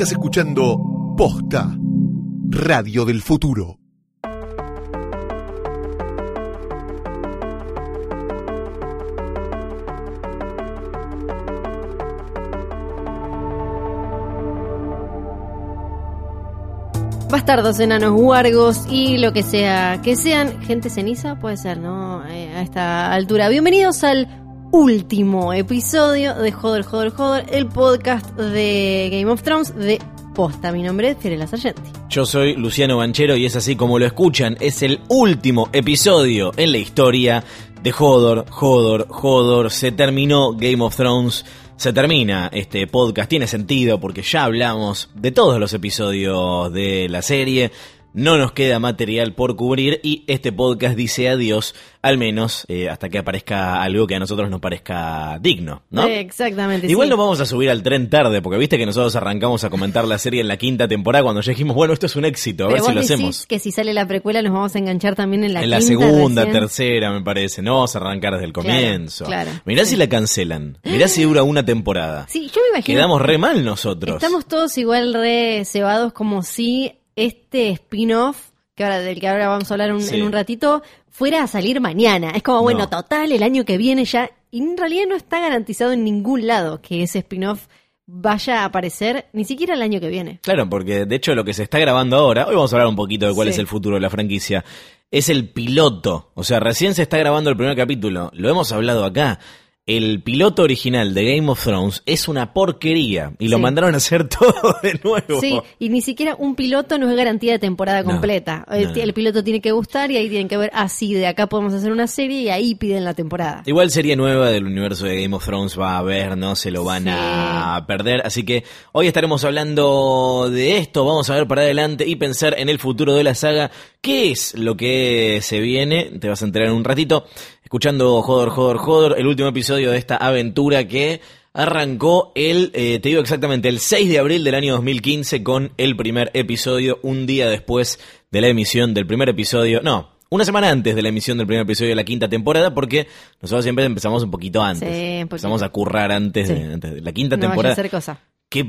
Estás escuchando Posta, Radio del Futuro. Bastardos, enanos, huargos y lo que sea que sean. Gente ceniza, puede ser, ¿no? Eh, a esta altura. Bienvenidos al último episodio de Joder, Joder, Joder, el podcast de Game of Thrones de Posta. Mi nombre es Fiorella Sargenti. Yo soy Luciano Banchero y es así como lo escuchan. Es el último episodio en la historia de Hodor, Hodor, Hodor. Se terminó Game of Thrones. Se termina este podcast. Tiene sentido porque ya hablamos de todos los episodios de la serie. No nos queda material por cubrir y este podcast dice adiós, al menos eh, hasta que aparezca algo que a nosotros nos parezca digno, ¿no? Exactamente. Igual sí. no vamos a subir al tren tarde, porque viste que nosotros arrancamos a comentar la serie en la quinta temporada cuando ya dijimos, bueno, esto es un éxito, a Pero ver si lo decís hacemos. que si sale la precuela nos vamos a enganchar también en la en la quinta segunda, recién. tercera, me parece. No vamos a arrancar desde el Claro, comienzo. claro, Mirá sí. si la cancelan. Mirá si dura una temporada. Sí, yo me imagino. Quedamos re mal nosotros. Estamos todos igual re cebados como si este spin-off, que ahora, del que ahora vamos a hablar un- Sí. en un ratito, fuera a salir mañana. Es como, bueno, No. total, el año que viene ya. Y en realidad no está garantizado en ningún lado que ese spin-off vaya a aparecer, ni siquiera el año que viene. Claro, porque de hecho lo que se está grabando ahora, hoy vamos a hablar un poquito de cuál Sí. es el futuro de la franquicia, es el piloto. O sea, recién se está grabando el primer capítulo. Lo hemos hablado acá. El piloto original de Game of Thrones es una porquería y lo Sí. mandaron a hacer todo de nuevo. Sí, y ni siquiera un piloto no es garantía de temporada completa. No, no. el piloto tiene que gustar y ahí tienen que ver, ah, sí, de acá podemos hacer una serie y ahí piden la temporada. Igual serie nueva del universo de Game of Thrones va a haber, no se lo van Sí. a perder. Así que hoy estaremos hablando de esto. Vamos a ver para adelante y pensar en el futuro de la saga. ¿Qué es lo que se viene? Te vas a enterar en un ratito. Escuchando Jodor, Jodor, Jodor, el último episodio de esta aventura que arrancó el, eh, te digo exactamente, el 6 de abril del año 2015 con el primer episodio, un día después de la emisión del primer episodio. No, una semana antes de la emisión del primer episodio de la quinta temporada, porque nosotros siempre empezamos un poquito antes. Sí, empezamos a currar antes, Sí. de, antes de la quinta no vaya a temporada. ser cosa. Que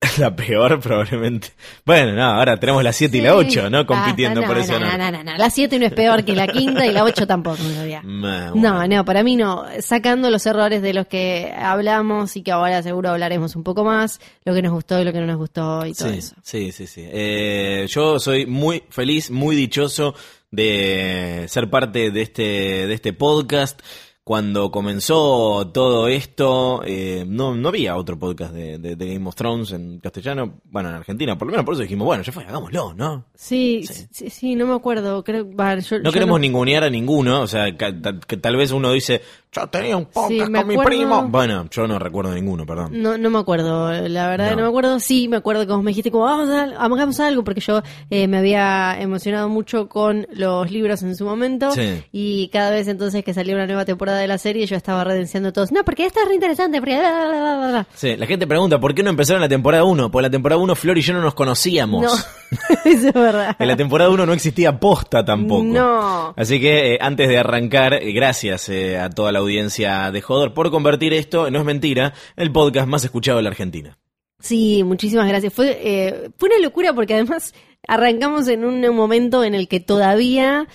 la peor probablemente. Bueno, no, ahora tenemos la 7 y la 8, ¿no? Compitiendo Ah, por no, ese no, honor. no, no, no. La 7 no es peor que la quinta y la 8 tampoco, No, no, para mí no. Sacando los errores de los que hablamos y que ahora seguro hablaremos un poco más, lo que nos gustó y lo que no nos gustó y todo Sí, eso. sí, sí, sí. Eh, yo soy muy feliz, muy dichoso de ser parte de este, de este podcast. Cuando comenzó todo esto, eh, no, no había otro podcast de, de- de Game of Thrones en castellano, bueno, en Argentina, por lo menos por eso dijimos, bueno, ya fue, hagámoslo, ¿no? Sí, Sí. sí, sí, no me acuerdo. Creo, va, yo- No yo queremos ningunear a ninguno, o sea, que, que tal vez uno dice, yo tenía un podcast Sí, con mi primo. Bueno, yo no recuerdo ninguno, perdón. No, no me acuerdo, la verdad no. No. me acuerdo. Sí, me acuerdo que vos me dijiste como, vamos a, hagamos algo, porque yo eh, me había emocionado mucho con los libros en su momento. Y cada vez entonces que salía una nueva temporada de la serie, yo estaba redenciando todos. No, porque esta es re interesante, porque... bla, bla, bla, bla, bla". Sí, la gente pregunta, ¿por qué no empezaron la temporada 1? Porque la temporada 1 Flor y yo no nos conocíamos. No, eso es verdad. En la temporada 1 no existía posta tampoco. No. Así que eh, antes de arrancar, eh, gracias eh, a toda la audiencia de Jodor por convertir esto, no es mentira, en el podcast más escuchado de la Argentina. Sí, muchísimas gracias. Fue, eh, fue una locura porque además arrancamos en un momento en el que todavía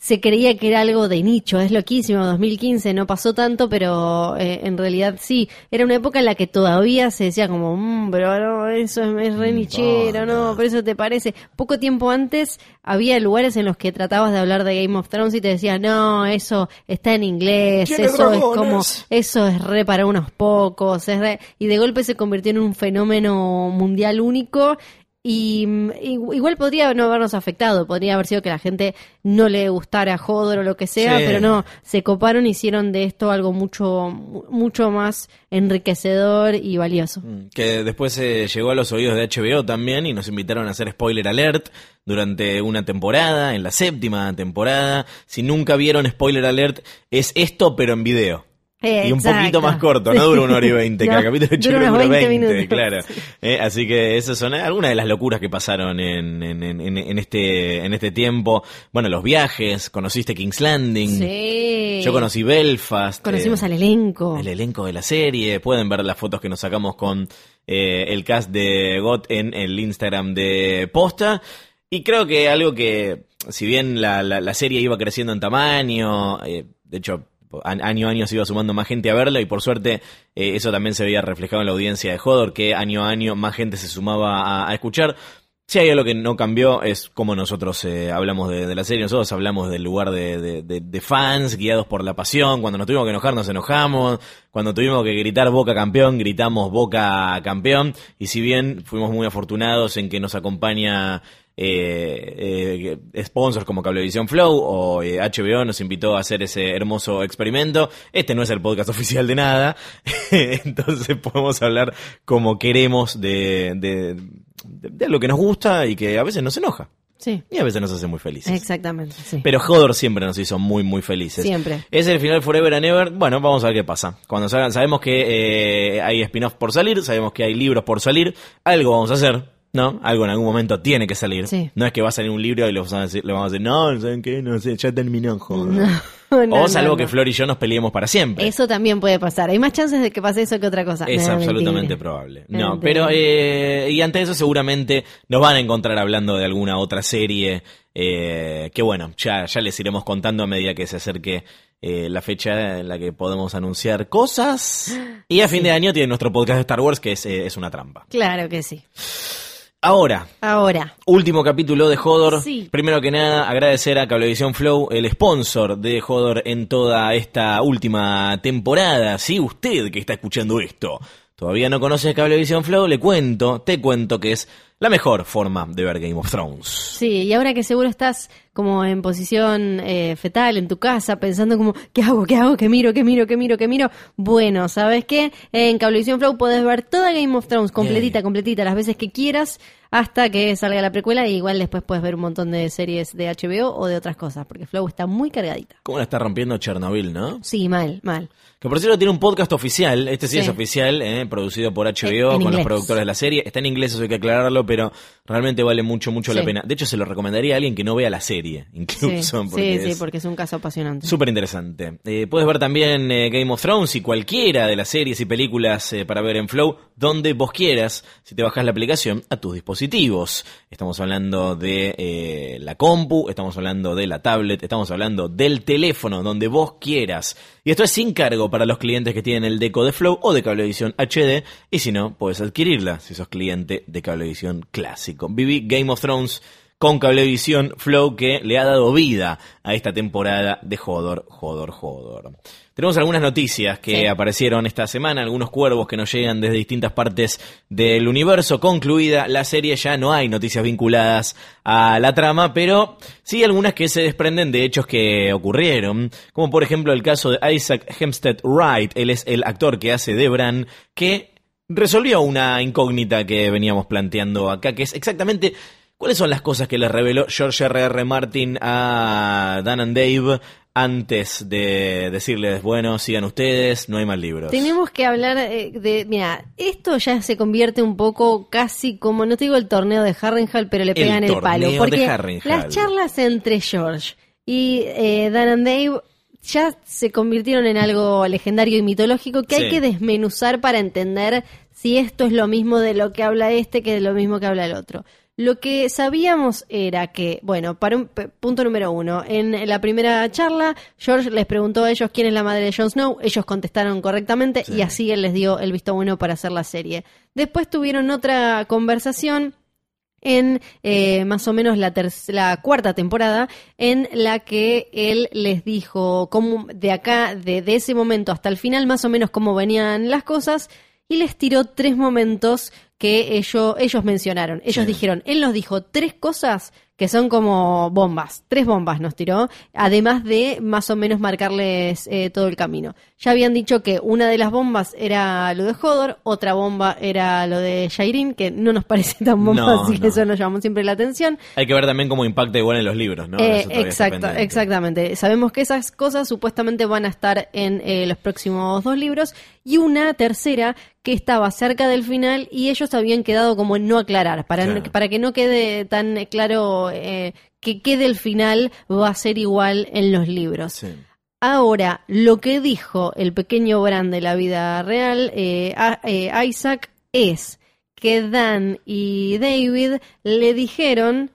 se creía que era algo de nicho. Es loquísimo, 2015 no pasó tanto, pero eh, en realidad sí. Era una época en la que todavía se decía como, "Mm, pero no, eso es, es re nichero, no, por eso te parece. Poco tiempo antes había lugares en los que tratabas de hablar de Game of Thrones y te decían, no, eso está en inglés, eso es como, eso es re para unos pocos, es re- y de golpe se convirtió en un fenómeno mundial único y mm, igu- igual podría no habernos afectado, podría haber sido que la gente no le gustara Hodor o lo que sea, Sí. pero no, se coparon y hicieron de esto algo mucho mu- mucho más enriquecedor y valioso. Mm, Que después eh, llegó a los oídos de HBO también y nos invitaron a hacer spoiler alert durante una temporada, en la séptima temporada. Si nunca vieron spoiler alert, es esto pero en video. Y un poquito más corto, no dura una hora y veinte, No, cada capítulo de hecho dura dura unos 20 20, minutos. claro. Sí. Eh, así que esas son algunas de las locuras que pasaron en, en, en, en- en este, en este tiempo. Bueno, los viajes, conociste King's Landing, Sí. yo conocí Belfast. Conocimos eh, al elenco. el elenco de la serie, pueden ver las fotos que nos sacamos con eh, el cast de GOT en el Instagram de Posta. Y creo que algo que, si bien la, la, la serie iba creciendo en tamaño, eh, de hecho, año a año se iba sumando más gente a verla y por suerte eh, eso también se veía reflejado en la audiencia de Hodor, que año a año más gente se sumaba a, escuchar. Si hay algo que no cambió es cómo nosotros eh, hablamos de, la serie, nosotros hablamos del lugar de- de fans guiados por la pasión, cuando nos tuvimos que enojar nos enojamos, cuando tuvimos que gritar Boca campeón, gritamos Boca campeón, y si bien fuimos muy afortunados en que nos acompaña eh, eh, sponsors como Cablevisión Flow o eh, HBO nos invitó a hacer ese hermoso experimento. Este no es el podcast oficial de nada, entonces podemos hablar como queremos de, de, de- de lo que nos gusta y que a veces nos enoja Sí, y a veces nos hace muy felices. exactamente. Sí. Pero Hodor siempre nos hizo muy, muy felices. Siempre. Es el final Forever and Ever. Bueno, vamos a ver qué pasa. Cuando salgan, sabemos que eh, hay spin-off por salir, sabemos que hay libros por salir. Algo vamos a hacer, ¿no? Algo en algún momento tiene que salir. Sí. No es que va a salir un libro y le vamos a decir, le vamos a decir no, ¿saben qué? No sé, ya terminó Hodor. No, no, o salvo no, que. Flor y yo nos peleemos para siempre. Eso también puede pasar. Hay más chances de que pase eso que otra cosa. Es absolutamente mentira. probable. No, pero eh, y ante eso seguramente nos van a encontrar hablando de alguna otra serie eh, que bueno, ya, ya les iremos contando a medida que se acerque eh, la fecha en la que podemos anunciar cosas. Y a fin de año tiene nuestro podcast de Star Wars que es, eh, es una trampa. Claro que sí. Ahora, Ahora, Último capítulo de Hodor. Sí. Primero que nada, agradecer a Cablevisión Flow, el sponsor de Hodor en toda esta última temporada. Si usted que está escuchando esto todavía no conoce Cablevisión Flow, le cuento, te cuento que es la mejor forma de ver Game of Thrones. sí, y ahora que seguro estás como en posición eh, fetal en tu casa, pensando como, ¿qué hago? ¿Qué hago? ¿Qué miro? ¿Qué miro? ¿Qué miro? ¿Qué miro? Bueno, ¿sabes qué? En Cablevisión Flow podés ver toda Game of Thrones completita, completita, las veces que quieras, hasta que salga la precuela, y igual después puedes ver un montón de series de HBO o de otras cosas, porque Flow está muy cargadita. ¿Cómo la está rompiendo Chernobyl, no? Sí, mal, mal. Que por cierto tiene un podcast oficial, este sí, Sí. es oficial, eh, producido por HBO En- en con los productores de la serie. Está en inglés, eso hay que aclararlo, pero realmente vale mucho, mucho la pena. De hecho, se lo recomendaría a alguien que no vea la serie, Sí, incluso. sí, porque sí, es- porque es un caso apasionante. Súper interesante. Eh, puedes ver también eh, Game of Thrones y cualquiera de las series y películas eh, para ver en Flow donde vos quieras, si te bajas la aplicación a tus dispositivos. Estamos hablando de la compu, estamos hablando de la tablet, estamos hablando del teléfono, donde vos quieras. Y esto es sin cargo para los clientes que tienen el deco de Flow o de Cablevisión HD, y si no, puedes adquirirla si sos cliente de Cablevisión clásico. Viví Game of Thrones con Cablevisión Flow que le ha dado vida a esta temporada de Hodor, Hodor, Hodor. Tenemos algunas noticias que Sí. aparecieron esta semana, algunos cuervos que nos llegan desde distintas partes del universo. Concluida la serie, ya no hay noticias vinculadas a la trama, pero sí algunas que se desprenden de hechos que ocurrieron, como por ejemplo el caso de Isaac Hempstead Wright, él es el actor que hace de Bran, que resolvió una incógnita que veníamos planteando acá, que es exactamente cuáles son las cosas que le reveló George R.R. Martin a Dan and Dave antes de decirles, bueno, sigan ustedes, no hay más libros. Tenemos que hablar eh, de, mira, esto ya se convierte un poco casi como, no te digo el torneo de Harrenhal, pero le pegan el, palo. torneo Porque de las charlas entre George y eh, Dan and Dave ya se convirtieron en algo legendario y mitológico que Sí. hay que desmenuzar para entender si esto es lo mismo de lo que habla este que de lo mismo que habla el otro. Lo que sabíamos era que, bueno, para un punto número uno, en la primera charla, George les preguntó a ellos quién es la madre de Jon Snow, ellos contestaron correctamente Sí. y así él les dio el visto bueno para hacer la serie. Después tuvieron otra conversación en eh, más o menos la, la cuarta temporada, en la que él les dijo cómo de acá, de, de ese momento hasta el final, más o menos cómo venían las cosas, y les tiró tres momentos que ellos, ellos mencionaron. Ellos Sí. dijeron, él nos dijo tres cosas que son como bombas, tres bombas nos tiró, además de más o menos marcarles eh, todo el camino. Ya habían dicho que una de las bombas era lo de Hodor, otra bomba era lo de Shairin, que no nos parece tan bomba, No, así que eso nos llamó siempre la atención. Hay que ver también cómo impacta igual en los libros, ¿no? Eh, exacto, exactamente. Sabemos que esas cosas supuestamente van a estar en eh, los próximos dos libros y una tercera que estaba cerca del final y ellos habían quedado como en no aclarar, para, Claro. para que no quede tan claro eh, que quede el final va a ser igual en los libros. Sí. Ahora, lo que dijo el pequeño Bran de la vida real, eh, a- eh, Isaac, es que Dan y David le dijeron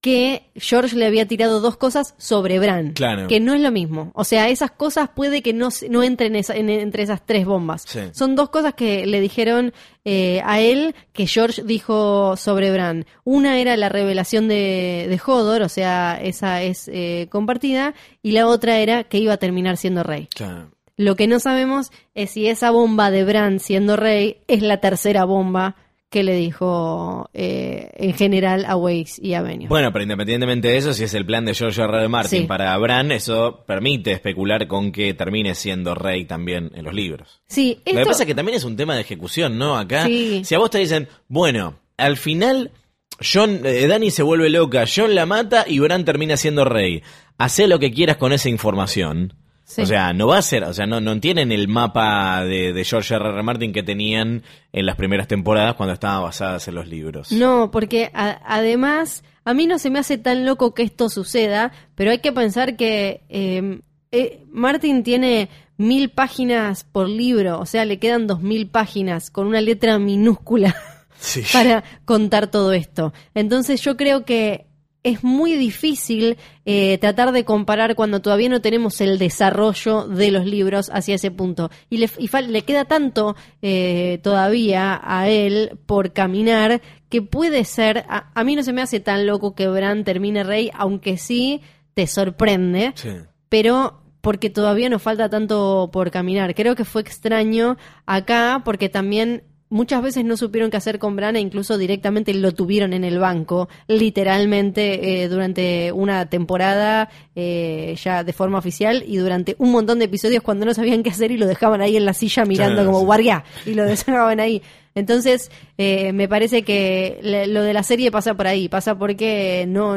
que George le había tirado dos cosas sobre Bran. Claro. Que no es lo mismo. O sea, esas cosas puede que no, se- no entren esa- en- entre esas tres bombas. Sí. Son dos cosas que le dijeron eh, a él que George dijo sobre Bran. Una era la revelación de, de Hodor, o sea, esa es eh, compartida. Y la otra era que iba a terminar siendo rey. Claro. Lo que no sabemos es si esa bomba de Bran siendo rey es la tercera bomba que le dijo eh, en general a Weiss y a Benioff. Bueno, pero independientemente de eso, si es el plan de George R. R. Martin Sí. para Bran, eso permite especular con que termine siendo rey también en los libros. sí, Lo que pasa es que también es un tema de ejecución, ¿no? Acá, Sí. si a vos te dicen, bueno, al final John, eh, Dani se vuelve loca, John la mata y Bran termina siendo rey. Hacé lo que quieras con esa información. Sí. O sea, no va a ser, o sea, no, no tienen el mapa de, de George R. R. Martin que tenían en las primeras temporadas cuando estaban basadas en los libros. No, porque a- además a mí no se me hace tan loco que esto suceda, pero hay que pensar que eh, eh, Martin tiene mil páginas por libro, o sea, le quedan dos mil páginas con una letra minúscula Sí. para contar todo esto. Entonces yo creo que es muy difícil eh, tratar de comparar cuando todavía no tenemos el desarrollo de los libros hacia ese punto. Y le, y fal- le queda tanto eh, todavía a él por caminar que puede ser, a, a mí no se me hace tan loco que Bran termine rey, aunque sí te sorprende Sí. pero porque todavía nos falta tanto por caminar. Creo que fue extraño acá porque también muchas veces no supieron qué hacer con Bran e incluso directamente lo tuvieron en el banco, literalmente eh, durante una temporada eh, ya de forma oficial y durante un montón de episodios cuando no sabían qué hacer y lo dejaban ahí en la silla mirando como sí. guardia y lo dejaban ahí. Entonces, eh, me parece que le- lo de la serie pasa por ahí, pasa porque no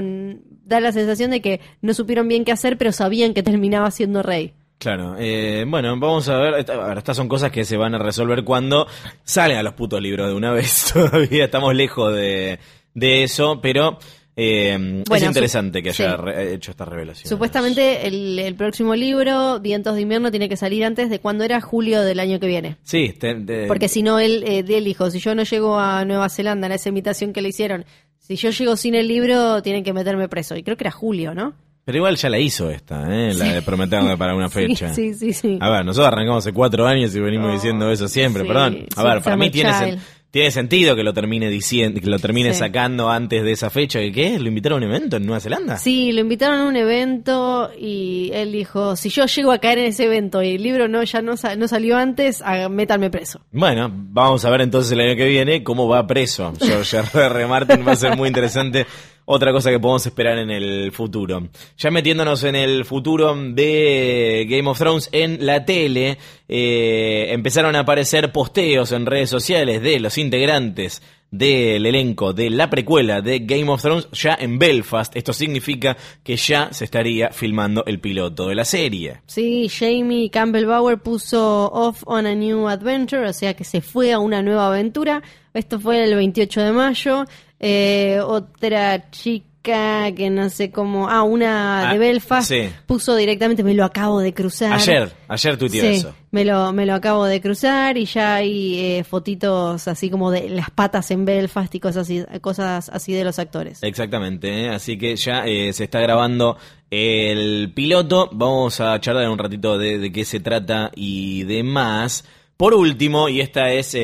da la sensación de que no supieron bien qué hacer, pero sabían que terminaba siendo rey. Claro, eh, bueno, vamos a ver, esta- a ver, estas son cosas que se van a resolver cuando salen a los putos libros de una vez, todavía estamos lejos de, de eso, pero eh, es Bueno, interesante su- que haya sí. re- hecho esta revelación. Supuestamente el, el próximo libro, Vientos de Invierno, tiene que salir antes de cuando era julio del año que viene. Sí, te- te- Porque si no, él, eh, él dijo, si yo no llego a Nueva Zelanda en esa imitación que le hicieron, si yo llego sin el libro, tienen que meterme preso. Y creo que era julio, ¿no? Pero igual ya la hizo esta, ¿eh? la de prometerme para una fecha. Sí, sí, sí. A ver, nosotros arrancamos hace cuatro años y venimos diciendo eso siempre, perdón. A ver, para mí tiene. Tiene sentido que lo termine diciendo, que lo termine Sí. sacando antes de esa fecha. ¿Que ¿Qué? ¿Lo invitaron a un evento en Nueva Zelanda? Sí, lo invitaron a un evento y él dijo, si yo llego a caer en ese evento y el libro no ya no, sa- no salió antes, ah, métanme preso. Bueno, vamos a ver entonces el año que viene cómo va preso George R. R. Martin. Va a ser muy interesante. Otra cosa que podemos esperar en el futuro. Ya metiéndonos en el futuro de Game of Thrones en la tele, eh, empezaron a aparecer posteos en redes sociales de los integrantes del elenco de la precuela de Game of Thrones ya en Belfast. Esto significa que ya se estaría filmando el piloto de la serie. Sí, Jamie Campbell Bauer puso Off on a New Adventure, o sea que se fue a una nueva aventura. Esto fue el 28 de mayo. Eh, otra chica que no sé cómo... Ah, una Ah, de Belfast sí. puso directamente, me lo acabo de cruzar. Ayer, ayer tuiteó Sí, eso. me lo, me lo acabo de cruzar y ya hay eh, fotitos así como de las patas en Belfast y cosas así, cosas así de los actores. Exactamente, ¿eh? así que ya eh, se está grabando el piloto. Vamos a charlar un ratito de, de qué se trata y demás. Por último, y esta es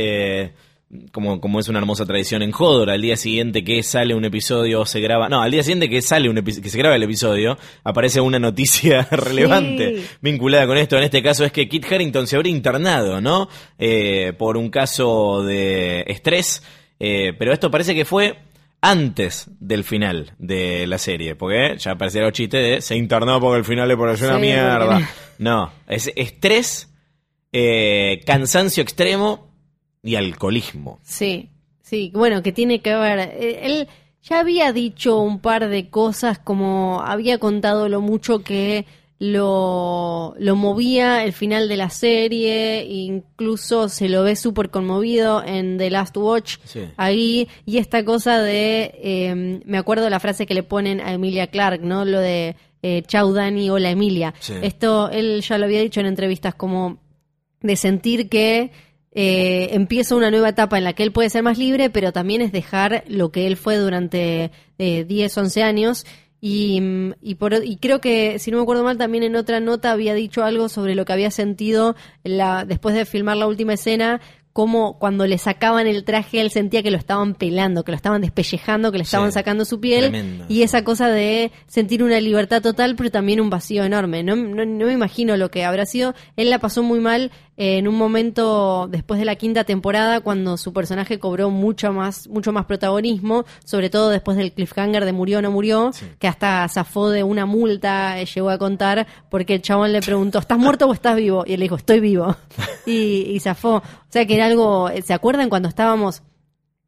como, como es una hermosa tradición en Hodor, al día siguiente que sale un episodio se graba, no, al día siguiente que sale un que se graba el episodio, aparece una noticia relevante vinculada con esto. En este caso es que Kit Harrington se habría internado, ¿no? Eh, por un caso de estrés. Eh, pero esto parece que fue antes del final de la serie, porque ya parecía los chistes de se internó porque el final le pareció una Sí, mierda. No, es estrés, eh, cansancio extremo y alcoholismo. Sí, sí, bueno, que tiene que ver. eh, Él ya había dicho un par de cosas, como había contado lo mucho que lo, lo movía el final de la serie, incluso se lo ve súper conmovido en The Last Watch, Sí. ahí, y esta cosa de, eh, me acuerdo la frase que le ponen a Emilia Clark, ¿no? Lo de, eh, chau Dani, hola Emilia. Sí. Esto él ya lo había dicho en entrevistas como de sentir que eh, empieza una nueva etapa en la que él puede ser más libre, pero también es dejar lo que él fue durante eh, 10, 11 años. Y, y, por, y creo que, si no me acuerdo mal, también en otra nota había dicho algo sobre lo que había sentido la, después de filmar la última escena, como cuando le sacaban el traje él sentía que lo estaban pelando, que lo estaban despellejando, que le estaban Sí. sacando su piel Tremendo. y esa cosa de sentir una libertad total pero también un vacío enorme. No, no, no me imagino lo que habrá sido. Él la pasó muy mal en un momento después de la quinta temporada cuando su personaje cobró mucho más, mucho más protagonismo, sobre todo después del cliffhanger de murió o no murió, que hasta zafó de una multa, eh, llegó a contar porque el chabón le preguntó, ¿estás muerto o estás vivo? Y él le dijo, estoy vivo. y, y zafó. O sea que era algo, ¿se acuerdan cuando estábamos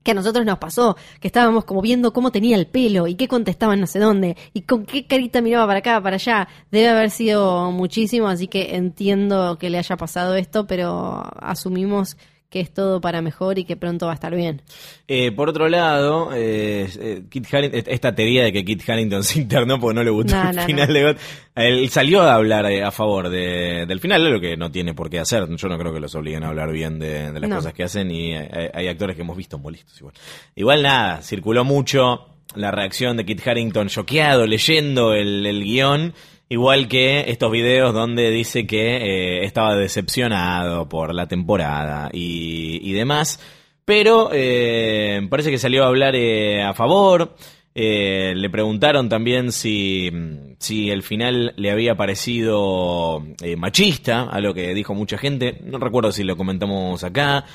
que a nosotros nos pasó, que estábamos como viendo cómo tenía el pelo y qué contestaba no sé dónde y con qué carita miraba para acá, para allá. Debe haber sido muchísimo, así que entiendo que le haya pasado esto, pero asumimos que es todo para mejor y que pronto va a estar bien. Eh, por otro lado, eh, eh, Kit Harington- esta teoría de que Kit Harrington se internó porque no le gustó No, el no, final no. de God, él salió a hablar eh, a favor de- del final, lo que no tiene por qué hacer. Yo no creo que los obliguen a hablar bien de, de las cosas que hacen y hay, hay actores que hemos visto molestos igual. Igual nada, circuló mucho la reacción de Kit Harrington choqueado leyendo el, el guion. Igual que estos videos donde dice que eh, estaba decepcionado por la temporada y, demás. Pero eh, parece que salió a hablar eh, a favor. Eh, le preguntaron también si, si el final le había parecido machista, a lo que dijo mucha gente. No recuerdo si lo comentamos acá.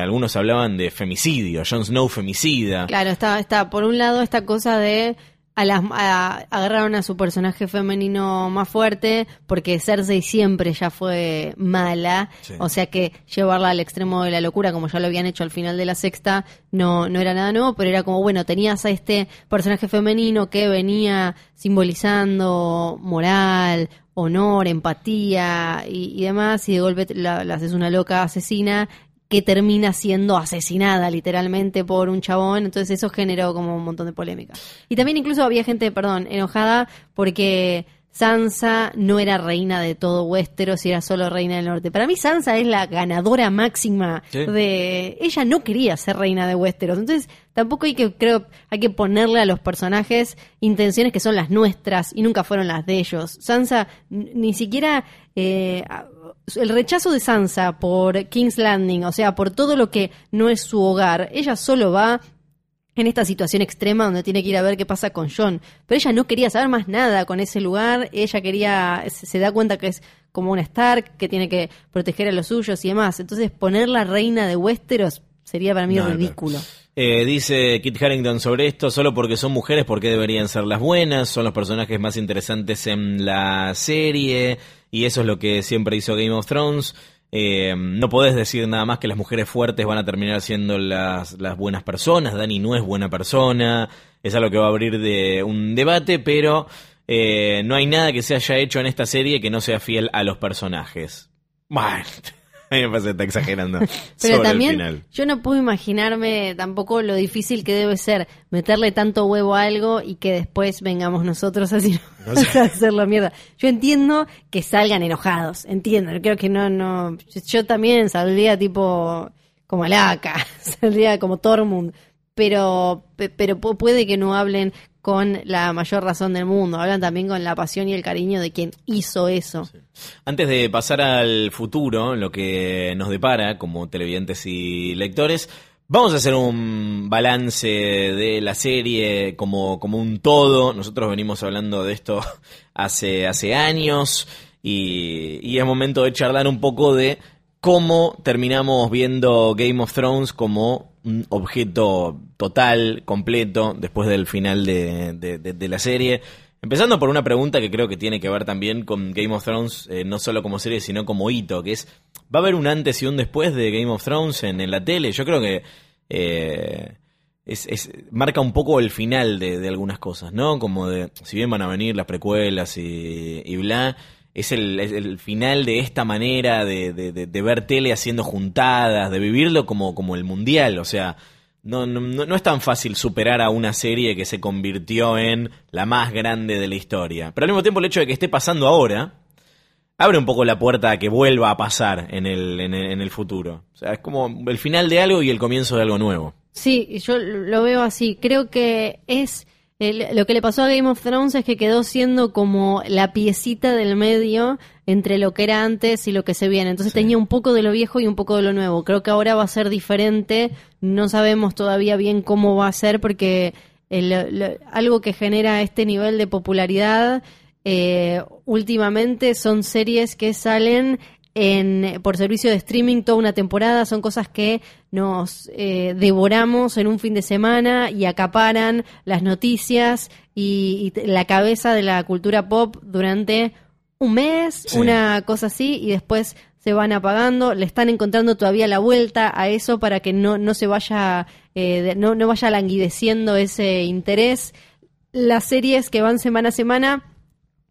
Algunos hablaban de femicidio, Jon Snow femicida. Claro, está, está por un lado esta cosa de a las a- agarraron a su personaje femenino más fuerte porque Cersei siempre ya fue mala, Sí. o sea que llevarla al extremo de la locura como ya lo habían hecho al final de la sexta no no era nada nuevo, pero era como bueno, tenías a este personaje femenino que venía simbolizando moral, honor, empatía y, y demás y de golpe la, la haces una loca asesina que termina siendo asesinada literalmente por un chabón, entonces eso generó como un montón de polémica. Y también incluso había gente, perdón, enojada porque Sansa no era reina de todo Westeros y era solo reina del norte. Para mí Sansa es la ganadora máxima Sí. de... Ella no quería ser reina de Westeros, entonces tampoco hay que, creo, hay que ponerle a los personajes intenciones que son las nuestras y nunca fueron las de ellos. Sansa ni siquiera... eh, el rechazo de Sansa por King's Landing, o sea, por todo lo que no es su hogar, ella solo va en esta situación extrema donde tiene que ir a ver qué pasa con John. Pero ella no quería saber más nada con ese lugar, ella quería, se, da cuenta que es como una Stark, que tiene que proteger a los suyos y demás. Entonces ponerla reina de Westeros sería para mí No, no. Eh, dice Kit Harrington sobre esto, solo porque son mujeres, porque deberían ser las buenas, son los personajes más interesantes en la serie, y eso es lo que siempre hizo Game of Thrones. Eh, no podés decir nada más que las mujeres fuertes van a terminar siendo las, las buenas personas, Dani no es buena persona, es algo que va a abrir de un debate, pero eh, no hay nada que se haya hecho en esta serie que no sea fiel a los personajes. Bueno, a mí me parece que está exagerando Pero sobre también el final. yo no puedo imaginarme tampoco lo difícil que debe ser meterle tanto huevo a algo y que después vengamos nosotros así No sé. a hacerlo mierda. Yo entiendo que salgan enojados, entiendo. Creo que no, no. Yo, también saldría tipo como Alaca, saldría como Tormund, pero, pe- pero pu- puede que no hablen con la mayor razón del mundo, hablan también con la pasión y el cariño de quien hizo eso. Antes de pasar al futuro, lo que nos depara como televidentes y lectores, vamos a hacer un balance de la serie como, como un todo. Nosotros venimos hablando de esto hace, hace años y, y es momento de charlar un poco de cómo terminamos viendo Game of Thrones como un objeto total, completo, después del final de, de- la serie. Empezando por una pregunta que creo que tiene que ver también con Game of Thrones, eh, no solo como serie, sino como hito, que es, ¿va a haber un antes y un después de Game of Thrones en, en la tele? Yo creo que eh, es, es- marca un poco el final de, de algunas cosas, ¿no? Como de, si bien van a venir las precuelas y, y bla, es el, final de esta manera de, de- ver tele haciendo juntadas, de vivirlo como, como el mundial, o sea, no, no, no no es tan fácil superar a una serie que se convirtió en la más grande de la historia. Pero al mismo tiempo el hecho de que esté pasando ahora abre un poco la puerta a que vuelva a pasar en el, en el, en el futuro. O sea, es como el final de algo y el comienzo de algo nuevo. Sí, yo lo veo así. Creo que es lo que le pasó a Game of Thrones es que quedó siendo como la piecita del medio entre lo que era antes y lo que se viene. Entonces tenía un poco de lo viejo y un poco de lo nuevo. Creo que ahora va a ser diferente. No sabemos todavía bien cómo va a ser porque algo que genera este nivel de popularidad eh, últimamente son series que salen en, por servicio de streaming toda una temporada. Son cosas que nos eh, devoramos en un fin de semana y acaparan las noticias y, la cabeza de la cultura pop durante un mes, una cosa así, y después se van apagando, le están encontrando todavía la vuelta a eso para que no, no se vaya, eh, no, no vaya languideciendo ese interés. Las series que van semana a semana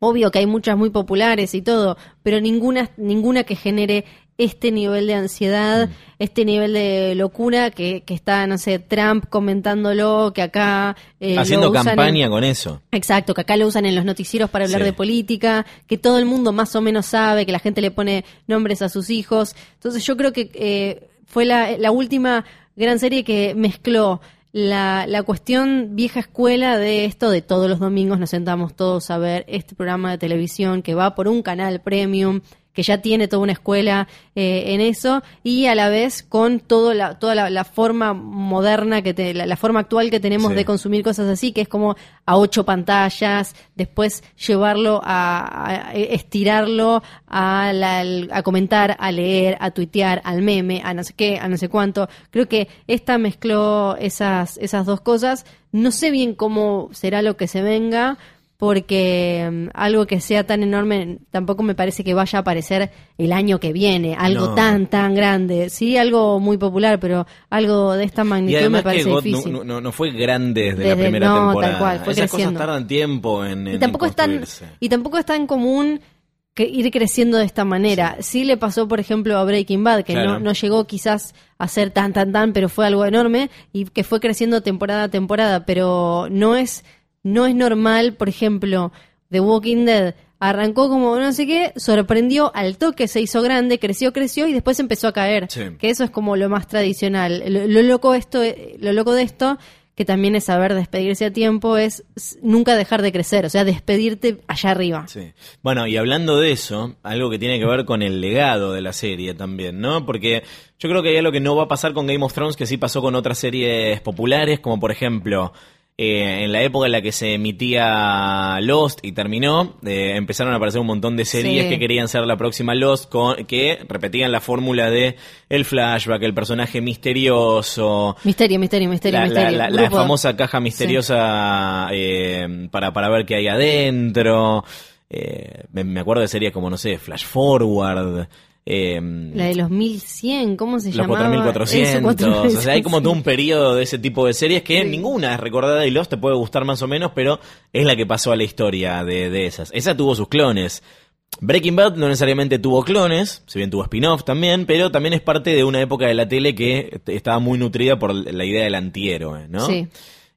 Obvio que hay muchas muy populares y todo, pero ninguna, ninguna que genere este nivel de ansiedad, mm. este nivel de locura que, que, está, no sé, Trump comentándolo, que acá... Eh, Haciendo campaña con eso. Exacto, que acá lo usan en los noticieros para hablar de política, que todo el mundo más o menos sabe, que la gente le pone nombres a sus hijos. Entonces yo creo que eh, fue la, la última gran serie que mezcló la, la cuestión vieja escuela de esto de todos los domingos nos sentamos todos a ver este programa de televisión que va por un canal premium que ya tiene toda una escuela eh, en eso y a la vez con todo la, toda la, forma moderna que te, la, forma actual que tenemos de consumir cosas así que es como a ocho pantallas después llevarlo a, estirarlo a, a comentar a leer a tuitear al meme a no sé qué a no sé cuánto. Creo que esta mezcló esas esas dos cosas. No sé bien cómo será lo que se venga porque mm, algo que sea tan enorme tampoco me parece que vaya a aparecer el año que viene, algo tan, tan grande. Sí, algo muy popular, pero algo de esta magnitud me parece difícil. No, no, fue grande desde, la primera no, temporada. Tal cual, fue Esas creciendo. cosas tardan tiempo en, y tampoco es tan Y tampoco es tan común que ir creciendo de esta manera. Sí. le pasó, por ejemplo, a Breaking Bad, que no, no llegó quizás a ser tan, tan, tan, pero fue algo enorme y que fue creciendo temporada a temporada, pero no es no es normal, por ejemplo, The Walking Dead arrancó como no sé qué, sorprendió al toque, se hizo grande, creció, creció y después empezó a caer. Que eso es como lo más tradicional. Lo, loco esto, lo loco de esto, que también es saber despedirse a tiempo, es nunca dejar de crecer, o sea, despedirte allá arriba. Sí. Bueno, y hablando de eso, algo que tiene que ver con el legado de la serie también, ¿no? Porque yo creo que hay algo que no va a pasar con Game of Thrones que sí pasó con otras series populares, como por ejemplo eh, en la época en la que se emitía Lost y terminó, eh, empezaron a aparecer un montón de series que querían ser la próxima Lost, con, que repetían la fórmula de el flashback, el personaje misterioso. Misterio, misterio, misterio, la, misterio. La, famosa caja misteriosa eh, para, para ver qué hay adentro. me, acuerdo de series como, no sé, Flash Forward. Em, la de los 1100, ¿cómo se llama? Los 4400. O sea, hay como todo un periodo de ese tipo de series que ninguna es recordada y los te puede gustar más o menos, pero es la que pasó a la historia de, de esas. Esa tuvo sus clones. Breaking Bad no necesariamente tuvo clones, si bien tuvo spin-off también, pero también es parte de una época de la tele que estaba muy nutrida por la idea del antihéroe, ¿no? Sí.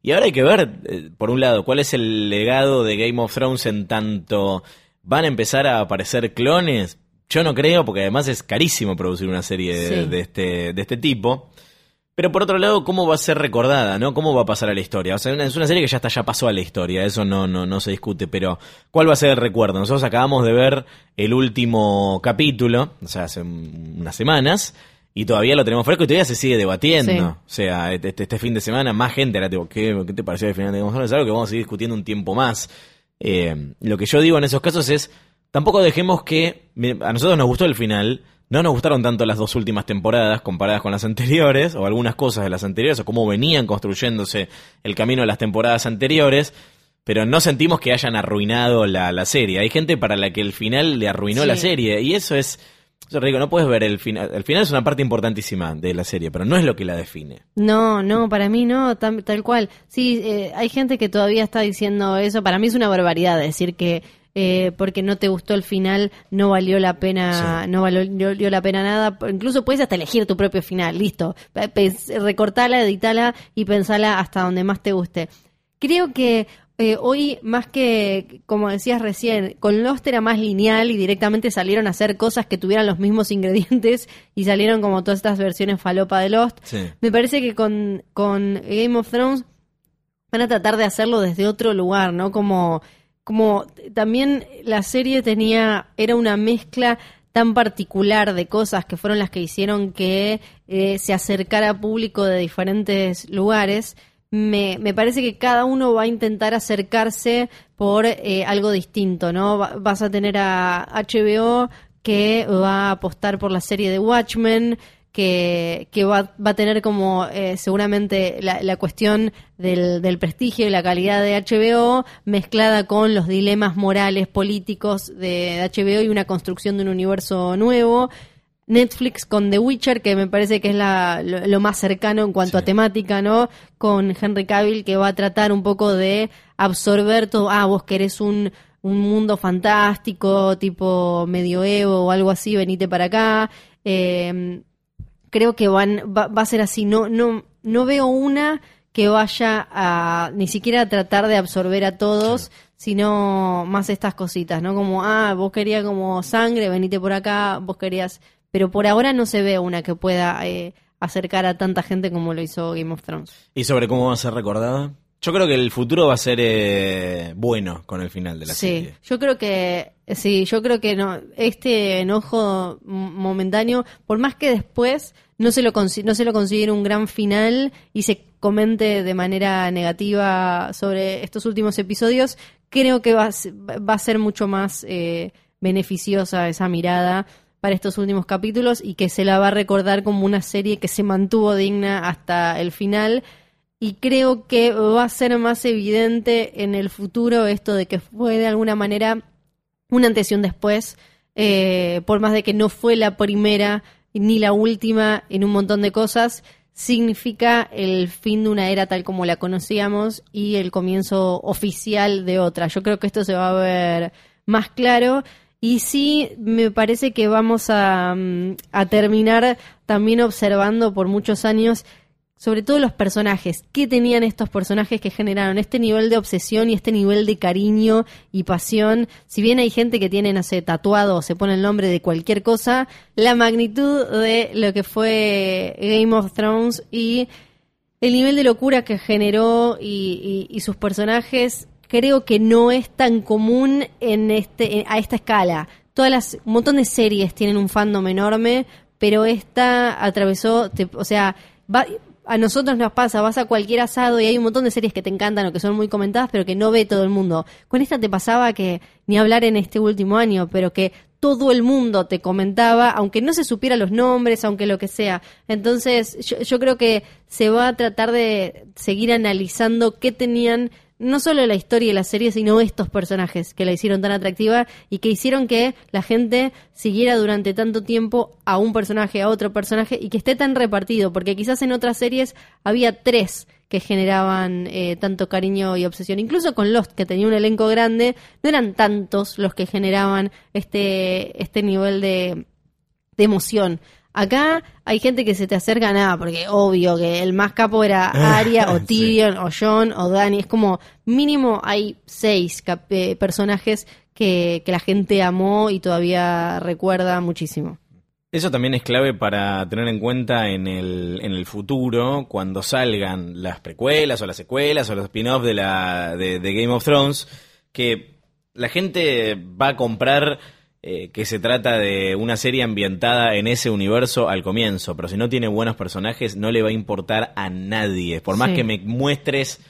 Y ahora hay que ver, eh, por un lado, cuál es el legado de Game of Thrones en tanto van a empezar a aparecer clones, yo no creo, porque además es carísimo producir una serie de, este, de este tipo. Pero por otro lado, ¿cómo va a ser recordada? ¿no? ¿Cómo va a pasar a la historia? O sea, es una serie que ya está, ya pasó a la historia, eso no, no, no se discute, pero ¿cuál va a ser el recuerdo? Nosotros acabamos de ver el último capítulo, o sea, hace unas semanas, y todavía lo tenemos fresco y todavía se sigue debatiendo. O sea, este, este, este, fin de semana más gente era tipo, ¿qué, ¿qué, te pareció el final de Game Es algo que vamos a seguir discutiendo un tiempo más. Eh, lo que yo digo en esos casos es, Tampoco dejemos que. A nosotros nos gustó el final. No nos gustaron tanto las dos últimas temporadas comparadas con las anteriores, o algunas cosas de las anteriores, o cómo venían construyéndose el camino de las temporadas anteriores, pero no sentimos que hayan arruinado la, serie. Hay gente para la que el final le arruinó la serie, y eso es. Yo digo, no puedes ver el final. El final es una parte importantísima de la serie, pero no es lo que la define. No, no, para mí no, tal, cual. Sí, eh, hay gente que todavía está diciendo eso. Para mí es una barbaridad decir que eh, porque no te gustó el final, no valió la pena, no valió, la pena nada. Incluso puedes hasta elegir tu propio final, listo. Recortala, editala y pensala hasta donde más te guste. Creo que eh, hoy, más que, como decías recién, con Lost era más lineal y directamente salieron a hacer cosas que tuvieran los mismos ingredientes y salieron como todas estas versiones falopa de Lost. Sí. Me parece que con, con Game of Thrones van a tratar de hacerlo desde otro lugar, ¿no? Como, como también la serie tenía, era una mezcla tan particular de cosas que fueron las que hicieron que eh, se acercara público de diferentes lugares. Me, me parece que cada uno va a intentar acercarse por eh, algo distinto, ¿no? Va- vas a tener a HBO que va a apostar por la serie de Watchmen, que, que va, va a tener como eh, seguramente la, la cuestión del, del prestigio y la calidad de HBO mezclada con los dilemas morales políticos de, de HBO y una construcción de un universo nuevo. Netflix con The Witcher, que me parece que es la, lo, lo más cercano en cuanto Sí. a temática, ¿no? Con Henry Cavill, que va a tratar un poco de absorber todo. Ah, vos querés un, un mundo fantástico, tipo medioevo o algo así, venite para acá. Eh, creo que van va, va a ser así. No, no, no veo una que vaya a ni siquiera a tratar de absorber a todos, sino más estas cositas, ¿no? Como, ah, vos querías como sangre, venite por acá, vos querías... Pero por ahora no se ve una que pueda eh, acercar a tanta gente como lo hizo Game of Thrones. ¿Y sobre cómo va a ser recordada? Yo creo que el futuro va a ser eh, bueno con el final de la sí, serie. yo creo que sí, yo creo que no este enojo momentáneo, por más que después no se lo no se lo considere un gran final y se comente de manera negativa sobre estos últimos episodios, creo que va va a ser mucho más eh, beneficiosa esa mirada para estos últimos capítulos y que se la va a recordar como una serie que se mantuvo digna hasta el final. Y creo que va a ser más evidente en el futuro esto de que fue de alguna manera un antes y un después, eh, por más de que no fue la primera ni la última en un montón de cosas, significa el fin de una era tal como la conocíamos y el comienzo oficial de otra. Yo creo que esto se va a ver más claro y sí me parece que vamos a, mm, a terminar también observando por muchos años sobre todo los personajes. ¿Qué tenían estos personajes que generaron este nivel de obsesión y este nivel de cariño y pasión? Si bien hay gente que tiene, no sé, tatuado o se pone el nombre de cualquier cosa, la magnitud de lo que fue Game of Thrones y el nivel de locura que generó y, y- sus personajes creo que no es tan común en este en- a esta escala. Todas las un montón de series tienen un fandom enorme, pero esta atravesó, te- o sea, a nosotros nos pasa, vas a cualquier asado y hay un montón de series que te encantan o que son muy comentadas, pero que no ve todo el mundo. Con esta te pasaba que ni hablar en este último año, pero que todo el mundo te comentaba, aunque no se supiera los nombres, aunque lo que sea. Entonces, yo, yo creo que se va a tratar de seguir analizando qué tenían no solo la historia y la serie, sino estos personajes que la hicieron tan atractiva y que hicieron que la gente siguiera durante tanto tiempo a un personaje, a otro personaje y que esté tan repartido, porque quizás en otras series había tres que generaban eh, tanto cariño y obsesión. Incluso con Lost, que tenía un elenco grande, no eran tantos los que generaban este, este nivel de, de emoción. Acá hay gente que se te acerca nada, porque obvio que el más capo era Arya, o Sí. Tyrion, o Jon, o Dani. Es como mínimo hay seis eh, personajes que, que la gente amó y todavía recuerda muchísimo. Eso también es clave para tener en cuenta en el, en el futuro, cuando salgan las precuelas o las secuelas o los spin-offs de, la, de, de Game of Thrones, que la gente va a comprar eh, que se trata de una serie ambientada en ese universo al comienzo, pero si no tiene buenos personajes no le va a importar a nadie, por más Sí. que me muestres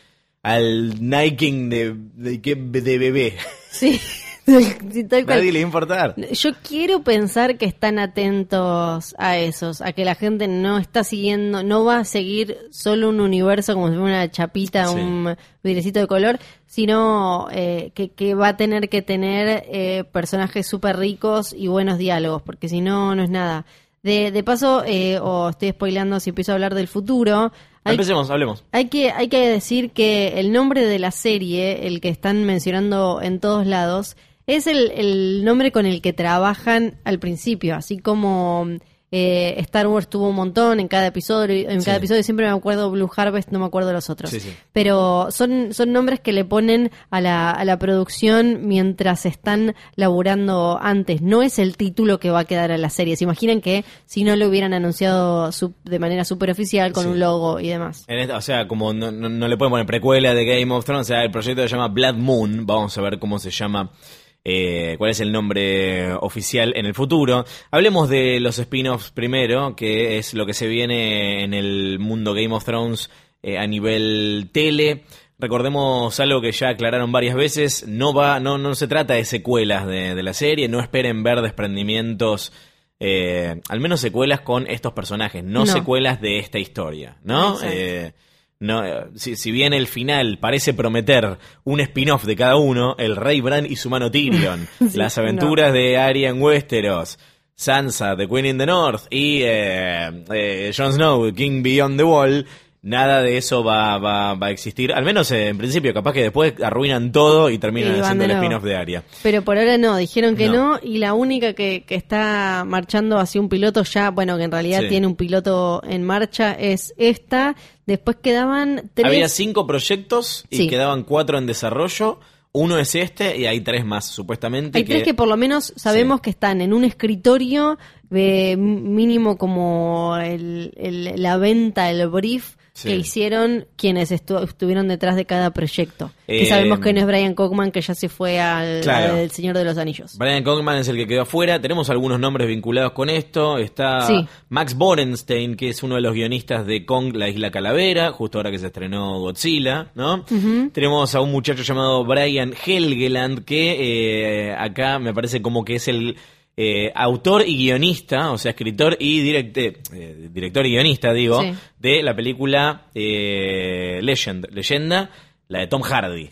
al Nike de, de, de bebé, Sí, sí, tal cual. nadie le va a importar. Yo quiero pensar que están atentos a esos, a que la gente no está siguiendo, no va a seguir solo un universo como si fuera una chapita, Sí. un vidrecito de color, sino eh, que, que va a tener que tener eh, personajes súper ricos y buenos diálogos, porque si no, no es nada. De, de paso, eh, o estoy spoileando si empiezo a hablar del futuro, hay, Empecemos, hablemos. hay que, hay que decir que el nombre de la serie, el que están mencionando en todos lados, es el, el nombre con el que trabajan al principio, así como Eh, Star Wars tuvo un montón en cada episodio, en cada episodio siempre me acuerdo Blue Harvest, no me acuerdo los otros. Sí, sí. Pero son, son nombres que le ponen a la, a la producción mientras están laburando antes. No es el título que va a quedar a la serie. Se imaginan que si no lo hubieran anunciado de manera superficial con Sí. un logo y demás. En esta- o sea, como no, no- no le pueden poner precuela de Game of Thrones, o sea, el proyecto se llama Blood Moon. Vamos a ver cómo se llama, eh, cuál es el nombre oficial en el futuro. Hablemos de los spin-offs primero, que es lo que se viene en el mundo Game of Thrones eh, a nivel tele. Recordemos algo que ya aclararon varias veces, no va, no, no se trata de secuelas de, de la serie, no esperen ver desprendimientos, eh, al menos secuelas con estos personajes, no, No. secuelas de esta historia, ¿no? No, eh, si, si bien el final parece prometer un spin-off de cada uno, el Rey Bran y su mano Tyrion, Sí, las aventuras de Arya en Westeros, Sansa, The Queen in the North y eh, eh, Jon Snow, King Beyond the Wall, nada de eso va, va, va a existir. Al menos eh, en principio, capaz que después arruinan todo y terminan Y haciendo el spin-off de Arya. Pero por ahora no, dijeron que No. no, y la única que, que está marchando hacia un piloto ya, bueno, que en realidad Sí. tiene un piloto en marcha, es esta. Después quedaban tres. Había cinco proyectos y Sí. quedaban cuatro en desarrollo. Uno es este y hay tres más, supuestamente. Hay tres que por lo menos sabemos Sí. que están en un escritorio de mínimo como el, el- la venta, el brief Sí. que hicieron quienes estu- estuvieron detrás de cada proyecto. Eh, que sabemos que no es Brian Cockman, que ya se fue al, Claro. al Señor de los Anillos. Brian Cogman es el que quedó afuera. Tenemos algunos nombres vinculados con esto. Está Sí. Max Borenstein, que es uno de los guionistas de Kong, la isla Calavera, justo ahora que se estrenó Godzilla, ¿no? Tenemos a un muchacho llamado Brian Helgeland, que eh, acá me parece como que es el eh, autor y guionista, o sea, escritor y directe- eh, director y guionista, digo, Sí. de la película eh, Legend, Leyenda, la de Tom Hardy.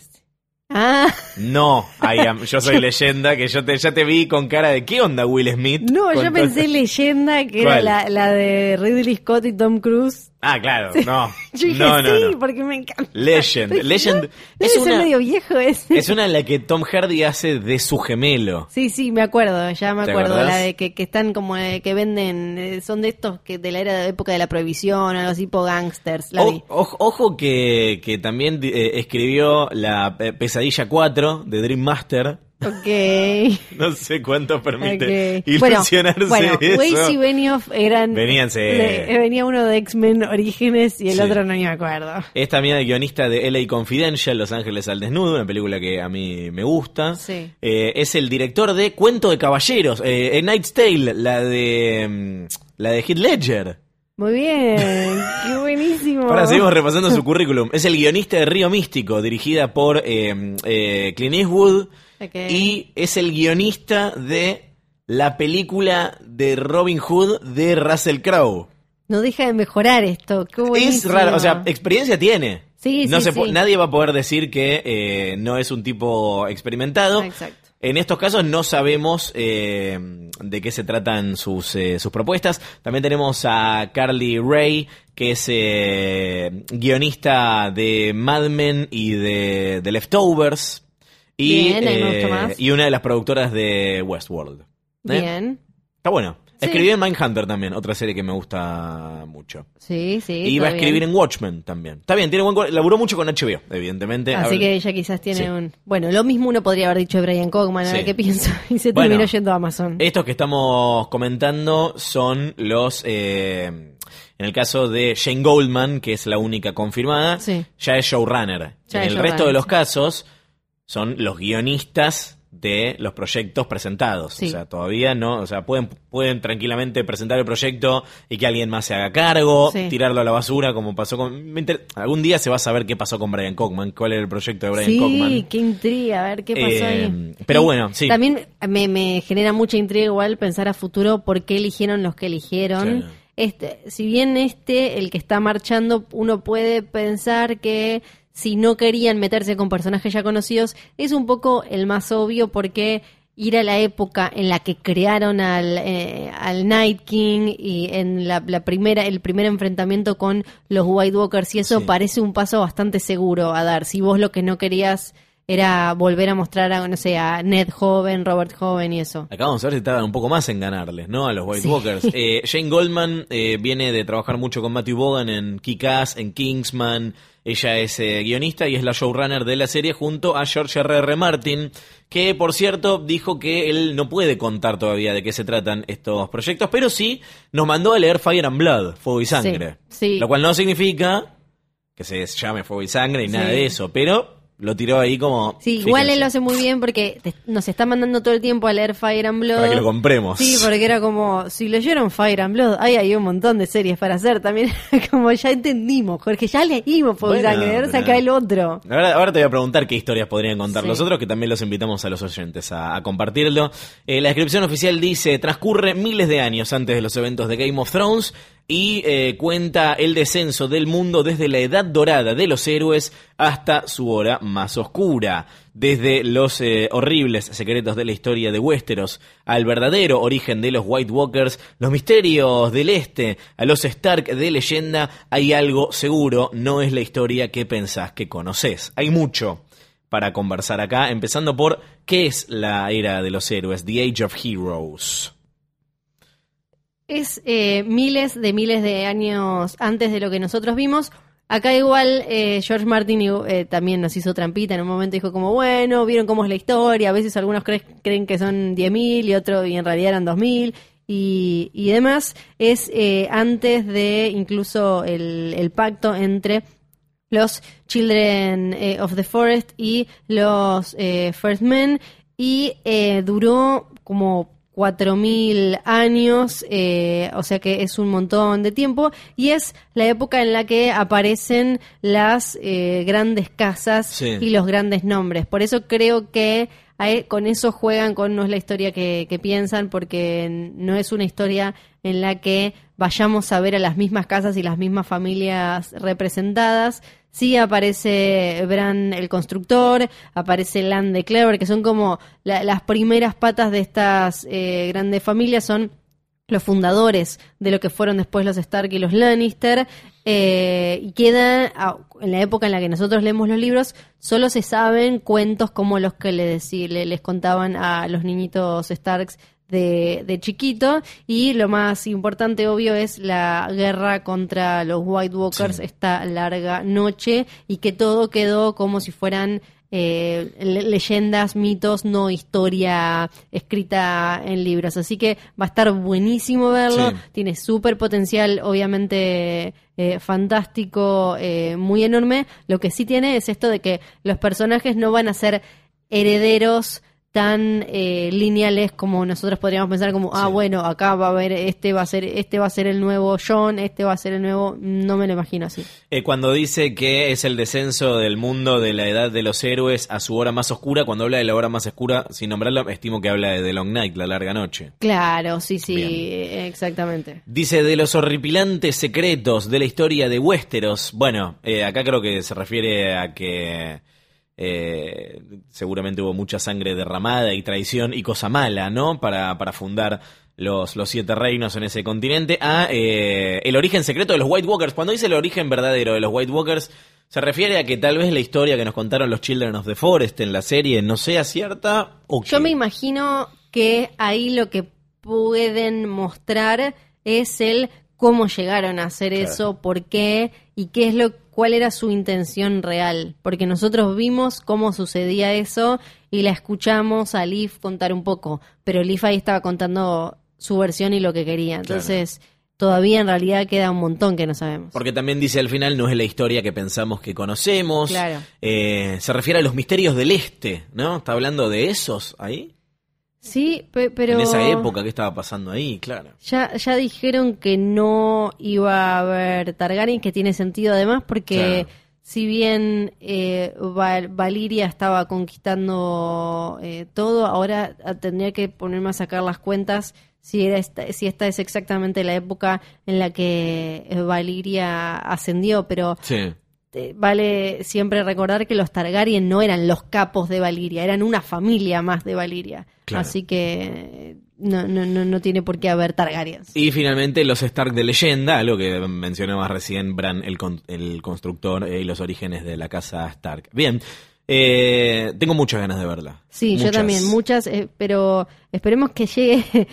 Ah, No, am- yo soy leyenda, que yo te, ya te vi con cara de ¿qué onda Will Smith? no, yo pensé leyenda que era la, la de Ridley Scott y Tom Cruise. Ah, claro, no. Yo dije no, no, sí, no. porque me encanta. Legend. Dije, Legend es una- medio viejo ese. Es una en la que Tom Hardy hace de su gemelo. Sí, sí, me acuerdo, ya me ¿Te acuerdo. acordás? La de que, que están como eh, que venden, eh, son de estos que de la era de época de la prohibición, algo tipo gangsters. La O- vi. ojo, ojo que, que también eh, escribió la Pesadilla 4 de Dream Master. Ok. No sé cuánto permite ok. Bueno, ilusionarse bueno. Weiss y Benioff eran. Venían, sí. de- venía uno de X-Men Orígenes y el Sí. otro no me acuerdo. Es también el guionista de LA Confidential, Los Ángeles al Desnudo, una película que a mí me gusta. Sí. Eh, es el director de Cuento de Caballeros, eh, A Knight's Tale, la de mm, la de Heath Ledger. Muy bien, qué buenísimo. Ahora seguimos repasando su currículum. Es el guionista de Río Místico, dirigida por eh, eh, Clint Eastwood. Y es el guionista de la película de Robin Hood de Russell Crowe. No deja de mejorar esto, qué Es raro, o sea, experiencia tiene. Sí, no sí, se sí. Nadie va a poder decir que eh, no es un tipo experimentado. Exacto. En estos casos no sabemos eh, de qué se tratan sus, eh, sus propuestas. También tenemos a Carly Ray, que es eh, guionista de Mad Men y de, de Leftovers. Y, Bien, ahí me eh, gustó más. y una de las productoras de Westworld. ¿Eh? Bien. Está bueno. Escribió en Mindhunter también, otra serie que me gusta mucho. Sí, sí. y va a está escribir bien. en Watchmen también. Está bien, tiene buen co- laburó mucho con HBO, evidentemente. Así Habla- que ella quizás tiene Sí. un... Bueno, lo mismo uno podría haber dicho de Brian Cogman, a Sí. ver qué pienso. Y se Bueno, terminó yendo a Amazon. Estos que estamos comentando son los. eh, en el caso de Shane Goldman, que es la única confirmada, Sí. ya es showrunner. Ya en es el resto de los sí. casos son los guionistas de los proyectos presentados. Sí. O sea, todavía no, o sea, pueden, pueden tranquilamente presentar el proyecto y que alguien más se haga cargo, Sí. tirarlo a la basura como pasó con... Algún día se va a saber qué pasó con Brian Cockman, cuál era el proyecto de Brian sí, Cockman. qué intriga, a ver qué pasó Eh, ahí. pero Y bueno, sí. También me, me genera mucha intriga igual pensar a futuro por qué eligieron los que eligieron. Claro. Este, si bien este, el que está marchando, uno puede pensar que si no querían meterse con personajes ya conocidos, es un poco el más obvio porque ir a la época en la que crearon al, eh, al Night King y en la, la primera el primer enfrentamiento con los White Walkers y eso Sí. parece un paso bastante seguro a dar. Si vos lo que no querías era volver a mostrar a, no sé, a Ned joven, Robert joven y eso. Acá vamos a ver si tardan un poco más en ganarles, ¿no? A los White Sí. Walkers. Eh, Jane Goldman eh, viene de trabajar mucho con Matthew Bogan en Kick-Ass, en Kingsman. Ella es eh, guionista y es la showrunner de la serie junto a George R.R. Martin, que por cierto dijo que él no puede contar todavía de qué se tratan estos proyectos, pero sí nos mandó a leer Fire and Blood, Fuego y Sangre. sí. Lo cual no significa que se llame Fuego y Sangre y nada Sí. de eso, pero lo tiró ahí como... Sí, igual él lo hace muy bien porque te- nos está mandando todo el tiempo a leer Fire and Blood. Para que lo compremos. Sí, porque era como, si leyeron Fire and Blood, ahí hay un montón de series para hacer también. como ya entendimos, Jorge, ya leímos y Bueno, Sangre, ahora pero- saca el otro. Ahora, ahora te voy a preguntar qué historias podrían contar Sí. los otros, que también los invitamos a los oyentes a, a compartirlo. Eh, la descripción oficial dice, transcurre miles de años antes de los eventos de Game of Thrones y eh, cuenta el descenso del mundo desde la edad dorada de los héroes hasta su hora más oscura. Desde los eh, horribles secretos de la historia de Westeros al verdadero origen de los White Walkers, los misterios del este, a los Stark de leyenda, hay algo seguro, no es la historia que pensás que conoces. Hay mucho para conversar acá, empezando por qué es la era de los héroes, The Age of Heroes. Es eh, miles de miles de años antes de lo que nosotros vimos. Acá igual eh, George Martin eh, también nos hizo trampita. En un momento dijo como, bueno, vieron cómo es la historia. A veces algunos cre- creen que son 10.000 y otros y en realidad eran 2.000 y, y demás. Es eh, antes de incluso el, el pacto entre los Children eh, of the Forest y los eh, First Men y duró como 4.000 años, eh, o sea que es un montón de tiempo, y es la época en la que aparecen las eh, grandes casas Sí. y los grandes nombres. Por eso creo que con eso juegan con no es la historia que, que piensan, porque no es una historia en la que vayamos a ver a las mismas casas y las mismas familias representadas. Sí aparece Bran el constructor, aparece Land de Clever, que son como la- las primeras patas de estas eh, grandes familias, son los fundadores de lo que fueron después los Stark y los Lannister. eh, y queda, en la época en la que nosotros leemos los libros, solo se saben cuentos como los que le deci- le- les contaban a los niñitos Starks de, de chiquito. Y lo más importante, obvio, es la guerra contra los White Walkers, Sí. esta larga noche, y que todo quedó como si fueran eh, le- leyendas, mitos, no historia escrita en libros. Así que va a estar buenísimo verlo. Sí. Tiene súper potencial, obviamente eh, fantástico, eh, muy enorme. Lo que sí tiene es esto de que los personajes no van a ser herederos tan eh, lineales como nosotros podríamos pensar como ah Sí. bueno acá va a haber este va a ser este va a ser el nuevo John este va a ser el nuevo no me lo imagino así Eh, cuando dice que es el descenso del mundo de la edad de los héroes a su hora más oscura, cuando habla de la hora más oscura, sin nombrarla, estimo que habla de The Long Night, la larga noche. claro sí sí Bien. exactamente Dice de los horripilantes secretos de la historia de Westeros. Bueno, eh, acá creo que se refiere a que eh, seguramente hubo mucha sangre derramada y traición y cosa mala, ¿no? Para, para fundar los, los siete reinos en ese continente. A eh, el origen secreto de los White Walkers. Cuando dice el origen verdadero de los White Walkers, se refiere a que tal vez la historia que nos contaron los Children of the Forest en la serie no sea cierta. ¿o Yo me imagino que ahí lo que pueden mostrar es el cómo llegaron a hacer Claro. eso, por qué y qué es lo cuál era su intención real, porque nosotros vimos cómo sucedía eso y la escuchamos a Leaf contar un poco, pero Leaf ahí estaba contando su versión y lo que quería. Entonces, todavía en realidad queda un montón que no sabemos. Porque también dice al final, no es la historia que pensamos que conocemos. Claro. Eh, se refiere a los misterios del este, ¿no? ¿Está hablando de esos ahí? Sí, pe- pero En esa época, ¿qué estaba pasando ahí? Claro. Ya, ya dijeron que no iba a haber Targaryen, que tiene sentido además, porque Claro. si bien eh, Val- Valiria estaba conquistando eh, todo, ahora ah, tendría que ponerme a sacar las cuentas si, era esta, si esta es exactamente la época en la que eh, Valiria ascendió, pero Sí. Eh, vale siempre recordar que los Targaryen no eran los capos de Valiria, eran una familia más de Valiria. Claro. Así que no, no, no, no tiene por qué haber Targaryens. Y finalmente los Stark de leyenda, algo que mencionabas recién, Bran, el, con- el constructor eh, y los orígenes de la casa Stark. Bien, Eh, tengo muchas ganas de verla. Sí, yo también, muchas, eh, pero esperemos que llegue,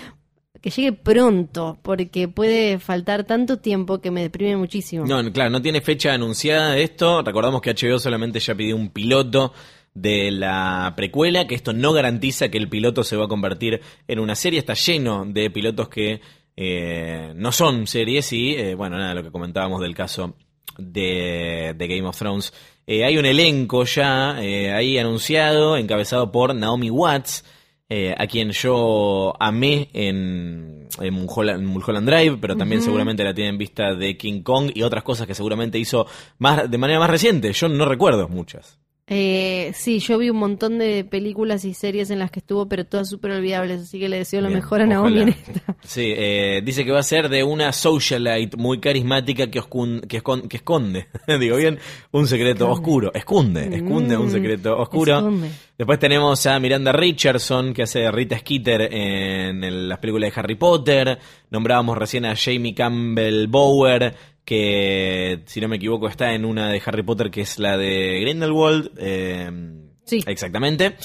que llegue pronto, porque puede faltar tanto tiempo que me deprime muchísimo. No, claro, no tiene fecha anunciada esto. Recordamos que HBO solamente ya pidió un piloto de la precuela, que esto no garantiza que el piloto se va a convertir en una serie. Está lleno de pilotos que eh, no son series y, eh, bueno, nada, lo que comentábamos del caso de, de Game of Thrones. Eh, hay un elenco ya ahí anunciado, encabezado por Naomi Watts, eh, a quien yo amé en, en, Mulholland, en Mulholland Drive, pero también seguramente la tienen vista de King Kong y otras cosas que seguramente hizo más de manera más reciente. Yo no recuerdo muchas. Eh, sí, yo vi un montón de películas y series en las que estuvo, pero todas súper olvidables, así que le deseo lo mejor a Naomi en esta. Sí, eh, dice que va a ser de una socialite muy carismática que, oscun- que, escon- que esconde, digo bien, un secreto oscuro. Esconde, esconde un Mm, secreto oscuro. esconde. Después tenemos a Miranda Richardson, que hace Rita Skeeter en el- las películas de Harry Potter. Nombrábamos recién a Jamie Campbell Bower, que si no me equivoco está en una de Harry Potter que es la de Grindelwald. eh, Sí. Exactamente.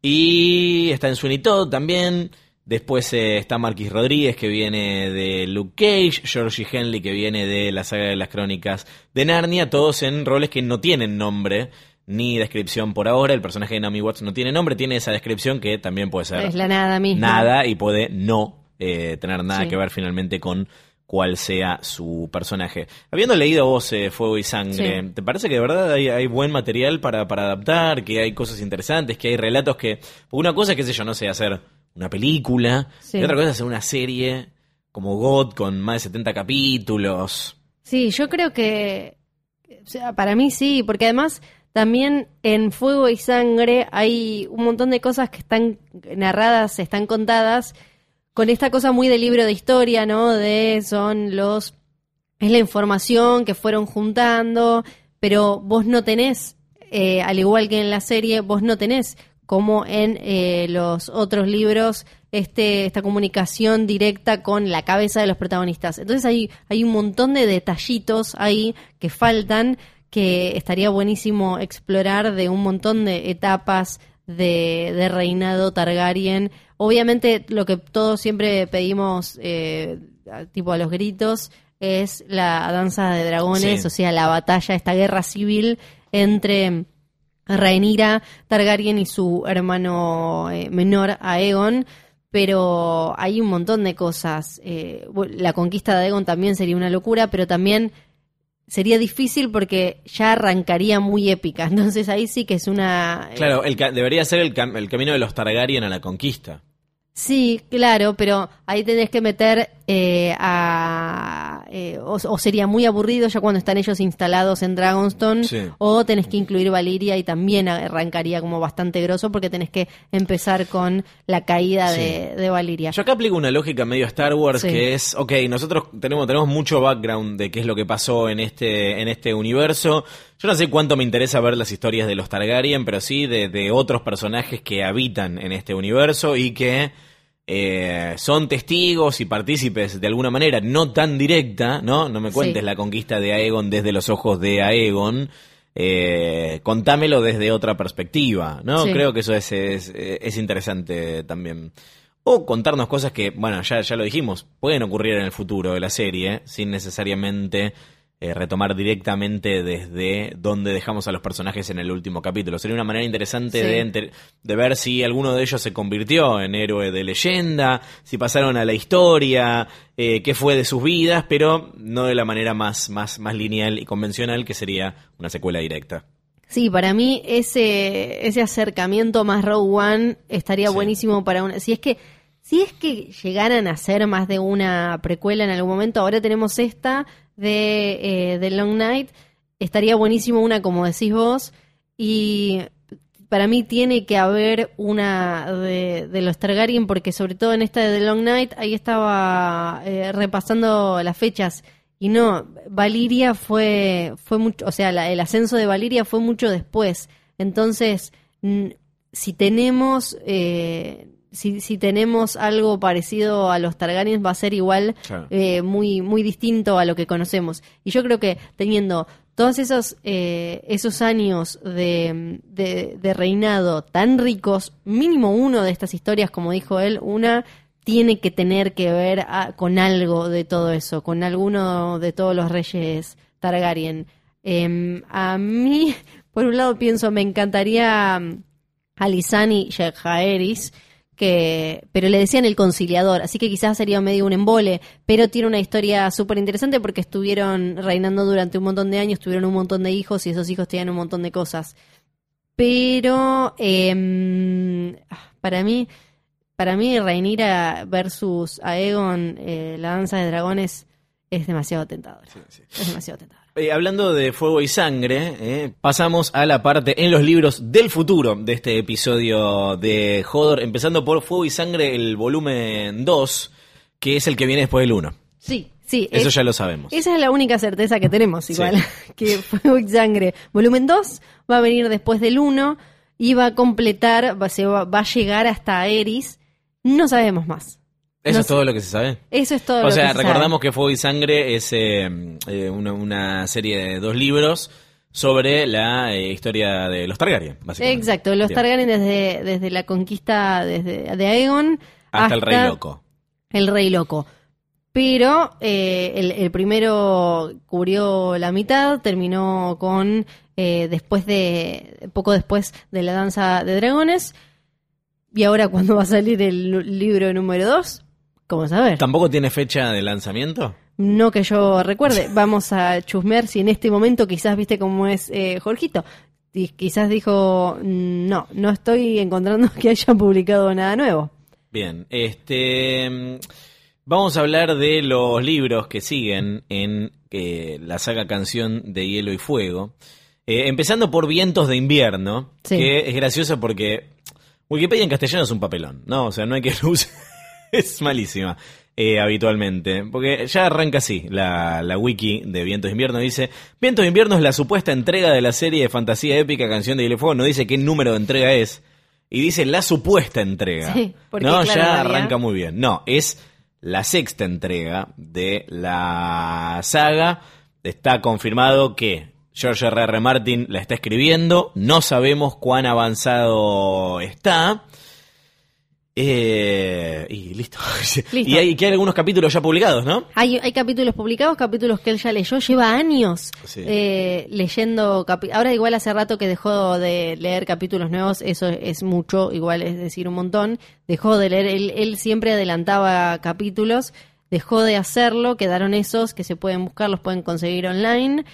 Y está en Sweeney Todd también. Después eh, está Marquis Rodríguez, que viene de Luke Cage. Georgie Henley, que viene de la saga de las crónicas de Narnia. Todos en roles que no tienen nombre ni descripción por ahora. El personaje de Naomi Watts no tiene nombre, tiene esa descripción que también puede ser Es la nada misma. nada y puede no eh, tener nada Sí. que ver finalmente con cuál sea su personaje. Habiendo leído vos eh, Fuego y Sangre, Sí. ¿te parece que de verdad hay, hay buen material para, para adaptar, que hay cosas interesantes, que hay relatos que... Una cosa es, qué sé yo, no sé, hacer una película, Sí. y otra cosa es hacer una serie como God con más de 70 capítulos. Sí, yo creo que, o sea, para mí sí, porque además también en Fuego y Sangre hay un montón de cosas que están narradas, están contadas con esta cosa muy de libro de historia, ¿no? De son los es la información que fueron juntando, pero vos no tenés, eh, al igual que en la serie, vos no tenés como en eh, los otros libros este, esta comunicación directa con la cabeza de los protagonistas. Entonces hay, hay un montón de detallitos ahí que faltan que estaría buenísimo explorar de un montón de etapas de, de reinado Targaryen. Obviamente lo que todos siempre pedimos, eh, tipo a los gritos, es la danza de dragones, Sí. o sea, la batalla, esta guerra civil entre Rhaenyra Targaryen y su hermano eh, menor Aegon, pero hay un montón de cosas. Eh, la conquista de Aegon también sería una locura, pero también sería difícil porque ya arrancaría muy épica. Entonces ahí sí que es una... eh, Claro, el ca- debería ser el, cam- el camino de los Targaryen a la conquista. Sí, claro, pero ahí tenés que meter eh, a... eh, o, o sería muy aburrido ya cuando están ellos instalados en Dragonstone, Sí. o tenés que incluir Valiria y también arrancaría como bastante grosso porque tenés que empezar con la caída de, de Valiria. Yo acá aplico una lógica medio Star Wars Sí. que es, ok, nosotros tenemos, tenemos mucho background de qué es lo que pasó en este, en este universo. Yo no sé cuánto me interesa ver las historias de los Targaryen, pero sí de, de otros personajes que habitan en este universo y que eh, son testigos y partícipes de alguna manera, no tan directa, ¿no? No me cuentes Sí. la conquista de Aegon desde los ojos de Aegon. Eh, contámelo desde otra perspectiva, ¿no? Sí. Creo que eso es, es, es interesante también. O contarnos cosas que, bueno, ya, ya lo dijimos, pueden ocurrir en el futuro de la serie, sin necesariamente eh, retomar directamente desde donde dejamos a los personajes en el último capítulo. Sería una manera interesante Sí. de, enter- de ver si alguno de ellos se convirtió en héroe de leyenda, si pasaron a la historia, eh, qué fue de sus vidas, pero no de la manera más, más, más lineal y convencional que sería una secuela directa. Sí, para mí ese, ese acercamiento más Rogue One estaría Sí. buenísimo para una... Si es que si es que llegaran a hacer más de una precuela en algún momento, ahora tenemos esta de, eh, de Long Night, estaría buenísimo una como decís vos, y para mí tiene que haber una de, los Targaryen, porque sobre todo en esta de The Long Night, ahí estaba eh, repasando las fechas, y no, Valiria fue, fue mucho, o sea, la- el ascenso de Valiria fue mucho después. Entonces, si tenemos, eh, si, si tenemos algo parecido a los Targaryens, va a ser igual Claro. eh, muy, muy distinto a lo que conocemos. Y yo creo que teniendo todos esos, eh, esos años de, de, de reinado tan ricos, mínimo uno de estas historias, como dijo él, una tiene que tener que ver a- con algo de todo eso, con alguno de todos los reyes Targaryen. Em, a mí, por un lado, pienso, me encantaría mm, Alisani Jaehaerys, que pero le decían el conciliador, así que quizás sería medio un embole, pero tiene una historia súper interesante porque estuvieron reinando durante un montón de años, tuvieron un montón de hijos y esos hijos tenían un montón de cosas. Pero em, para mí, para mí Rhaenyra versus Aegon, eh, la danza de dragones, es demasiado tentadora. Es demasiado tentadora. Eh, hablando de fuego y sangre, eh, pasamos a la parte en los libros del futuro de este episodio de Hodor, empezando por Fuego y Sangre, el volumen 2, que es el que viene después del 1. Sí, sí. Eso es- ya lo sabemos. Esa es la única certeza que tenemos, Sí. igual. que Fuego y Sangre. Volumen 2 va a venir después del 1 y va a completar, va, se va, va a llegar hasta Eris. No sabemos más. Eso no es sé. todo lo que se sabe. Eso es todo O lo sea, que se sabe. recordamos que Fuego y Sangre es eh, eh, una, una serie de dos libros sobre la eh, historia de los Targaryen, básicamente. Exacto, los. Targaryen desde, desde la conquista desde, de Aegon Hasta, el Rey Loco. El Rey Loco. Pero eh, el, el primero cubrió la mitad, terminó con eh, después de poco después de la danza de dragones. Y ahora cuando va a salir el libro número 2, ¿cómo saber? ¿Tampoco tiene fecha de lanzamiento? No que yo recuerde. Vamos a chusmear si en este momento quizás viste cómo es eh, Jorgito. Y quizás dijo, "Mm, no, no estoy encontrando que haya publicado nada nuevo. Bien, este mm, vamos a hablar de los libros que siguen en eh, la saga Canción de Hielo y Fuego. Eh, empezando por Vientos de Invierno, Sí. que es gracioso porque Wikipedia en castellano es un papelón, ¿no? O sea, no hay que usar. es malísima. eh, habitualmente, porque ya arranca así, la, la wiki de Vientos de Invierno dice, Vientos de Invierno es la supuesta entrega de la serie de fantasía épica Canción de Hielo y Fuego, no dice qué número de entrega es, y dice la supuesta entrega. Sí, porque, no, claro, ya arranca muy bien. No, es la sexta entrega de la saga. Está confirmado que George R. R. Martin la está escribiendo. No sabemos cuán avanzado está. Eh, y listo. Listo. Y hay, que hay algunos capítulos ya publicados, ¿no? Hay, hay capítulos publicados, capítulos que él ya leyó, lleva años Sí. eh, leyendo. Ahora igual hace rato que dejó de leer capítulos nuevos, eso es mucho, igual es decir un montón. Dejó de leer, él, él siempre adelantaba capítulos, dejó de hacerlo, quedaron esos que se pueden buscar, los pueden conseguir online.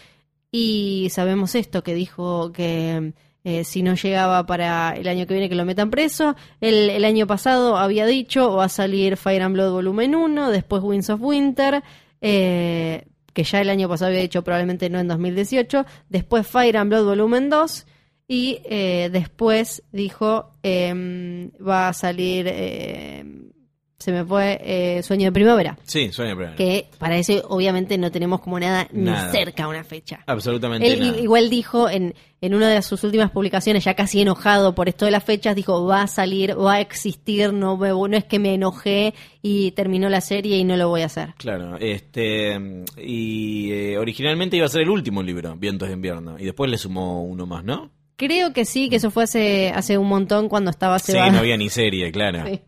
Y sabemos esto, que dijo que eh, si no llegaba para el año que viene que lo metan preso. El, año pasado había dicho, va a salir Fire and Blood volumen 1, después Winds of Winter, eh, que ya el año pasado había dicho probablemente no en 2018, después Fire and Blood volumen 2 y eh, después dijo em, va a salir, em, se me fue, eh, Sueño de Primavera. Sí, suena primero. Que para eso obviamente no tenemos como nada, Nada. ni cerca una fecha. Absolutamente Él nada. igual dijo en, en una de sus últimas publicaciones, ya casi enojado por esto de las fechas, dijo, va a salir, va a existir, no, me- no es que me enojé y terminó la serie y no lo voy a hacer. Claro, este y eh, originalmente iba a ser el último libro, Vientos de Invierno, y después le sumó uno más, ¿no? Creo que sí, que eso fue hace, hace un montón cuando estaba Sí, Seba. no había ni serie, claro. Sí.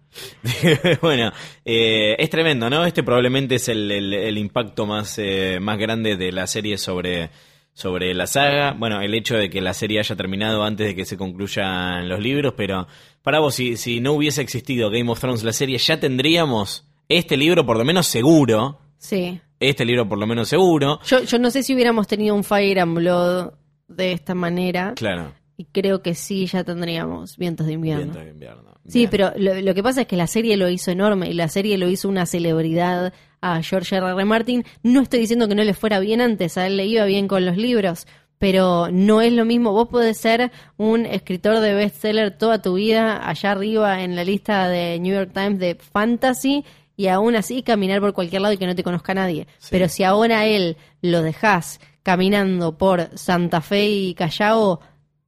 bueno, eh, es tremendo, ¿no? Este probablemente es el, el- el impacto más, eh, más grande de la serie sobre, sobre la saga. Bueno, el hecho de que la serie haya terminado antes de que se concluyan los libros, pero para vos, si, si no hubiese existido Game of Thrones la serie, ya tendríamos este libro por lo menos seguro. Sí. Este libro por lo menos seguro. Yo, yo no sé si hubiéramos tenido un Fire and Blood de esta manera. Claro. Y creo que sí, ya tendríamos Vientos de Invierno. Viento de invierno. Sí, pero lo, lo que pasa es que la serie lo hizo enorme y la serie lo hizo una celebridad a George R. R. Martin. No estoy diciendo que no le fuera bien antes, a él le iba bien con los libros, pero no es lo mismo. Vos podés ser un escritor de bestseller toda tu vida allá arriba en la lista de New York Times de fantasy y aún así caminar por cualquier lado y que no te conozca nadie. Sí. Pero si ahora él lo dejás caminando por Santa Fe y Callao,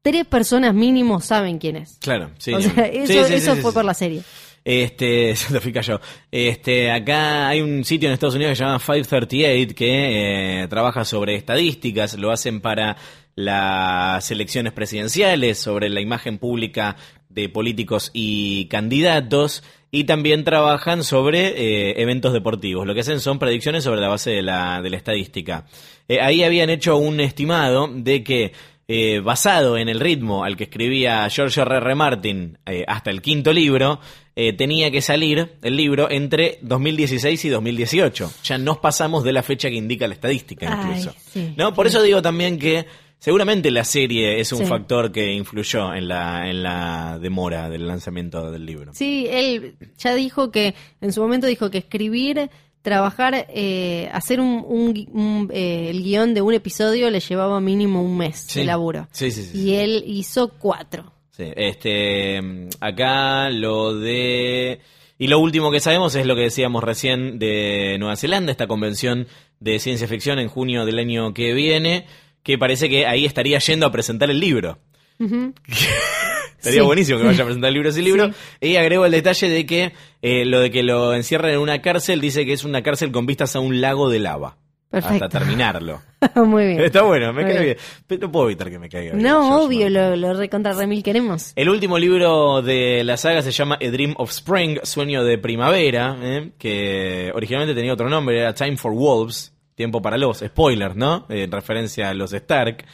tres personas mínimo saben quién es. Claro, sí. o sea, eso, sí, eso fue por la serie. Este, se te yo. Este, acá hay un sitio en Estados Unidos que se llama 538 que eh, trabaja sobre estadísticas, lo hacen para las elecciones presidenciales, sobre la imagen pública de políticos y candidatos y también trabajan sobre eh, eventos deportivos. Lo que hacen son predicciones sobre la base de la, de la estadística. Eh, ahí habían hecho un estimado de que eh, basado en el ritmo al que escribía George R. R. Martin hasta el quinto libro, tenía que salir el libro entre 2016 y 2018. Ya nos pasamos de la fecha que indica la estadística incluso. ¿No? Por eso digo también que Seguramente la serie es un factor que influyó en la, en la demora del lanzamiento del libro. Sí, él ya dijo que, en su momento dijo que escribir, trabajar, eh, hacer un, eh, el guion de un episodio le llevaba mínimo un mes de laburo. Sí, sí, sí. Y él hizo cuatro. Sí, este, acá lo de... Y lo último que sabemos es lo que decíamos recién de Nueva Zelanda, esta convención de ciencia ficción en junio del año que viene que parece que ahí estaría yendo a presentar el libro. Estaría buenísimo que vaya a presentar el libro sin libro. Y agrego el detalle de que eh, lo de que lo encierren en una cárcel dice que es una cárcel con vistas a un lago de lava. Hasta terminarlo. Muy bien. Está bueno, me cae bien. Pero no puedo evitar que me caiga bien. No, obvio, lo, lo recontra remil queremos. El último libro de la saga se llama A Dream of Spring, Sueño de Primavera, eh, que originalmente tenía otro nombre, era Time for Wolves. Tiempo para los, spoilers, ¿no? En referencia a los Stark.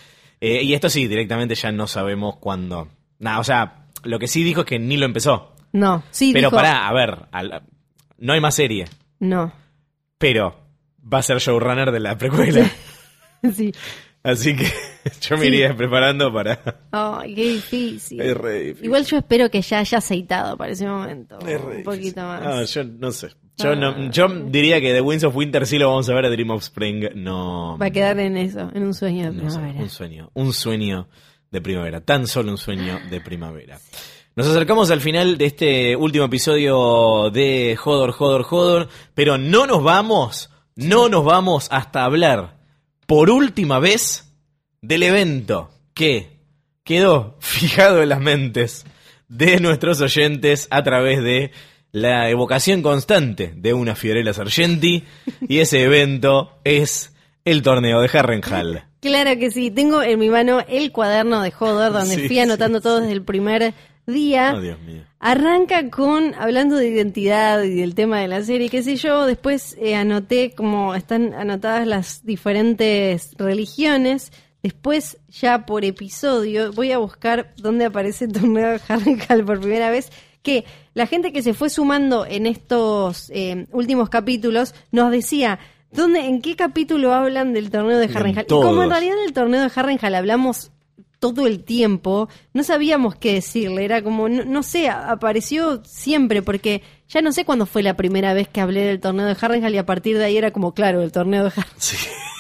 Eh, y esto sí, directamente ya no sabemos cuándo. Nada, o sea, lo que sí dijo es que ni lo empezó. No, sí Pero pará, a ver, no hay más serie. No. Pero va a ser showrunner de la precuela. sí. Así que yo me iría preparando para. Ay, qué difícil. Es re difícil. Igual yo espero que ya haya aceitado para ese momento. Es re un poquito más. No, yo no sé. Yo, no, ah. yo diría que The Winds of Winter sí lo vamos a ver, a Dream of Spring no. Va a quedar en eso, en un sueño de primavera. un sueño, un sueño de primavera, tan solo un sueño de primavera. Nos acercamos al final de este último episodio de Jodor, Jodor, Jodor, pero no nos vamos, no nos vamos hasta hablar por última vez del evento que quedó fijado en las mentes de nuestros oyentes a través de la evocación constante de una Fiorella Sargenti y ese evento es el torneo de Harrenhal. Claro que sí, tengo en mi mano el cuaderno de Hodor donde fui anotando todo desde el primer día. Oh, Dios mío. Arranca con, hablando de identidad y del tema de la serie, qué sé yo, después eh, anoté como están anotadas las diferentes religiones. Después, ya por episodio, voy a buscar dónde aparece el torneo de Harrenhal por primera vez que la gente que se fue sumando en estos eh, últimos capítulos nos decía, ¿dónde, ¿en qué capítulo hablan del torneo de Harrenhal? Y como en realidad del torneo de Harrenhal hablamos todo el tiempo, no sabíamos qué decirle, era como, no, sé, apareció siempre, porque ya no sé cuándo fue la primera vez que hablé del torneo de Harrenhal y a partir de ahí era como, claro, el torneo de Harrenhal.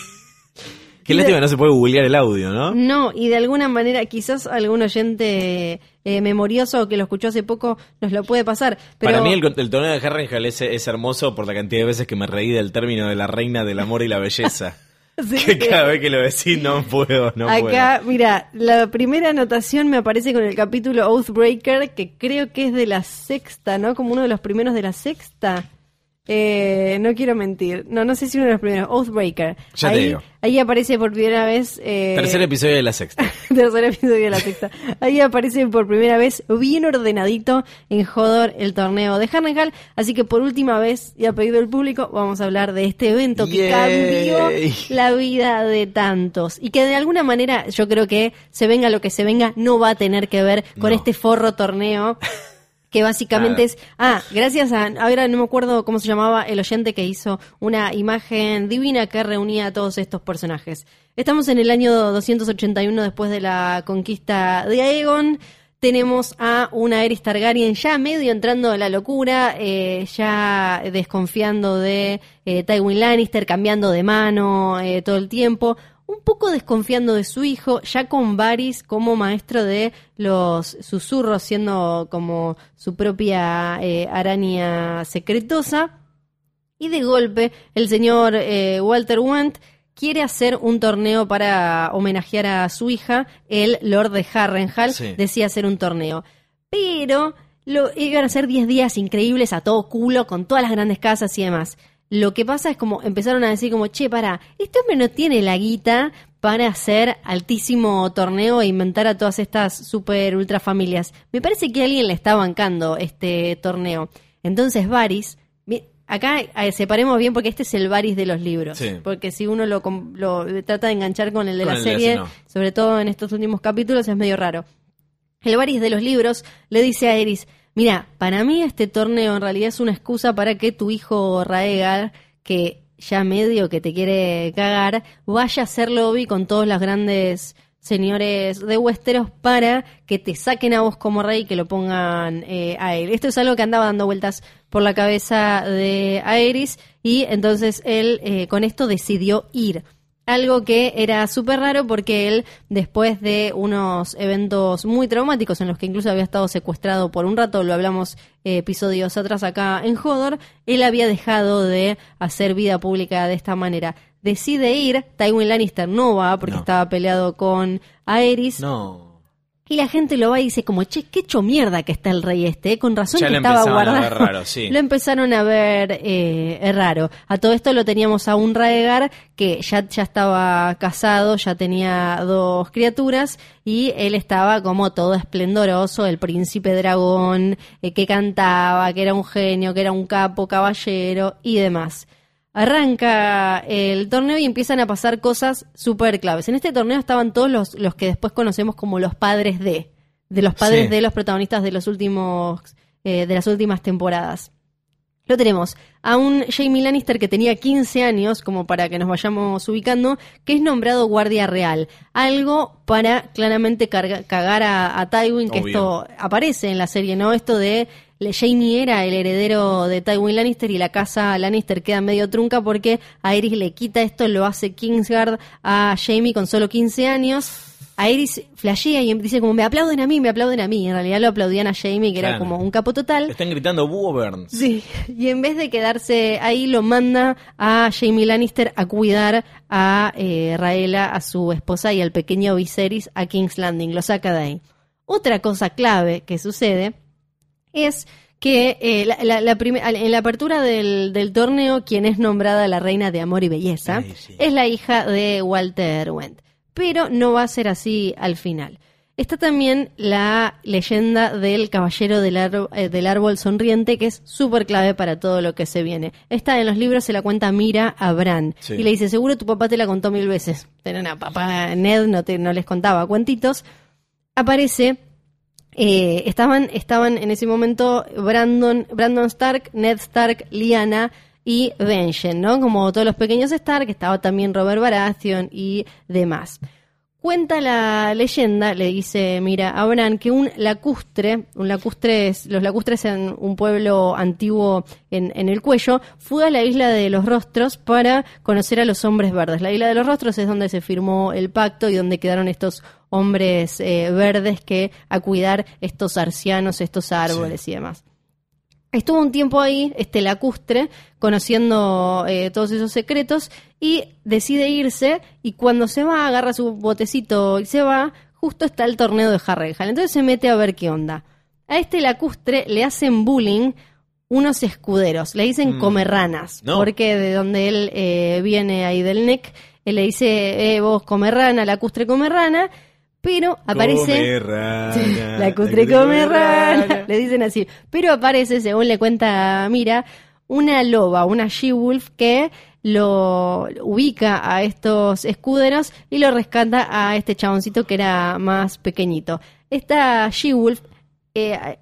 Qué lástima, no se puede googlear el audio, ¿no? No, y de alguna manera quizás algún oyente eh, memorioso que lo escuchó hace poco nos lo puede pasar. Pero... Para mí el, torneo de Harrenhal es, es hermoso por la cantidad de veces que me reí del término de la reina del amor y la belleza. que cada vez que lo decís no puedo, no Acá, mira, la primera anotación me aparece con el capítulo Oathbreaker, que creo que es de la sexta, ¿no? Como uno de los primeros de la sexta. Eh, no quiero mentir. No, no sé si uno de los primeros. Oathbreaker. Ya ahí, te digo. Ahí aparece por primera vez. Eh, Tercer episodio de la sexta. tercer episodio de la sexta. Ahí aparece por primera vez, bien ordenadito, en Jodor, el torneo de Harrenhal. Así que por última vez, y a pedido del público, vamos a hablar de este evento que cambió la vida de tantos. Y que de alguna manera, yo creo que se venga lo que se venga, no va a tener que ver con este forro torneo. que básicamente es, ah, gracias a, ahora no me acuerdo cómo se llamaba el oyente que hizo una imagen divina que reunía a todos estos personajes. Estamos en el año 281 después de la conquista de Aegon. Tenemos a una Eris Targaryen ya medio entrando en la locura, eh, ya desconfiando de eh, Tywin Lannister, cambiando de mano eh, todo el tiempo un poco desconfiando de su hijo, ya con Varys como maestro de los susurros, siendo como su propia eh, araña secretosa. Y de golpe, el señor eh, Walter Went quiere hacer un torneo para homenajear a su hija, el Lord de Harrenhal, decía hacer un torneo. Pero Lo, iban a ser 10 días increíbles a todo culo, con todas las grandes casas y demás. Lo que pasa es como empezaron a decir como, che, para, este hombre no tiene la guita para hacer altísimo torneo e inventar a todas estas super ultra familias. Me parece que alguien le está bancando este torneo. Entonces Varys, acá separemos bien porque este es el Varys de los libros. Sí. Porque si uno lo, lo trata de enganchar con el de Con la el serie, serie, no. sobre todo en estos últimos capítulos, es medio raro. El Varys de los libros le dice a Eris, mira, para mí este torneo en realidad es una excusa para que tu hijo Raegar, que ya medio que te quiere cagar, vaya a hacer lobby con todos los grandes señores de Westeros para que te saquen a vos como rey y que lo pongan eh, a él. Esto es algo que andaba dando vueltas por la cabeza de Aerys y entonces él eh, con esto decidió ir. Algo que era súper raro porque él, después de unos eventos muy traumáticos en los que incluso había estado secuestrado por un rato, lo hablamos eh, episodios atrás acá en Hodor, él había dejado de hacer vida pública de esta manera. Decide ir, Tywin Lannister no va porque No. estaba peleado con Aerys. No. Y la gente lo va y dice como, che, qué hecho mierda que está el rey este, ¿eh? con razón Ya que lo estaba empezaban a guardado. ver raro, sí. Lo empezaron a ver eh, raro. A todo esto lo teníamos a un Raegar que ya, ya estaba casado, ya tenía dos criaturas y él estaba como todo esplendoroso, el príncipe dragón, eh, que cantaba, que era un genio, que era un capo, caballero y demás. Arranca el torneo y empiezan a pasar cosas súper claves. En este torneo estaban todos los, los que después conocemos como los padres de, de los padres Sí. de los protagonistas de los últimos, eh, de las últimas temporadas. Lo tenemos a un Jamie Lannister que tenía 15 años, como para que nos vayamos ubicando, que es nombrado guardia real. Algo para claramente carga- cagar a, a Tywin, que Obvio. esto aparece en la serie, ¿no? Esto de Jamie era el heredero de Tywin Lannister y la casa Lannister queda medio trunca porque Aerys le quita esto, lo hace Kingsguard a Jamie con solo 15 años. Aerys flashea y dice como me aplauden a mí, me aplauden a mí. En realidad lo aplaudían a Jamie, que era como un capo total. Están gritando Burns. Sí, y en vez de quedarse ahí, lo manda a Jamie Lannister a cuidar a eh, Raela, a su esposa y al pequeño Viserys a King's Landing. Lo saca de ahí. Otra cosa clave que sucede es que eh, la- la- la prime- al- en la apertura del, del torneo, quien es nombrada la reina de amor y belleza Ay, sí. es la hija de Walter Wendt. Pero no va a ser así al final. Está también la leyenda del caballero del, ar- eh, del árbol sonriente, que es súper clave para todo lo que se viene. Esta en los libros se la cuenta Mira a Bran. Sí. Y le dice, seguro tu papá te la contó mil veces. Pero no, papá Ned no, te, no les contaba cuentitos. Aparece eh, estaban, estaban en ese momento Brandon, Brandon Stark, Ned Stark, Lyanna y Benjen, ¿no? Como todos los pequeños Stark, estaba también Robert Baratheon y demás. Cuenta la leyenda, le dice, mira, a Bran, que un lacustre, un lacustre es, los lacustres en un pueblo antiguo en, en el cuello, fue a la isla de los rostros para conocer a los hombres verdes. La isla de los rostros es donde se firmó el pacto y donde quedaron estos hombres eh, verdes que a cuidar estos arcianos, estos árboles y demás. Estuvo un tiempo ahí, este lacustre, conociendo eh, todos esos secretos y decide irse y cuando se va agarra su botecito y se va, justo está el torneo de Harrenhal. Entonces se mete a ver qué onda. A este lacustre le hacen bullying unos escuderos, le dicen Mm. comerranas, No. porque de donde él eh, viene ahí del NEC, él le dice, eh, vos comerrana, lacustre comerrana, pero aparece... Come rana, la come rana. Le dicen así. Pero aparece, según le cuenta Mira, una loba, una she-wolf que lo ubica a estos escuderos y lo rescata a este chaboncito que era más pequeñito. Esta she-wolf, eh,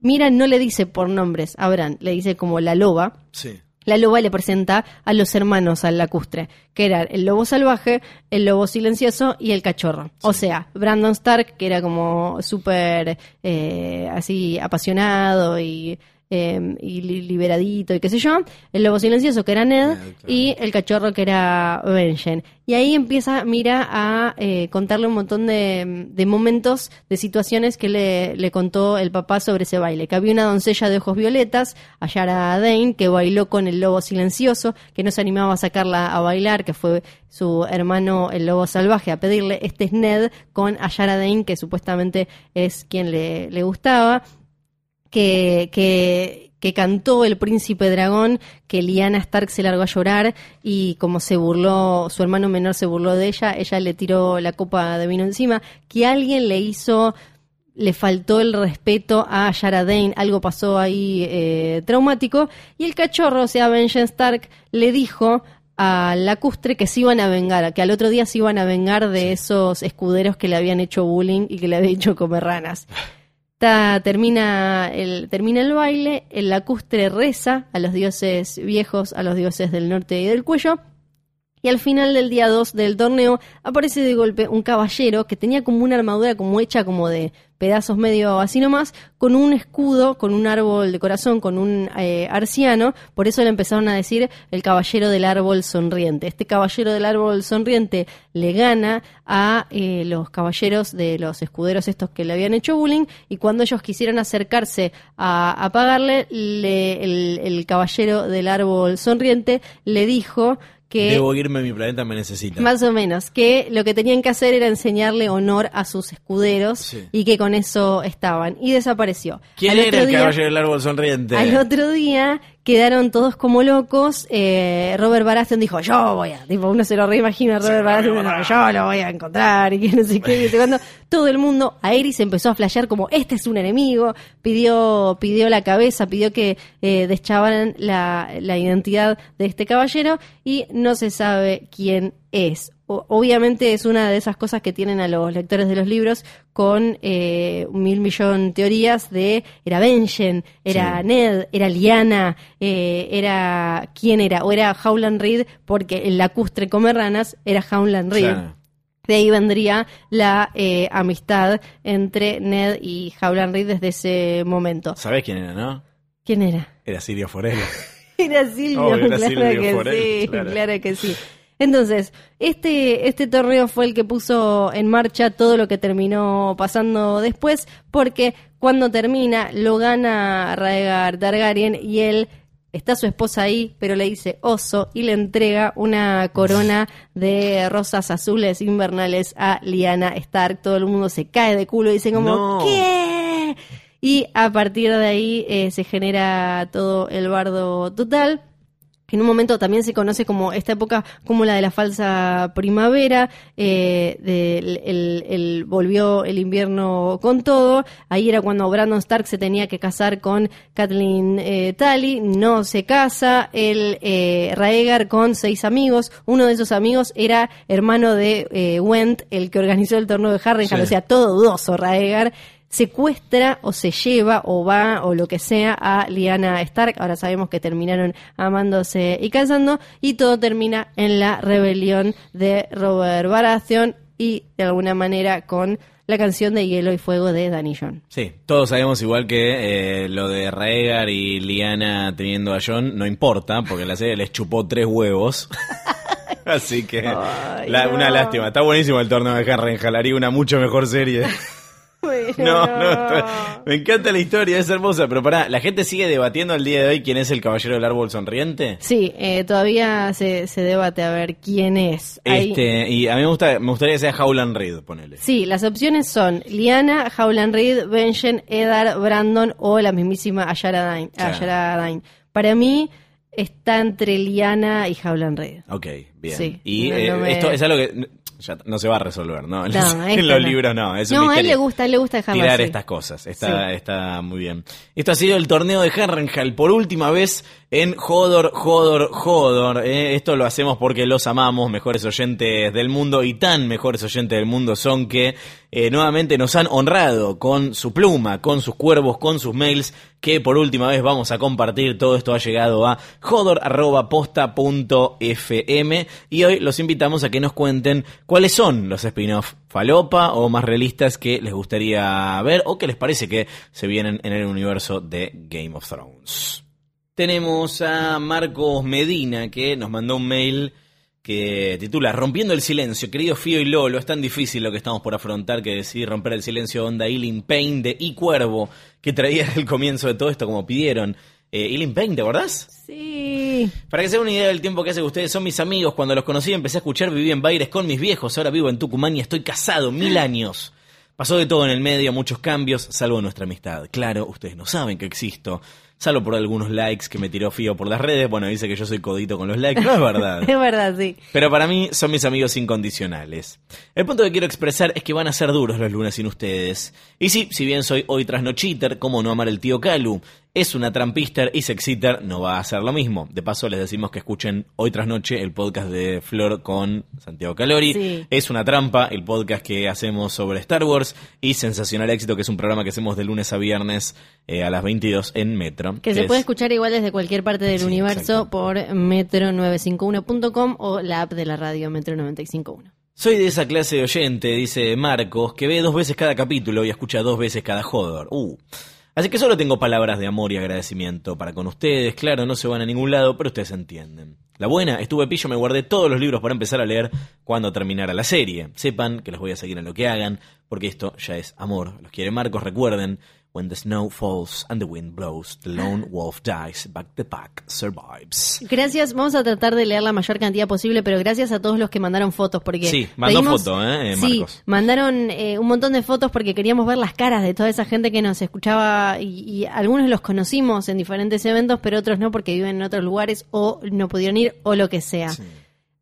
Mira no le dice por nombres a Bran, le dice como la loba. Sí. La loba le presenta a los hermanos al lacustre, que eran el lobo salvaje, el lobo silencioso y el cachorro. O sea, Brandon Stark, que era como súper eh, así apasionado y, eh, y li- liberadito y qué sé yo, el lobo silencioso, que era Ned, claro. y el cachorro, que era Benjen. Y ahí empieza Mira a eh, contarle un montón de, de momentos, de situaciones que le, le contó el papá sobre ese baile. Que había una doncella de ojos violetas, Ayara Dane, que bailó con el lobo silencioso, que no se animaba a sacarla a bailar, que fue su hermano el lobo salvaje a pedirle. Este es Ned con Ayara Dane, que supuestamente es quien le, le gustaba. Que, que, que cantó el príncipe dragón, que Lyanna Stark se largó a llorar y como se burló, su hermano menor se burló de ella, ella le tiró la copa de vino encima, que alguien le hizo le faltó el respeto a Yara Dane, algo pasó ahí eh, traumático, y el cachorro, o sea, Benjen Stark, le dijo a Lacustre que se iban a vengar, que al otro día se iban a vengar de esos escuderos que le habían hecho bullying y que le habían hecho comer ranas. Termina, el, baile, el lacustre reza a los dioses viejos, a los dioses del norte y del cuello, y al final del día 2 del torneo aparece de golpe un caballero que tenía como una armadura como hecha como de pedazos medio así nomás, con un escudo, con un árbol de corazón, con un eh, arciano, por eso le empezaron a decir el caballero del árbol sonriente. Este caballero del árbol sonriente le gana a eh, los caballeros de los escuderos estos que le habían hecho bullying y cuando ellos quisieron acercarse a, pagarle, el, el caballero del árbol sonriente le dijo Debo irme, mi planeta me necesita. Más o menos, que lo que tenían que hacer era enseñarle honor a sus escuderos y que con eso estaban. Y desapareció. ¿Quién era el caballero del árbol sonriente? Al otro día quedaron todos como locos. Eh, Robert Baratheon dijo, yo voy a, tipo, uno se lo reimagina a Robert Baratheon, yo lo voy a encontrar, y que no sé qué, y cuando todo el mundo, a Eris empezó a flashear como, este es un enemigo, pidió, pidió la cabeza, pidió que eh, deschabaran la, la identidad de este caballero, y no se sabe quién es obviamente es una de esas cosas que tienen a los lectores de los libros con eh, un mil millón teorías de era Benjen, era Ned, era Liana, eh, era quién era, o era Howland Reed, porque el lacustre come ranas era Howland Reed. De ahí vendría la eh, amistad entre Ned y Howland Reed desde ese momento. ¿Sabes quién era, no? ¿Quién era? Era Silvio Forel. era Silvio, claro que sí, claro que sí. Entonces, este, este torneo fue el que puso en marcha todo lo que terminó pasando después, porque cuando termina lo gana Raegar Targaryen y él está su esposa ahí, pero le dice oso y le entrega una corona de rosas azules invernales a Liana Stark. Todo el mundo se cae de culo y dice como, ¿qué? Y a partir de ahí eh, se genera todo el bardo total en un momento también se conoce como esta época como la de la falsa primavera, eh, el, volvió el invierno con todo, ahí era cuando Brandon Stark se tenía que casar con Kathleen eh, Tully, no se casa, el eh, Raegar con seis amigos, uno de esos amigos era hermano de eh, Went, el que organizó el torneo de Harrenhal, o sea, todo dudoso Raegar, secuestra o se lleva o va o lo que sea a Liana Stark. Ahora sabemos que terminaron amándose y casando y todo termina en la rebelión de Robert Baratheon y de alguna manera con la canción de Hielo y Fuego de Danny John. Sí, todos sabemos igual que eh, lo de Rhaegar y Liana teniendo a John no importa porque la serie les chupó tres huevos. Así que una lástima. Está buenísimo el torneo de Harrenhal. Haría una mucho mejor serie. No, no, me encanta la historia, es hermosa, pero pará, ¿la gente sigue debatiendo al día de hoy quién es el caballero del árbol sonriente? Sí, eh, todavía se, se, debate a ver quién es. Este, y a mí me, gusta, me gustaría que sea Howland Reed, ponele. Sí, las opciones son Liana, Howland Reed, Benjen, Eddard, Brandon o la mismísima Ayara Dine. Para mí está entre Liana y Howland Reed. Ok, bien. y eh, esto es algo que ya no se va a resolver, ¿no? En, los, libros no, es No, a él le gusta, a él le gusta dejarlo tirar estas cosas. Está, está muy bien. Esto ha sido el torneo de Herrenhal por última vez en Jodor, Jodor, Jodor. ¿eh? Esto lo hacemos porque los amamos, mejores oyentes del mundo y tan mejores oyentes del mundo son que eh, nuevamente nos han honrado con su pluma, con sus cuervos, con sus mails, que por última vez vamos a compartir. Todo esto ha llegado a jodor.posta.fm y hoy los invitamos a que nos cuenten cuáles son los spin-off falopa o más realistas que les gustaría ver o que les parece que se vienen en el universo de Game of Thrones. Tenemos a Marcos Medina que nos mandó un mail que titula Rompiendo el silencio. Querido Fío y Lolo, es tan difícil lo que estamos por afrontar que decidí romper el silencio onda Healing Pain de Y Cuervo, que traía el comienzo de todo esto como pidieron. Eh, Healing Pain, ¿te acordás? Sí. Para que se den una idea del tiempo que hace que ustedes son mis amigos, cuando los conocí empecé a escuchar, viví en Baires con mis viejos, ahora vivo en Tucumán y estoy casado, mil años. Pasó de todo en el medio, muchos cambios, salvo nuestra amistad. Claro, ustedes no saben que existo. Salvo por algunos likes que me tiró Fío por las redes. Bueno, dice que yo soy codito con los likes. No es verdad. es verdad, sí. Pero para mí son mis amigos incondicionales. El punto que quiero expresar es que van a ser duros los lunes sin ustedes. Y sí, si bien soy hoy trasno cheater, ¿cómo no amar el tío Calu? Es una trampister y sexiter no va a hacer lo mismo. De paso les decimos que escuchen hoy tras noche el podcast de Flor con Santiago Calori. Sí. Es una trampa el podcast que hacemos sobre Star Wars y Sensacional Éxito, que es un programa que hacemos de lunes a viernes eh, a las 22 en Metro. Que se es- puede escuchar igual desde cualquier parte del Sí, universo exacto. por metro951.com o la app de la radio Metro 951. Soy de esa clase de oyente, dice Marcos, que ve dos veces cada capítulo y escucha dos veces cada joder. Uh. Así que solo tengo palabras de amor y agradecimiento para con ustedes. Claro, no se van a ningún lado, pero ustedes entienden. La buena, estuve pillo, me guardé todos los libros para empezar a leer cuando terminara la serie. Sepan que los voy a seguir en lo que hagan, porque esto ya es amor. Los quiere Marcos, recuerden. When the snow falls and the wind blows, the lone wolf dies, but the pack survives. Gracias, vamos a tratar de leer la mayor cantidad posible, pero gracias a todos los que mandaron fotos, porque Sí, mandó pedimos- foto, ¿eh, sí, mandaron eh, un montón de fotos porque queríamos ver las caras de toda esa gente que nos escuchaba y, y algunos los conocimos en diferentes eventos, pero otros no porque viven en otros lugares o no pudieron ir o lo que sea.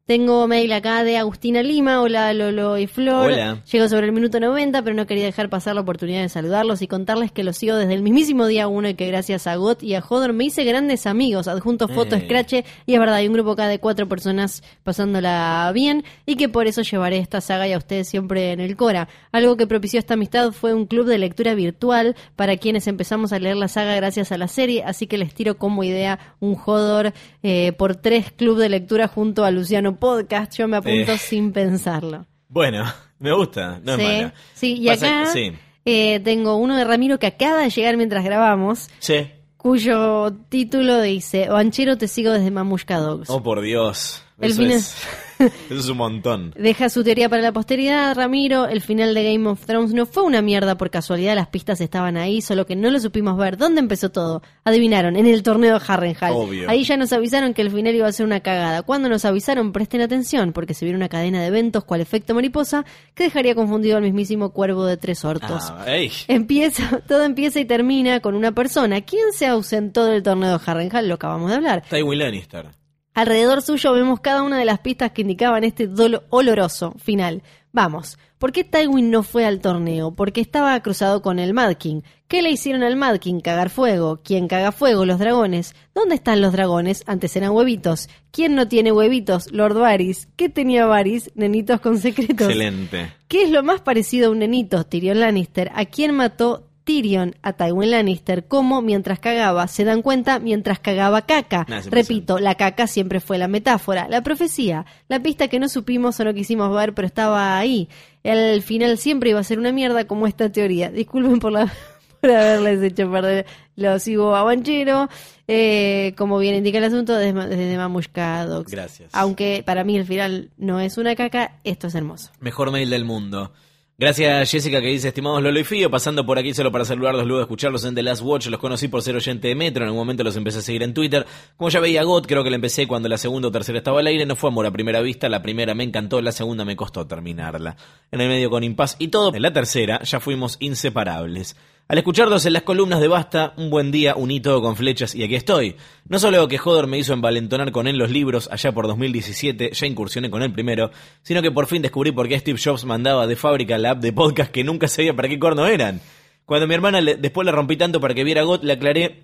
Tengo mail acá de Agustina Lima, hola Lolo y Flor. Hola. Llego sobre el minuto 90, pero no quería dejar pasar la oportunidad de saludarlos y contarles que los sigo desde el mismísimo día uno y que gracias a Got y a Hodor me hice grandes amigos, adjunto foto, Eh. scratch y es verdad, hay un grupo acá de cuatro personas pasándola bien y que por eso llevaré esta saga y a ustedes siempre en el Cora. Algo que propició esta amistad fue un club de lectura virtual para quienes empezamos a leer la saga gracias a la serie, así que les tiro como idea un Hodor eh, por tres club de lectura junto a Luciano Podcast. Yo me apunto Eh. sin pensarlo. Bueno, me gusta, no sí, es mala. sí, y Pasa- acá Sí, eh, tengo uno de Ramiro que acaba de llegar mientras grabamos, sí. cuyo título dice Banchero te sigo desde Mamushka Dogs. Oh, por Dios. El fin es, eso es un montón. Deja su teoría para la posteridad, Ramiro. El final de Game of Thrones no fue una mierda por casualidad, las pistas estaban ahí, solo que no lo supimos ver. ¿Dónde empezó todo? Adivinaron, en el torneo de Harrenhal. Obvio. Ahí ya nos avisaron que el final iba a ser una cagada. Cuando nos avisaron, presten atención, porque se viene una cadena de eventos cual efecto mariposa que dejaría confundido al mismísimo cuervo de tres hortos. Ah. Empieza, todo empieza y termina con una persona. ¿Quién se ausentó del torneo de Harrenhal? Lo acabamos de hablar. Tywin Lannister. Alrededor suyo vemos cada una de las pistas que indicaban este dolo oloroso final. Vamos, ¿por qué Tywin no fue al torneo? Porque estaba cruzado con el Mad King. ¿Qué le hicieron al Mad King? Cagar fuego. ¿Quién caga fuego? Los dragones. ¿Dónde están los dragones? Antes eran huevitos. ¿Quién no tiene huevitos? Lord Varys. ¿Qué tenía Varys? Nenitos con secretos. Excelente. ¿Qué es lo más parecido a un nenito? Tyrion Lannister. ¿A quién mató Tyrion a Tywin Lannister? ¿Cómo? Mientras cagaba. ¿Se dan cuenta? Mientras cagaba caca. Nah, Repito, la caca siempre fue la metáfora. La profecía. La pista que no supimos o no quisimos ver, pero estaba ahí. El final siempre iba a ser una mierda como esta teoría. Disculpen por la... por haberles hecho perder. Lo sigo a Banchero. Eh, como bien indica el asunto, desde, desde Mamushka Dogs. Gracias. Aunque para mí el final no es una caca, esto es hermoso. Mejor mail del mundo. Gracias Jessica que dice, estimados Lolo y Fío, pasando por aquí solo para saludarlos, luego de escucharlos en The Last Watch, los conocí por ser oyente de Metro, en algún momento los empecé a seguir en Twitter. Como ya veía God, creo que la empecé cuando la segunda o tercera estaba al aire, no fue amor a primera vista, la primera me encantó, la segunda me costó terminarla. En el medio con impas y todo, en la tercera ya fuimos inseparables. Al escucharlos en las columnas de Basta, un buen día uní todo con flechas y aquí estoy. No solo que Hodor me hizo envalentonar con él los libros allá por 2017, ya incursioné con el primero, sino que por fin descubrí por qué Steve Jobs mandaba de fábrica la app de podcast que nunca sabía para qué corno eran. Cuando mi hermana después la rompí tanto para que viera GOT, le aclaré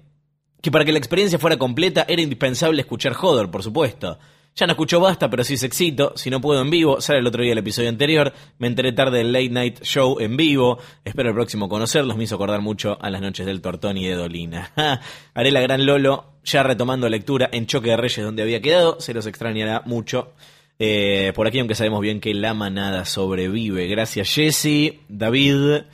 que para que la experiencia fuera completa era indispensable escuchar Hodor, por supuesto. Ya no escucho basta, pero sí sexito. Si no puedo en vivo, sale el otro día el episodio anterior. Me enteré tarde del Late Night Show en vivo. Espero el próximo conocerlos. Me hizo acordar mucho a las noches del Tortón y de Dolina. Haré la gran Lolo, ya retomando lectura en Choque de Reyes donde había quedado. Se los extrañará mucho. Eh, por aquí, aunque sabemos bien que la manada sobrevive. Gracias, Jesse, David.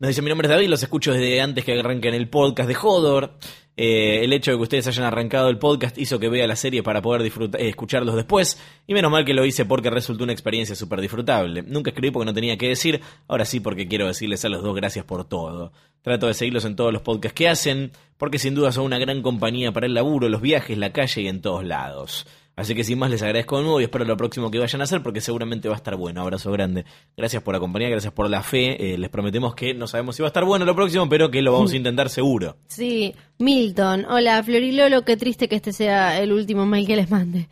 Nos dice, mi nombre es David, los escucho desde antes que arranquen el podcast de Hodor. Eh, el hecho de que ustedes hayan arrancado el podcast hizo que vea la serie para poder eh, escucharlos después. Y menos mal que lo hice porque resultó una experiencia súper disfrutable. Nunca escribí porque no tenía que decir, ahora sí porque quiero decirles a los dos gracias por todo. Trato de seguirlos en todos los podcasts que hacen, porque sin duda son una gran compañía para el laburo, los viajes, la calle y en todos lados. Así que sin más les agradezco de nuevo y espero lo próximo que vayan a hacer porque seguramente va a estar bueno. Abrazo grande. Gracias por acompañar, gracias por la fe. Eh, les prometemos que no sabemos si va a estar bueno lo próximo, pero que lo vamos a intentar seguro. Sí, Milton. Hola, Florilolo, qué triste que este sea el último mail que les mande.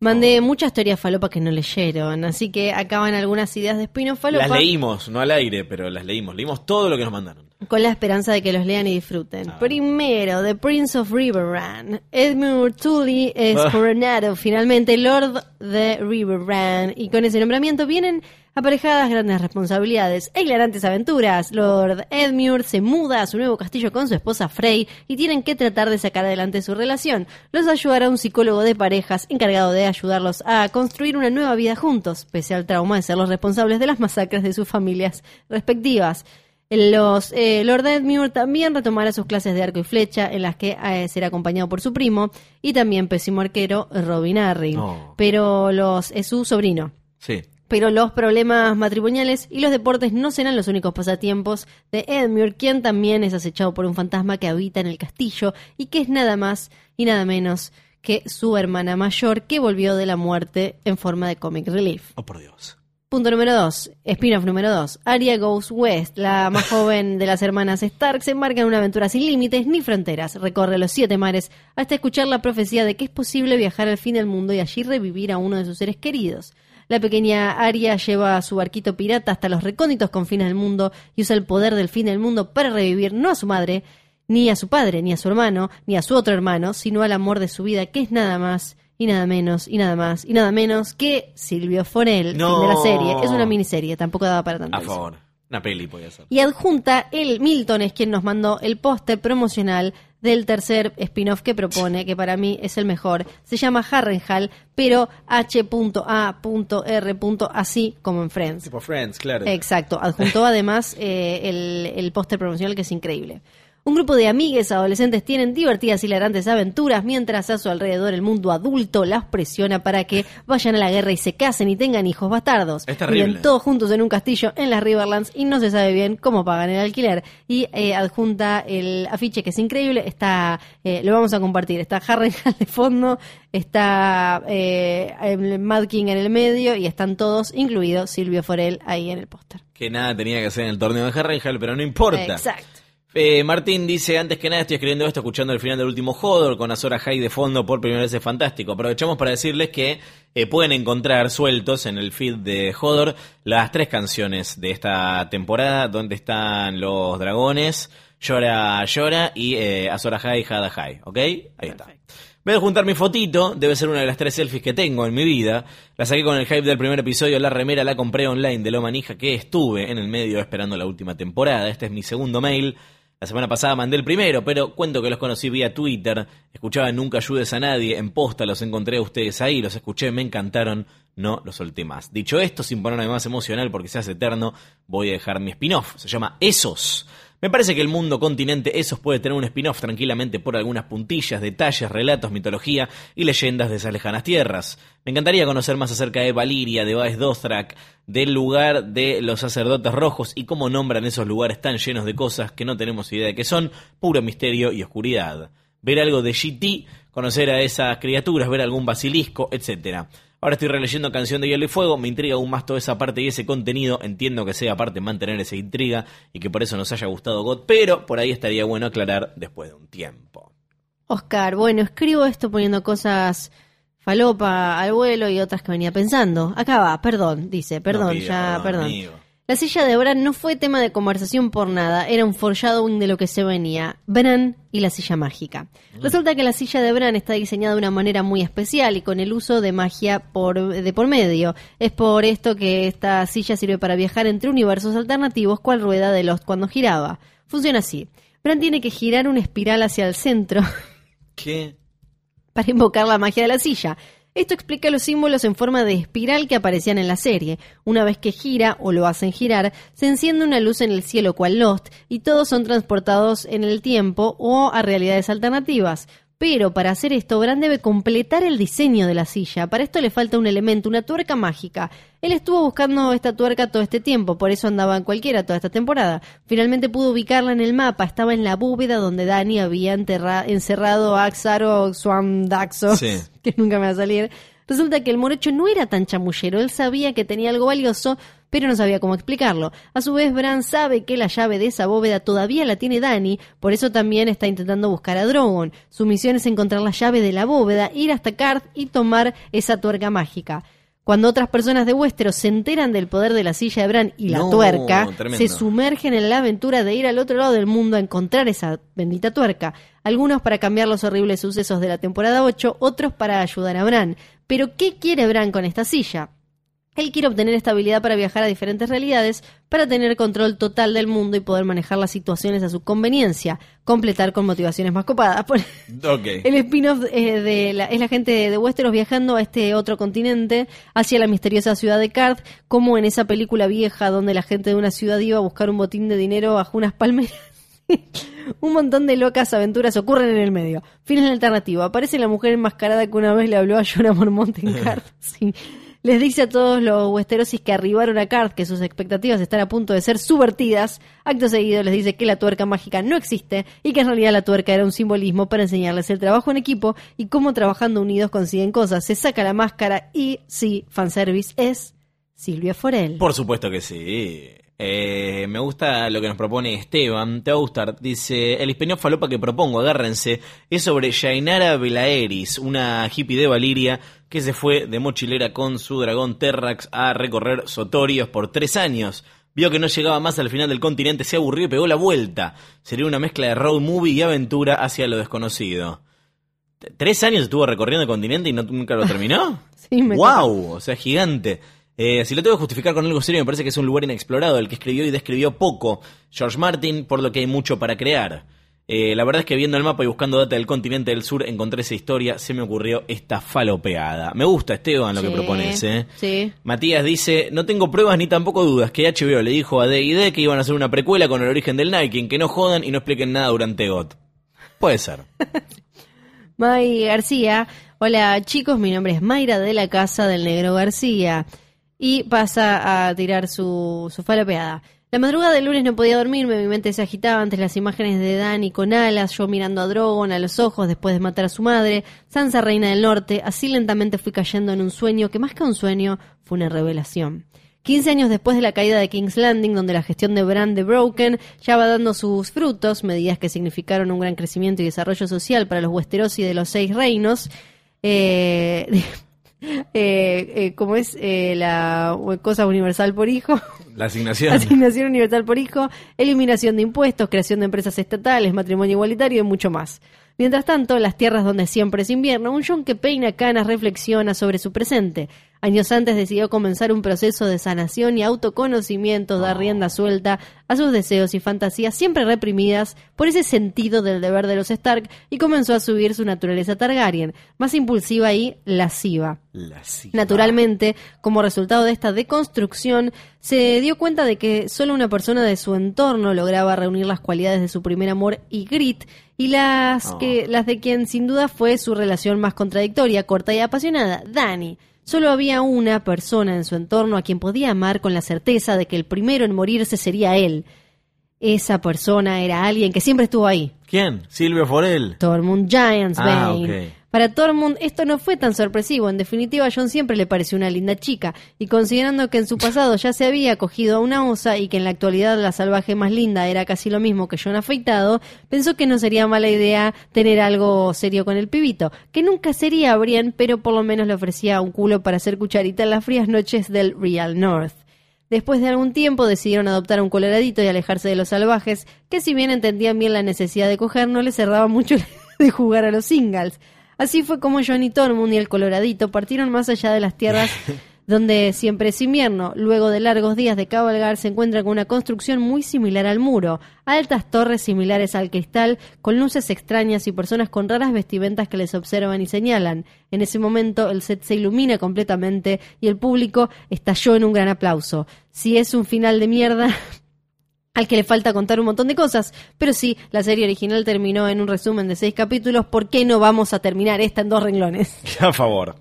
Mandé muchas teorías falopa que no leyeron, así que acaban algunas ideas de spin-off falopa. Las leímos, no al aire, pero las leímos. Leímos todo lo que nos mandaron. Con la esperanza de que los lean y disfruten. Primero, The Prince of Riverrun. Edmund Tully es Ah. coronado finalmente Lord de Riverrun. Y con ese nombramiento vienen aparejadas grandes responsabilidades e hilarantes aventuras. Lord Edmure se muda a su nuevo castillo con su esposa Frey y tienen que tratar de sacar adelante su relación. Los ayudará un psicólogo de parejas encargado de ayudarlos a construir una nueva vida juntos, pese al trauma de ser los responsables de las masacres de sus familias respectivas. Los, eh, Lord Edmure también retomará sus clases de arco y flecha, en las que eh, será acompañado por su primo y también pésimo arquero Robin. No. Pero los es su sobrino. Sí. Pero los problemas matrimoniales y los deportes no serán los únicos pasatiempos de Edmure, quien también es acechado por un fantasma que habita en el castillo y que es nada más y nada menos que su hermana mayor que volvió de la muerte en forma de comic relief. Oh, por Dios. Punto número 2, spin-off número 2. Arya Goes West, la más joven de las hermanas Stark, se embarca en una aventura sin límites ni fronteras. Recorre los siete mares hasta escuchar la profecía de que es posible viajar al fin del mundo y allí revivir a uno de sus seres queridos. La pequeña Arya lleva su barquito pirata hasta los recónditos confines del mundo y usa el poder del fin del mundo para revivir no a su madre, ni a su padre, ni a su hermano, ni a su otro hermano, sino al amor de su vida, que es nada más y nada menos y nada más y nada menos que Silvio Forel, No. de la serie. Es una miniserie, tampoco daba para tanto. A eso. favor. Una peli podía ser. Y adjunta el Milton es quien nos mandó el póster promocional del tercer spin-off que propone, que para mí es el mejor. Se llama Harrenhal, pero H.A.R. así como en Friends. Tipo Friends, claro. Exacto, adjuntó además eh, el, el póster promocional que es increíble. Un grupo de amigues adolescentes tienen divertidas y hilarantes aventuras mientras a su alrededor el mundo adulto las presiona para que vayan a la guerra y se casen y tengan hijos bastardos. Es terrible. Viven todos juntos en un castillo en las Riverlands y no se sabe bien cómo pagan el alquiler. Y eh, adjunta el afiche que es increíble, está, eh, lo vamos a compartir, está Harrenhal de fondo, está eh, Mad King en el medio y están todos, incluido Silvio Forel, ahí en el póster. Que nada tenía que hacer en el torneo de Harrenhal, pero no importa. Exacto. Eh, Martín dice, antes que nada estoy escribiendo esto escuchando el final del último Hodor con Azora High de fondo por primera vez es fantástico. Aprovechamos para decirles que eh, pueden encontrar sueltos en el feed de Hodor las tres canciones de esta temporada, donde están los dragones, Llora Llora y eh, Azora High, Hada High, ¿ok? Ahí está. Voy a juntar mi fotito, debe ser una de las tres selfies que tengo en mi vida. La saqué con el hype del primer episodio, la remera la compré online de lo manija que estuve en el medio esperando la última temporada. Este es mi segundo mail. La semana pasada mandé el primero, pero cuento que los conocí vía Twitter. Escuchaba Nunca ayudes a nadie, en posta los encontré a ustedes ahí, los escuché, me encantaron, no los solté más. Dicho esto, sin ponerme más emocional porque se hace eterno, voy a dejar mi spin-off. Se llama Esos. Me parece que el mundo continente Esos puede tener un spin-off tranquilamente por algunas puntillas, detalles, relatos, mitología y leyendas de esas lejanas tierras. Me encantaría conocer más acerca de Valiria, de Baes Dothrak, del lugar de los sacerdotes rojos y cómo nombran esos lugares tan llenos de cosas que no tenemos idea de qué son, puro misterio y oscuridad. Ver algo de GT, conocer a esas criaturas, ver algún basilisco, etcétera. Ahora estoy releyendo Canción de Hielo y Fuego, me intriga aún más toda esa parte y ese contenido. Entiendo que sea parte mantener esa intriga y que por eso nos haya gustado God, pero por ahí estaría bueno aclarar después de un tiempo. Oscar, bueno, escribo esto poniendo cosas falopa al vuelo y otras que venía pensando. Acá va, perdón, dice, perdón, No ya, perdón. La silla de Bran no fue tema de conversación por nada, era un foreshadowing de lo que se venía. Bran y la silla mágica. Resulta que la silla de Bran está diseñada de una manera muy especial y con el uso de magia por, de por medio. Es por esto que esta silla sirve para viajar entre universos alternativos cual rueda de Lost cuando giraba. Funciona así. Bran tiene que girar una espiral hacia el centro ¿Qué? para invocar la magia de la silla. Esto explica los símbolos en forma de espiral que aparecían en la serie. Una vez que gira o lo hacen girar, se enciende una luz en el cielo cual Lost y todos son transportados en el tiempo o a realidades alternativas. Pero para hacer esto, Bran debe completar el diseño de la silla. Para esto le falta un elemento, una tuerca mágica. Él estuvo buscando esta tuerca todo este tiempo, por eso andaba en cualquiera toda esta temporada. Finalmente pudo ubicarla en el mapa, estaba en la bóveda donde Dani había encerrado a Axaro Swan Daxos, que nunca me va a salir. Resulta que el morocho no era tan chamullero, él sabía que tenía algo valioso, pero no sabía cómo explicarlo. A su vez, Bran sabe que la llave de esa bóveda todavía la tiene Dani, por eso también está intentando buscar a Drogon. Su misión es encontrar la llave de la bóveda, ir hasta Karth y tomar esa tuerca mágica. Cuando otras personas de Westeros se enteran del poder de la silla de Bran y la tuerca, se sumergen en la aventura de ir al otro lado del mundo a encontrar esa bendita tuerca. Algunos para cambiar los horribles sucesos de la temporada 8, otros para ayudar a Bran. Pero ¿qué quiere Bran con esta silla? Él quiere obtener estabilidad para viajar a diferentes realidades, para tener control total del mundo y poder manejar las situaciones a su conveniencia, completar con motivaciones más copadas. El spin-off eh, de la, es la gente de Westeros viajando a este otro continente, hacia la misteriosa ciudad de Karth, como en esa película vieja donde la gente de una ciudad iba a buscar un botín de dinero bajo unas palmeras. un montón de locas aventuras ocurren en el medio. Fin la alternativa. Aparece la mujer enmascarada que una vez le habló a Jonah Mormont en Karth. Sí les dice a todos los westerosis que arribaron a Karth que sus expectativas están a punto de ser subvertidas. Acto seguido les dice que la tuerca mágica no existe y que en realidad la tuerca era un simbolismo para enseñarles el trabajo en equipo y cómo trabajando unidos consiguen cosas. Se saca la máscara y sí, fanservice es Silvia Forel. Por supuesto que sí. Eh, me gusta lo que nos propone Esteban, te va a gustar. Dice, el hispenio falopa que propongo, agárrense, es sobre Jainara Belaeris, una hippie de Valiria que se fue de mochilera con su dragón Terrax a recorrer Sotorios por tres años. Vio que no llegaba más al final del continente, se aburrió y pegó la vuelta. Sería una mezcla de road movie y aventura hacia lo desconocido. ¿Tres años estuvo recorriendo el continente y no, nunca lo terminó? sí, me ¡Wow! O sea, gigante. Eh, si lo tengo que justificar con algo serio, me parece que es un lugar inexplorado, el que escribió y describió poco George Martin, por lo que hay mucho para crear. Eh, la verdad es que viendo el mapa y buscando data del continente del sur encontré esa historia, se me ocurrió esta falopeada. Me gusta, Esteban, lo que propones, ¿eh? Sí. Matías dice, no tengo pruebas ni tampoco dudas que HBO le dijo a D&D que iban a hacer una precuela con el origen del Nike, que no jodan y no expliquen nada durante GOT. Puede ser. May García, hola chicos, mi nombre es Mayra de la Casa del Negro García y pasa a tirar su, su falopeada. La madrugada del lunes no podía dormirme, mi mente se agitaba ante las imágenes de Dani con alas, yo mirando a Drogon a los ojos después de matar a su madre, Sansa reina del norte, así lentamente fui cayendo en un sueño que más que un sueño fue una revelación. Quince años después de la caída de King's Landing, donde la gestión de Brand de Broken ya va dando sus frutos, medidas que significaron un gran crecimiento y desarrollo social para los Westeros y de los Seis Reinos, eh, eh, eh, como es eh, la cosa universal por hijo. La asignación. Asignación universal por hijo, eliminación de impuestos, creación de empresas estatales, matrimonio igualitario y mucho más. Mientras tanto, las tierras donde siempre es invierno, un John que peina canas reflexiona sobre su presente. Años antes decidió comenzar un proceso de sanación y autoconocimiento, dar rienda suelta a sus deseos y fantasías siempre reprimidas por ese sentido del deber de los Stark y comenzó a subir su naturaleza Targaryen, más impulsiva y lasciva. Naturalmente, como resultado de esta deconstrucción, se dio cuenta de que solo una persona de su entorno lograba reunir las cualidades de su primer amor y grit y las, que, las de quien sin duda fue su relación más contradictoria, corta y apasionada, Dani. Solo había una persona en su entorno a quien podía amar con la certeza de que el primero en morirse sería él. Esa persona era alguien que siempre estuvo ahí. ¿Quién? Silvio Forel. Tormund Giants ah, para Tormund esto no fue tan sorpresivo, en definitiva John siempre le pareció una linda chica, y considerando que en su pasado ya se había acogido a una osa y que en la actualidad la salvaje más linda era casi lo mismo que John afeitado, pensó que no sería mala idea tener algo serio con el pibito, que nunca sería Brian, pero por lo menos le ofrecía un culo para hacer cucharita en las frías noches del Real North. Después de algún tiempo decidieron adoptar un coloradito y alejarse de los salvajes, que si bien entendían bien la necesidad de coger, no les cerraba mucho de jugar a los singles. Así fue como Johnny Tormund y el Coloradito partieron más allá de las tierras donde siempre es invierno. Luego de largos días de cabalgar se encuentra con una construcción muy similar al muro, altas torres similares al cristal, con luces extrañas y personas con raras vestimentas que les observan y señalan. En ese momento el set se ilumina completamente y el público estalló en un gran aplauso. Si es un final de mierda, al que le falta contar un montón de cosas. Pero sí, la serie original terminó en un resumen de seis capítulos. ¿Por qué no vamos a terminar esta en dos renglones? A favor.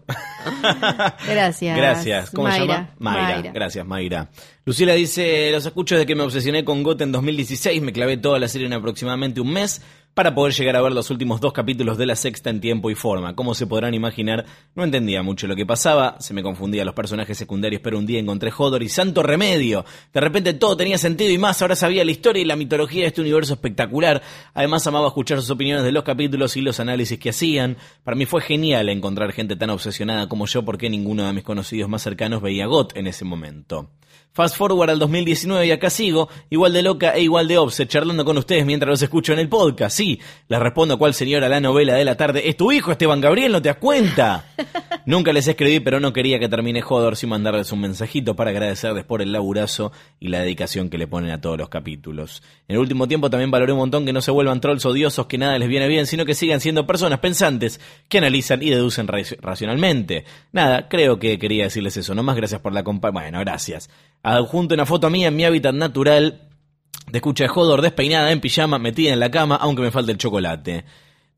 Gracias. Gracias. ¿Cómo se llama? Mayra. Mayra. Gracias, Mayra. Lucila dice, los escucho desde que me obsesioné con GOT en 2016. Me clavé toda la serie en aproximadamente un mes para poder llegar a ver los últimos dos capítulos de la sexta en tiempo y forma. Como se podrán imaginar, no entendía mucho lo que pasaba, se me confundía los personajes secundarios, pero un día encontré Hodor y santo remedio. De repente todo tenía sentido y más, ahora sabía la historia y la mitología de este universo espectacular. Además amaba escuchar sus opiniones de los capítulos y los análisis que hacían. Para mí fue genial encontrar gente tan obsesionada como yo porque ninguno de mis conocidos más cercanos veía GOT en ese momento. Fast forward al 2019 y acá sigo, igual de loca e igual de obse, charlando con ustedes mientras los escucho en el podcast. Sí, les respondo cuál señora la novela de la tarde. Es tu hijo, Esteban Gabriel, ¿no te das cuenta? Nunca les escribí, pero no quería que termine Jodor sin mandarles un mensajito para agradecerles por el laburazo y la dedicación que le ponen a todos los capítulos. En el último tiempo también valoré un montón que no se vuelvan trolls odiosos que nada les viene bien, sino que sigan siendo personas pensantes que analizan y deducen ra- racionalmente. Nada, creo que quería decirles eso. No más gracias por la compa. Bueno, gracias. Adjunto una foto mía en mi hábitat natural de escucha de Hodor despeinada en pijama, metida en la cama, aunque me falte el chocolate.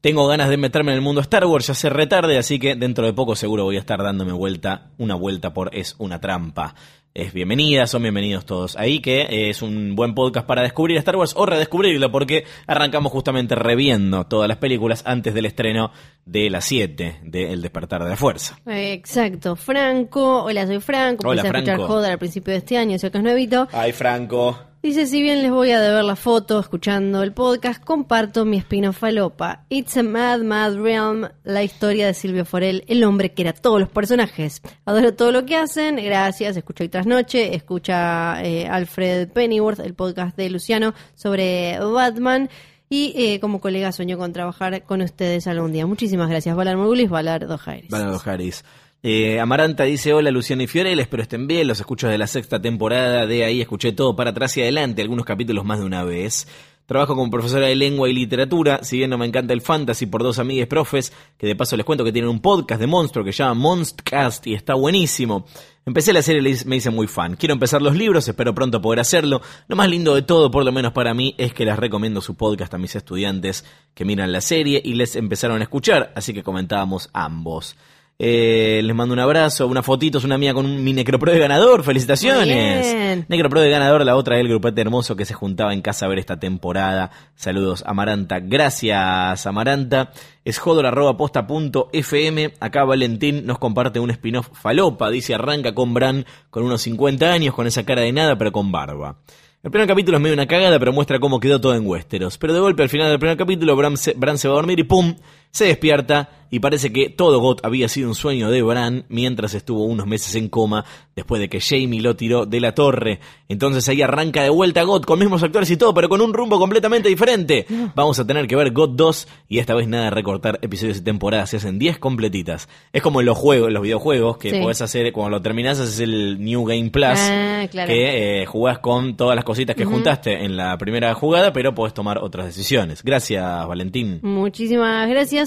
Tengo ganas de meterme en el mundo Star Wars, ya se retarde, así que dentro de poco seguro voy a estar dándome vuelta, una vuelta por Es una trampa. Es bienvenida, son bienvenidos todos ahí, que es un buen podcast para descubrir Star Wars o redescubrirlo, porque arrancamos justamente reviendo todas las películas antes del estreno de las 7 de El despertar de la fuerza. Exacto. Franco, hola, soy Franco. Hola, a escuchar Franco. Joder al principio de este año, sé que es nuevito. Ay, Franco. Dice, si bien les voy a deber la foto escuchando el podcast, comparto mi espino falopa. It's a Mad, Mad Realm, la historia de Silvio Forel, el hombre que era todos los personajes. Adoro todo lo que hacen, gracias, escucha hoy tras noche, escucha eh, Alfred Pennyworth, el podcast de Luciano sobre Batman. Y eh, como colega sueño con trabajar con ustedes algún día. Muchísimas gracias, Valar Morgulis, Valar Dojaires. Bernardo Harris. Eh, Amaranta dice, hola Luciano y Fiorella, espero estén bien, los escucho de la sexta temporada, de ahí escuché todo para atrás y adelante, algunos capítulos más de una vez. Trabajo como profesora de lengua y literatura, si bien no me encanta el fantasy por dos amigues profes, que de paso les cuento que tienen un podcast de monstruo que se llama Monstcast y está buenísimo. Empecé la serie y me hice muy fan. Quiero empezar los libros, espero pronto poder hacerlo. Lo más lindo de todo, por lo menos para mí, es que les recomiendo su podcast a mis estudiantes que miran la serie y les empezaron a escuchar, así que comentábamos ambos. Eh, les mando un abrazo, una fotito, es una mía con un, mi Necropro de ganador, felicitaciones. Necropro de ganador, la otra del grupete hermoso que se juntaba en casa a ver esta temporada. Saludos, Amaranta. Gracias, Amaranta. Es jodor.posta.fm. Acá Valentín nos comparte un spin-off falopa. Dice, arranca con Bran con unos 50 años, con esa cara de nada, pero con barba. El primer capítulo es medio una cagada, pero muestra cómo quedó todo en Westeros. Pero de golpe, al final del primer capítulo, Bran se, Bran se va a dormir y ¡pum! Se despierta y parece que todo GOT había sido un sueño de Bran mientras estuvo unos meses en coma después de que Jamie lo tiró de la torre. Entonces ahí arranca de vuelta GOT con mismos actores y todo, pero con un rumbo completamente diferente. Vamos a tener que ver GOT 2 y esta vez nada de recortar episodios y temporadas, se hacen 10 completitas. Es como en los juegos, en los videojuegos, que Sí. podés hacer, cuando lo terminás, haces el New Game Plus, Ah, claro. que eh, jugás con todas las cositas que juntaste en la primera jugada, pero podés tomar otras decisiones. Gracias, Valentín. Muchísimas gracias.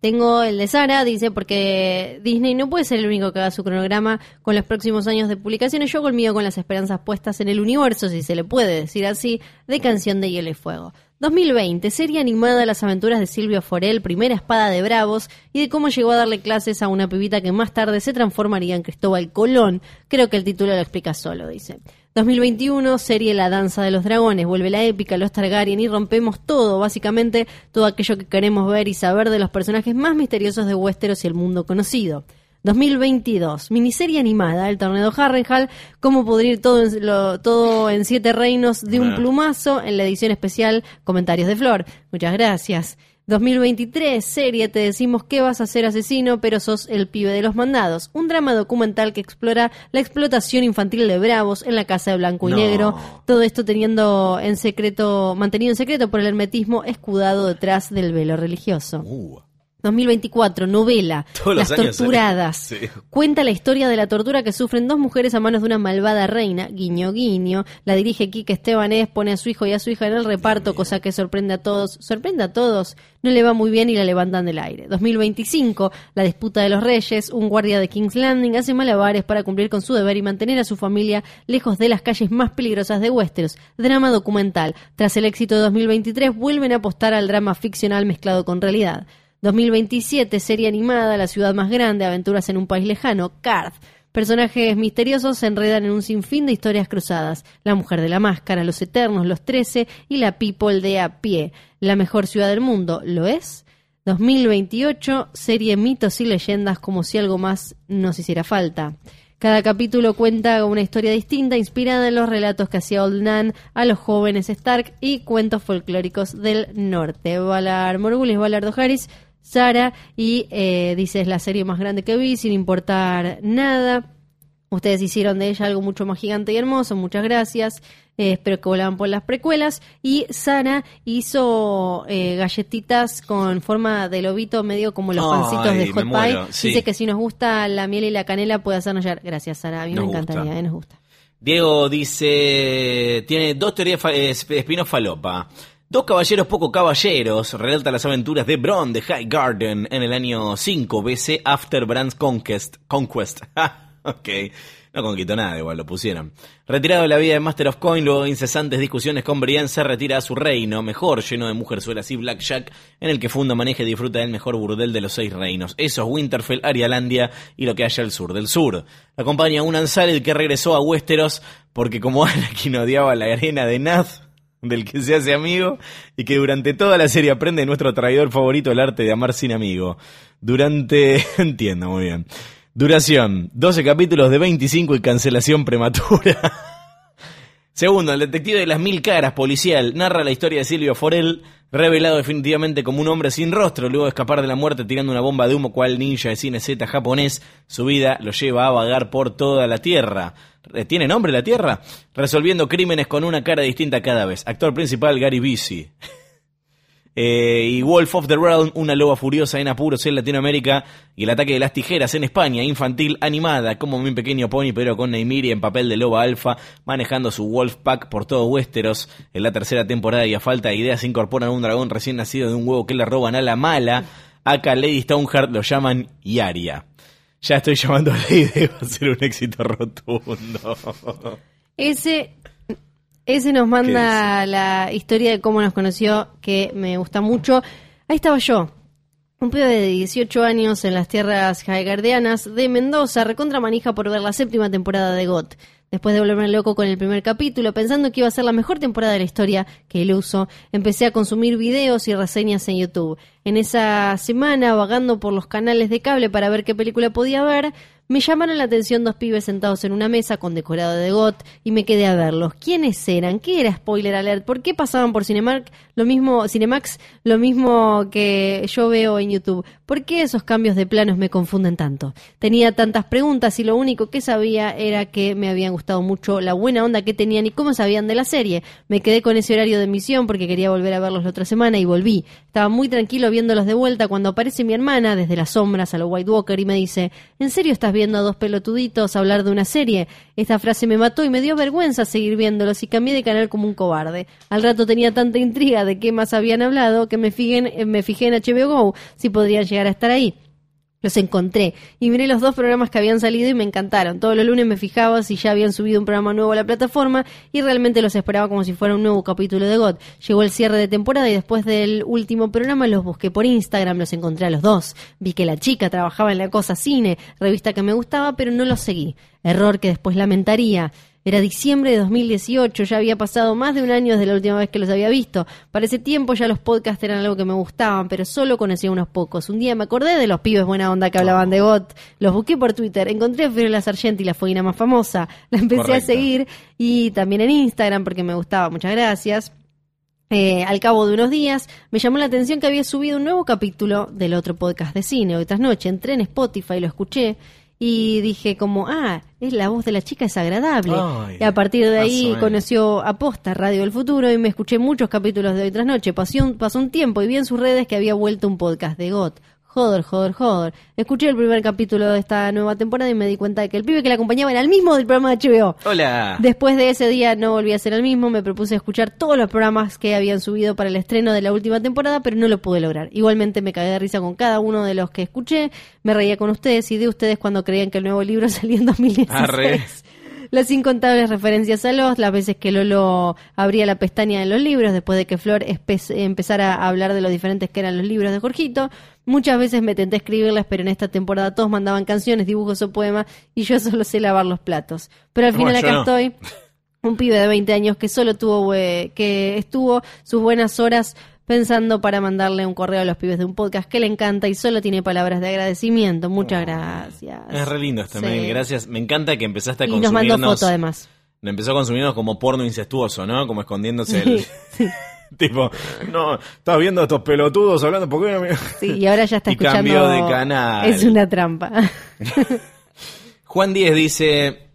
Tengo el de Sara, dice, porque Disney no puede ser el único que haga su cronograma con los próximos años de publicaciones. Yo mío con las esperanzas puestas en el universo, si se le puede decir así, de Canción de Hielo y Fuego. 2020, serie animada Las aventuras de Silvio Forel, primera espada de Bravos, y de cómo llegó a darle clases a una pibita que más tarde se transformaría en Cristóbal Colón. Creo que el título lo explica solo, dice. 2021, serie La Danza de los Dragones, vuelve la épica, los Targaryen y rompemos todo, básicamente todo aquello que queremos ver y saber de los personajes más misteriosos de Westeros y el mundo conocido. 2022, miniserie animada, el torneo Harrenhal, cómo pudrir todo en, lo- todo en siete reinos de un plumazo en la edición especial Comentarios de Flor. Muchas gracias. 2023, serie, te decimos que vas a ser asesino, pero sos el pibe de los mandados. Un drama documental que explora la explotación infantil de bravos en la casa de blanco y No. negro. Todo esto teniendo en secreto, mantenido en secreto por el hermetismo escudado detrás del velo religioso. Uh, 2024, novela, Todos los Las años Torturadas. Sí. Cuenta la historia de la tortura que sufren dos mujeres a manos de una malvada reina, guiño guiño. La dirige Quique Estebanés, pone a su hijo y a su hija en el reparto, cosa que sorprende a todos. Sorprende a todos. No le va muy bien y la levantan del aire. 2025, la disputa de los reyes. Un guardia de King's Landing hace malabares para cumplir con su deber y mantener a su familia lejos de las calles más peligrosas de Westeros. Drama documental. Tras el éxito de 2023, vuelven a apostar al drama ficcional mezclado con realidad. 2027, serie animada, La ciudad más grande, aventuras en un país lejano, Card. Personajes misteriosos se enredan en un sinfín de historias cruzadas. La mujer de la máscara, los eternos, los trece y la people de a pie. La mejor ciudad del mundo, ¿lo es? 2028, serie mitos y leyendas como si algo más nos hiciera falta. Cada capítulo cuenta una historia distinta inspirada en los relatos que hacía Old Nan a los jóvenes Stark y cuentos folclóricos del norte. Valar Morgulis, Valar Harris, Sara y eh, dice es la serie más grande que vi sin importar nada. Ustedes hicieron de ella algo mucho más gigante y hermoso, muchas gracias. Eh, espero que volaban por las precuelas. Y Sara hizo eh, galletitas con forma de lobito, medio como los Ay, pancitos de Hot Pie. sí. Dice que si nos gusta la miel y la canela puede hacernos ya. Gracias, Sara. A mí Nos me encantaría, nos gusta. Diego dice, tiene dos teorías fa- eh, de falopa. Dos caballeros poco caballeros relata las aventuras de Bron de High Garden en el año 5 BC After Brand's Conquest. Conquest. ok. No conquistó nada, igual lo pusieron. Retirado de la vida de Master of Coin, luego de incesantes discusiones con Brienne, se retira a su reino, mejor, lleno de mujerzuelas y blackjack, en el que funda, maneja y disfruta del mejor burdel de los seis reinos. Eso es Winterfell, Arialandia y lo que haya al sur del sur. Acompaña un Ansaled que regresó a Westeros porque como Anakin odiaba la arena de Nath, del que se hace amigo, y que durante toda la serie aprende de nuestro traidor favorito el arte de amar sin amigo. Durante... entiendo, muy bien. Duración, 12 capítulos de 25 y cancelación prematura. Segundo, el detective de las mil caras policial narra la historia de Silvio Forel, revelado definitivamente como un hombre sin rostro, luego de escapar de la muerte tirando una bomba de humo cual ninja de cine Z japonés. Su vida lo lleva a vagar por toda la Tierra. Eh, ¿Tiene nombre la Tierra? Resolviendo crímenes con una cara distinta cada vez. Actor principal Gary Busey. Eh, y Wolf of the Realm, una loba furiosa en apuros en Latinoamérica, y el ataque de las tijeras en España, infantil, animada, como mi pequeño pony, pero con Neymiri en papel de loba alfa, manejando su Wolf Pack por todo Westeros. En la tercera temporada y a falta de ideas incorporan un dragón recién nacido de un huevo que le roban a la mala. Acá Lady Stoneheart lo llaman Yaria. Ya estoy llamando a Lady, va a ser un éxito rotundo. Ese, ese nos manda la historia de cómo nos conoció, que me gusta mucho. Ahí estaba yo, un pibe de 18 años en las tierras highgardianas de Mendoza, recontra manija por ver la séptima temporada de GOT. Después de volverme loco con el primer capítulo, pensando que iba a ser la mejor temporada de la historia que él usó, empecé a consumir videos y reseñas en YouTube. En esa semana, vagando por los canales de cable para ver qué película podía ver, me llamaron la atención dos pibes sentados en una mesa con decorado de GOT y me quedé a verlos. ¿Quiénes eran? ¿Qué era spoiler alert? ¿Por qué pasaban por Cinemark lo mismo, Cinemax lo mismo que yo veo en YouTube? ¿Por qué esos cambios de planos me confunden tanto? Tenía tantas preguntas y lo único que sabía era que me habían gustado mucho la buena onda que tenían y cómo sabían de la serie. Me quedé con ese horario de emisión porque quería volver a verlos la otra semana y volví. Estaba muy tranquilo viéndolos de vuelta cuando aparece mi hermana desde las sombras a lo White Walker y me dice, ¿en serio estás viendo a dos pelotuditos hablar de una serie? Esta frase me mató y me dio vergüenza seguir viéndolos y cambié de canal como un cobarde. Al rato tenía tanta intriga de qué más habían hablado que me fijé en, eh, me fijé en HBO Go si podrían llegar a estar ahí. Los encontré y miré los dos programas que habían salido y me encantaron. Todos los lunes me fijaba si ya habían subido un programa nuevo a la plataforma y realmente los esperaba como si fuera un nuevo capítulo de God. Llegó el cierre de temporada y después del último programa los busqué por Instagram, los encontré a los dos. Vi que la chica trabajaba en la cosa cine, revista que me gustaba, pero no los seguí. Error que después lamentaría. Era diciembre de 2018, ya había pasado más de un año desde la última vez que los había visto. Para ese tiempo ya los podcasts eran algo que me gustaban, pero solo conocía unos pocos. Un día me acordé de los pibes buena onda que hablaban de GOT, los busqué por Twitter, encontré a Fiorella Sargenti, la foguina más famosa, la empecé a seguir y también en Instagram porque me gustaba, muchas gracias. Eh, al cabo de unos días me llamó la atención que había subido un nuevo capítulo del otro podcast de cine hoy tras noche. Entré en Spotify, lo escuché y dije como, ah, es la voz de la chica es agradable. Ay, y a partir de ahí conoció Aposta, Radio del Futuro, y me escuché muchos capítulos de hoy tras noche. Pasó un, pasó un tiempo y vi en sus redes que había vuelto un podcast de GOT. Joder, joder, joder. Escuché el primer capítulo de esta nueva temporada y me di cuenta de que el pibe que la acompañaba era el mismo del programa de HBO. Hola. Después de ese día no volví a ser el mismo, me propuse escuchar todos los programas que habían subido para el estreno de la última temporada, pero no lo pude lograr. Igualmente me cagué de risa con cada uno de los que escuché, me reía con ustedes y de ustedes cuando creían que el nuevo libro salía en 2016. Arre. Las incontables referencias a los, las veces que Lolo abría la pestaña de los libros, después de que Flor empezara a hablar de lo diferentes que eran los libros de Jorgito. Muchas veces me tenté escribirlas, pero en esta temporada todos mandaban canciones, dibujos o poemas, y yo solo sé lavar los platos. Pero al final Bueno, acá no. estoy. Un pibe de 20 años que solo tuvo, eh, que estuvo sus buenas horas pensando para mandarle un correo a los pibes de un podcast que le encanta y solo tiene palabras de agradecimiento. Muchas gracias. Es re lindo este Sí. mail, gracias. Me encanta que empezaste a Y nos mandó consumirnos. foto además. Empezó a consumirnos como porno incestuoso, ¿no? Como escondiéndose el. tipo, no, estás viendo a estos pelotudos hablando, ¿por qué no me.? Sí, y ahora ya está Y escuchando. cambió de canal. Es una trampa. Juan Díez dice.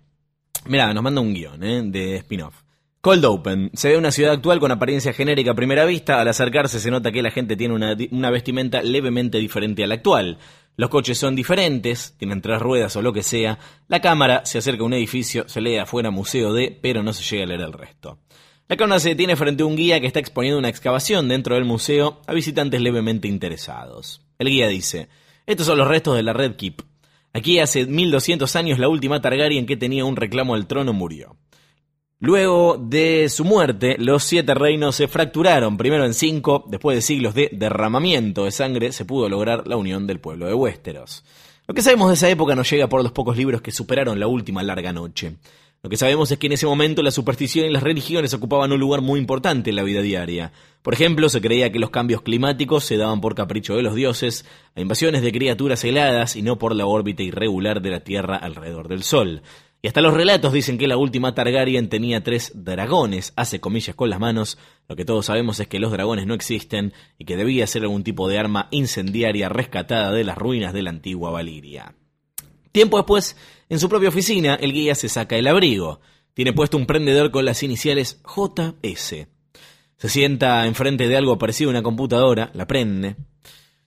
Mirá, nos manda un guion, ¿eh? De spin-off. Cold Open. Se ve una ciudad actual con apariencia genérica a primera vista. Al acercarse se nota que la gente tiene una, una vestimenta levemente diferente a la actual. Los coches son diferentes, tienen tres ruedas o lo que sea. La cámara se acerca a un edificio, se lee afuera museo de, pero no se llega a leer el resto. La cámara se detiene frente a un guía que está exponiendo una excavación dentro del museo a visitantes levemente interesados. El guía dice, estos son los restos de la Red Keep. Aquí hace 1200 años la última Targaryen que tenía un reclamo al trono murió. Luego de su muerte, los siete reinos se fracturaron, primero en cinco, después de siglos de derramamiento de sangre, se pudo lograr la unión del pueblo de Westeros. Lo que sabemos de esa época nos llega por los pocos libros que superaron la última larga noche. Lo que sabemos es que en ese momento la superstición y las religiones ocupaban un lugar muy importante en la vida diaria. Por ejemplo, se creía que los cambios climáticos se daban por capricho de los dioses, a invasiones de criaturas heladas y no por la órbita irregular de la Tierra alrededor del Sol. Y hasta los relatos dicen que la última Targaryen tenía tres dragones, hace comillas con las manos. Lo que todos sabemos es que los dragones no existen y que debía ser algún tipo de arma incendiaria rescatada de las ruinas de la antigua Valiria. Tiempo después, en su propia oficina, el guía se saca el abrigo. Tiene puesto un prendedor con las iniciales JS. Se sienta enfrente de algo parecido a una computadora, la prende.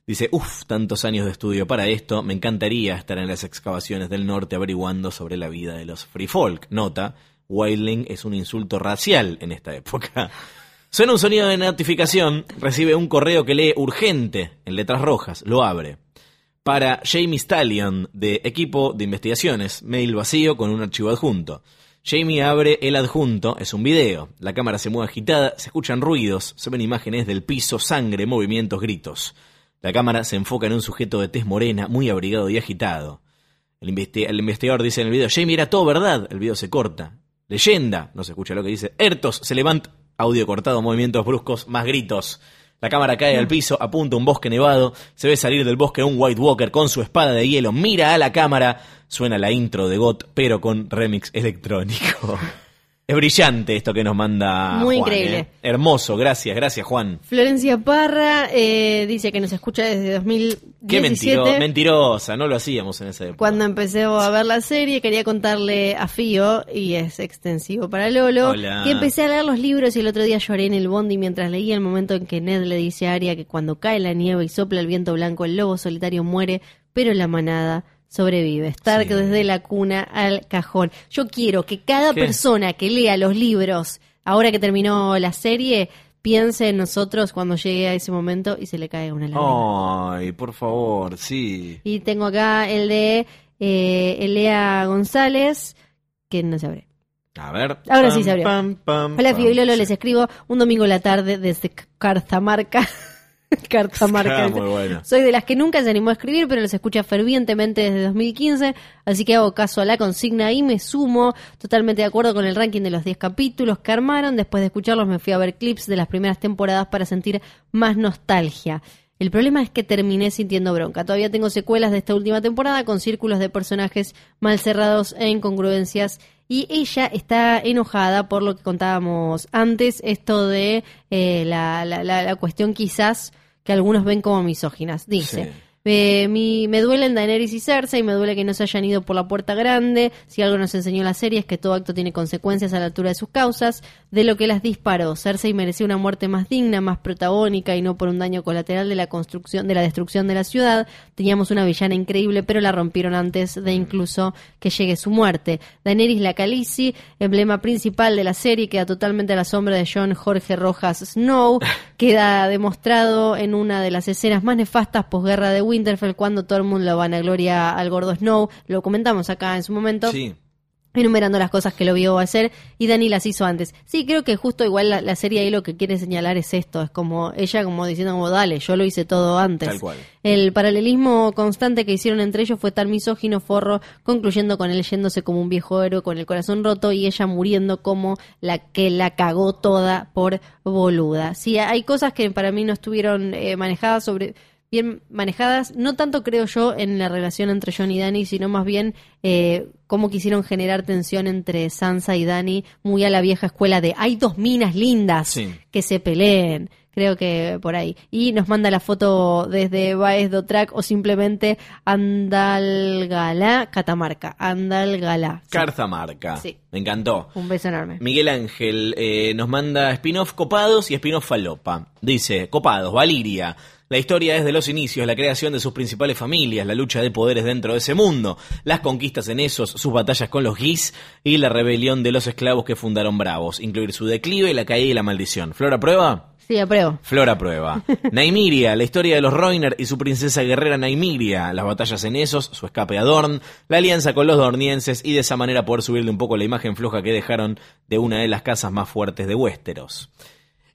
Dice, uff, tantos años de estudio para esto, me encantaría estar en las excavaciones del norte averiguando sobre la vida de los free folk. Nota, wildling es un insulto racial en esta época. Suena un sonido de notificación, recibe un correo que lee urgente en letras rojas, lo abre. Para Jamie Stallion, de Equipo de Investigaciones, mail vacío con un archivo adjunto. Jamie abre el adjunto, es un video. La cámara se mueve agitada, se escuchan ruidos, se ven imágenes del piso, sangre, movimientos, gritos. La cámara se enfoca en un sujeto de tez morena, muy abrigado y agitado. El, investi- el investigador dice en el video, Jamie era todo verdad. El video se corta. Leyenda, no se escucha lo que dice. Ertos se levanta, audio cortado, movimientos bruscos, más gritos. La cámara cae al piso, apunta un bosque nevado, se ve salir del bosque un White Walker con su espada de hielo, mira a la cámara, suena la intro de GOT, pero con remix electrónico. Es brillante esto que nos manda Muy Juan, increíble. ¿eh? Hermoso, gracias, gracias Juan. Florencia Parra eh, dice que nos escucha desde 2017. Qué mentiro- mentirosa, no lo hacíamos en esa época. Cuando empecé a ver la serie, quería contarle a Fío, y es extensivo para Lolo, Hola. que empecé a leer los libros y el otro día lloré en el bondi mientras leía el momento en que Ned le dice a Arya que cuando cae la nieve y sopla el viento blanco, el lobo solitario muere, pero la manada sobrevive. Stark Sí. desde la cuna al cajón. Yo quiero que cada ¿Qué? persona que lea los libros, ahora que terminó la serie, piense en nosotros cuando llegue a ese momento y se le caiga una lágrima. Ay, por favor, sí. Y tengo acá el de eh, Elea González, que no se abre. A ver. Ahora sí se abrió. pam, pam, Hola, pam. Fio y Lolo, les escribo un domingo a la tarde desde Cartamarca. Cartamarca. Muy bueno. Soy de las que nunca se animó a escribir, pero los escucha fervientemente desde 2015, así que hago caso a la consigna y me sumo. Totalmente de acuerdo con el ranking de los 10 capítulos que armaron. Después de escucharlos me fui a ver clips de las primeras temporadas para sentir más nostalgia. El problema es que terminé sintiendo bronca. Todavía tengo secuelas de esta última temporada con círculos de personajes mal cerrados e incongruencias. Y ella está enojada por lo que contábamos antes, esto de eh, la, la- la- la cuestión quizás que algunos ven como misóginas. Dice. Eh, mi, me duelen Daenerys y Cersei, me duele que no se hayan ido por la puerta grande. Si algo nos enseñó la serie es que todo acto tiene consecuencias a la altura de sus causas. De lo que las disparó, Cersei mereció una muerte más digna, más protagónica y no por un daño colateral de la construcción, de la destrucción de la ciudad. Teníamos una villana increíble, pero la rompieron antes de incluso que llegue su muerte. Daenerys la Khaleesi, emblema principal de la serie, queda totalmente a la sombra de John Jorge Rojas Snow. Queda demostrado en una de las escenas más nefastas posguerra de Winterfell cuando todo el mundo lo vanagloria al gordo Snow. Lo comentamos acá en su momento. Sí. enumerando las cosas que lo vio hacer y Dani las hizo antes. Sí, creo que justo igual la, la serie ahí lo que quiere señalar es esto, es como ella como diciendo como dale, yo lo hice todo antes. Tal cual. El paralelismo constante que hicieron entre ellos fue tan misógino forro, concluyendo con él yéndose como un viejo héroe con el corazón roto y ella muriendo como la que la cagó toda por boluda. Sí, hay cosas que para mí no estuvieron eh, manejadas sobre bien manejadas, no tanto creo yo en la relación entre John y Dani, sino más bien eh, cómo quisieron generar tensión entre Sansa y Dani, muy a la vieja escuela de hay dos minas lindas Sí. que se peleen. Creo que por ahí. Y nos manda la foto desde Baez o simplemente Andalgalá, Catamarca. Andalgalá. Sí. Sí. Me encantó. Un beso enorme. Miguel Ángel eh, nos manda spin-off copados y spin-off falopa. Dice, copados, Valiria. La historia es de los inicios, la creación de sus principales familias, la lucha de poderes dentro de ese mundo, las conquistas en esos, sus batallas con los Gis y la rebelión de los esclavos que fundaron Bravos, incluir su declive, la caída y la maldición. ¿Flora prueba? Sí, apruebo. Flora prueba. Naimiria, la historia de los Roiner y su princesa guerrera Naimiria, las batallas en esos, su escape a Dorn, la alianza con los dornienses y de esa manera poder subirle un poco la imagen floja que dejaron de una de las casas más fuertes de Westeros.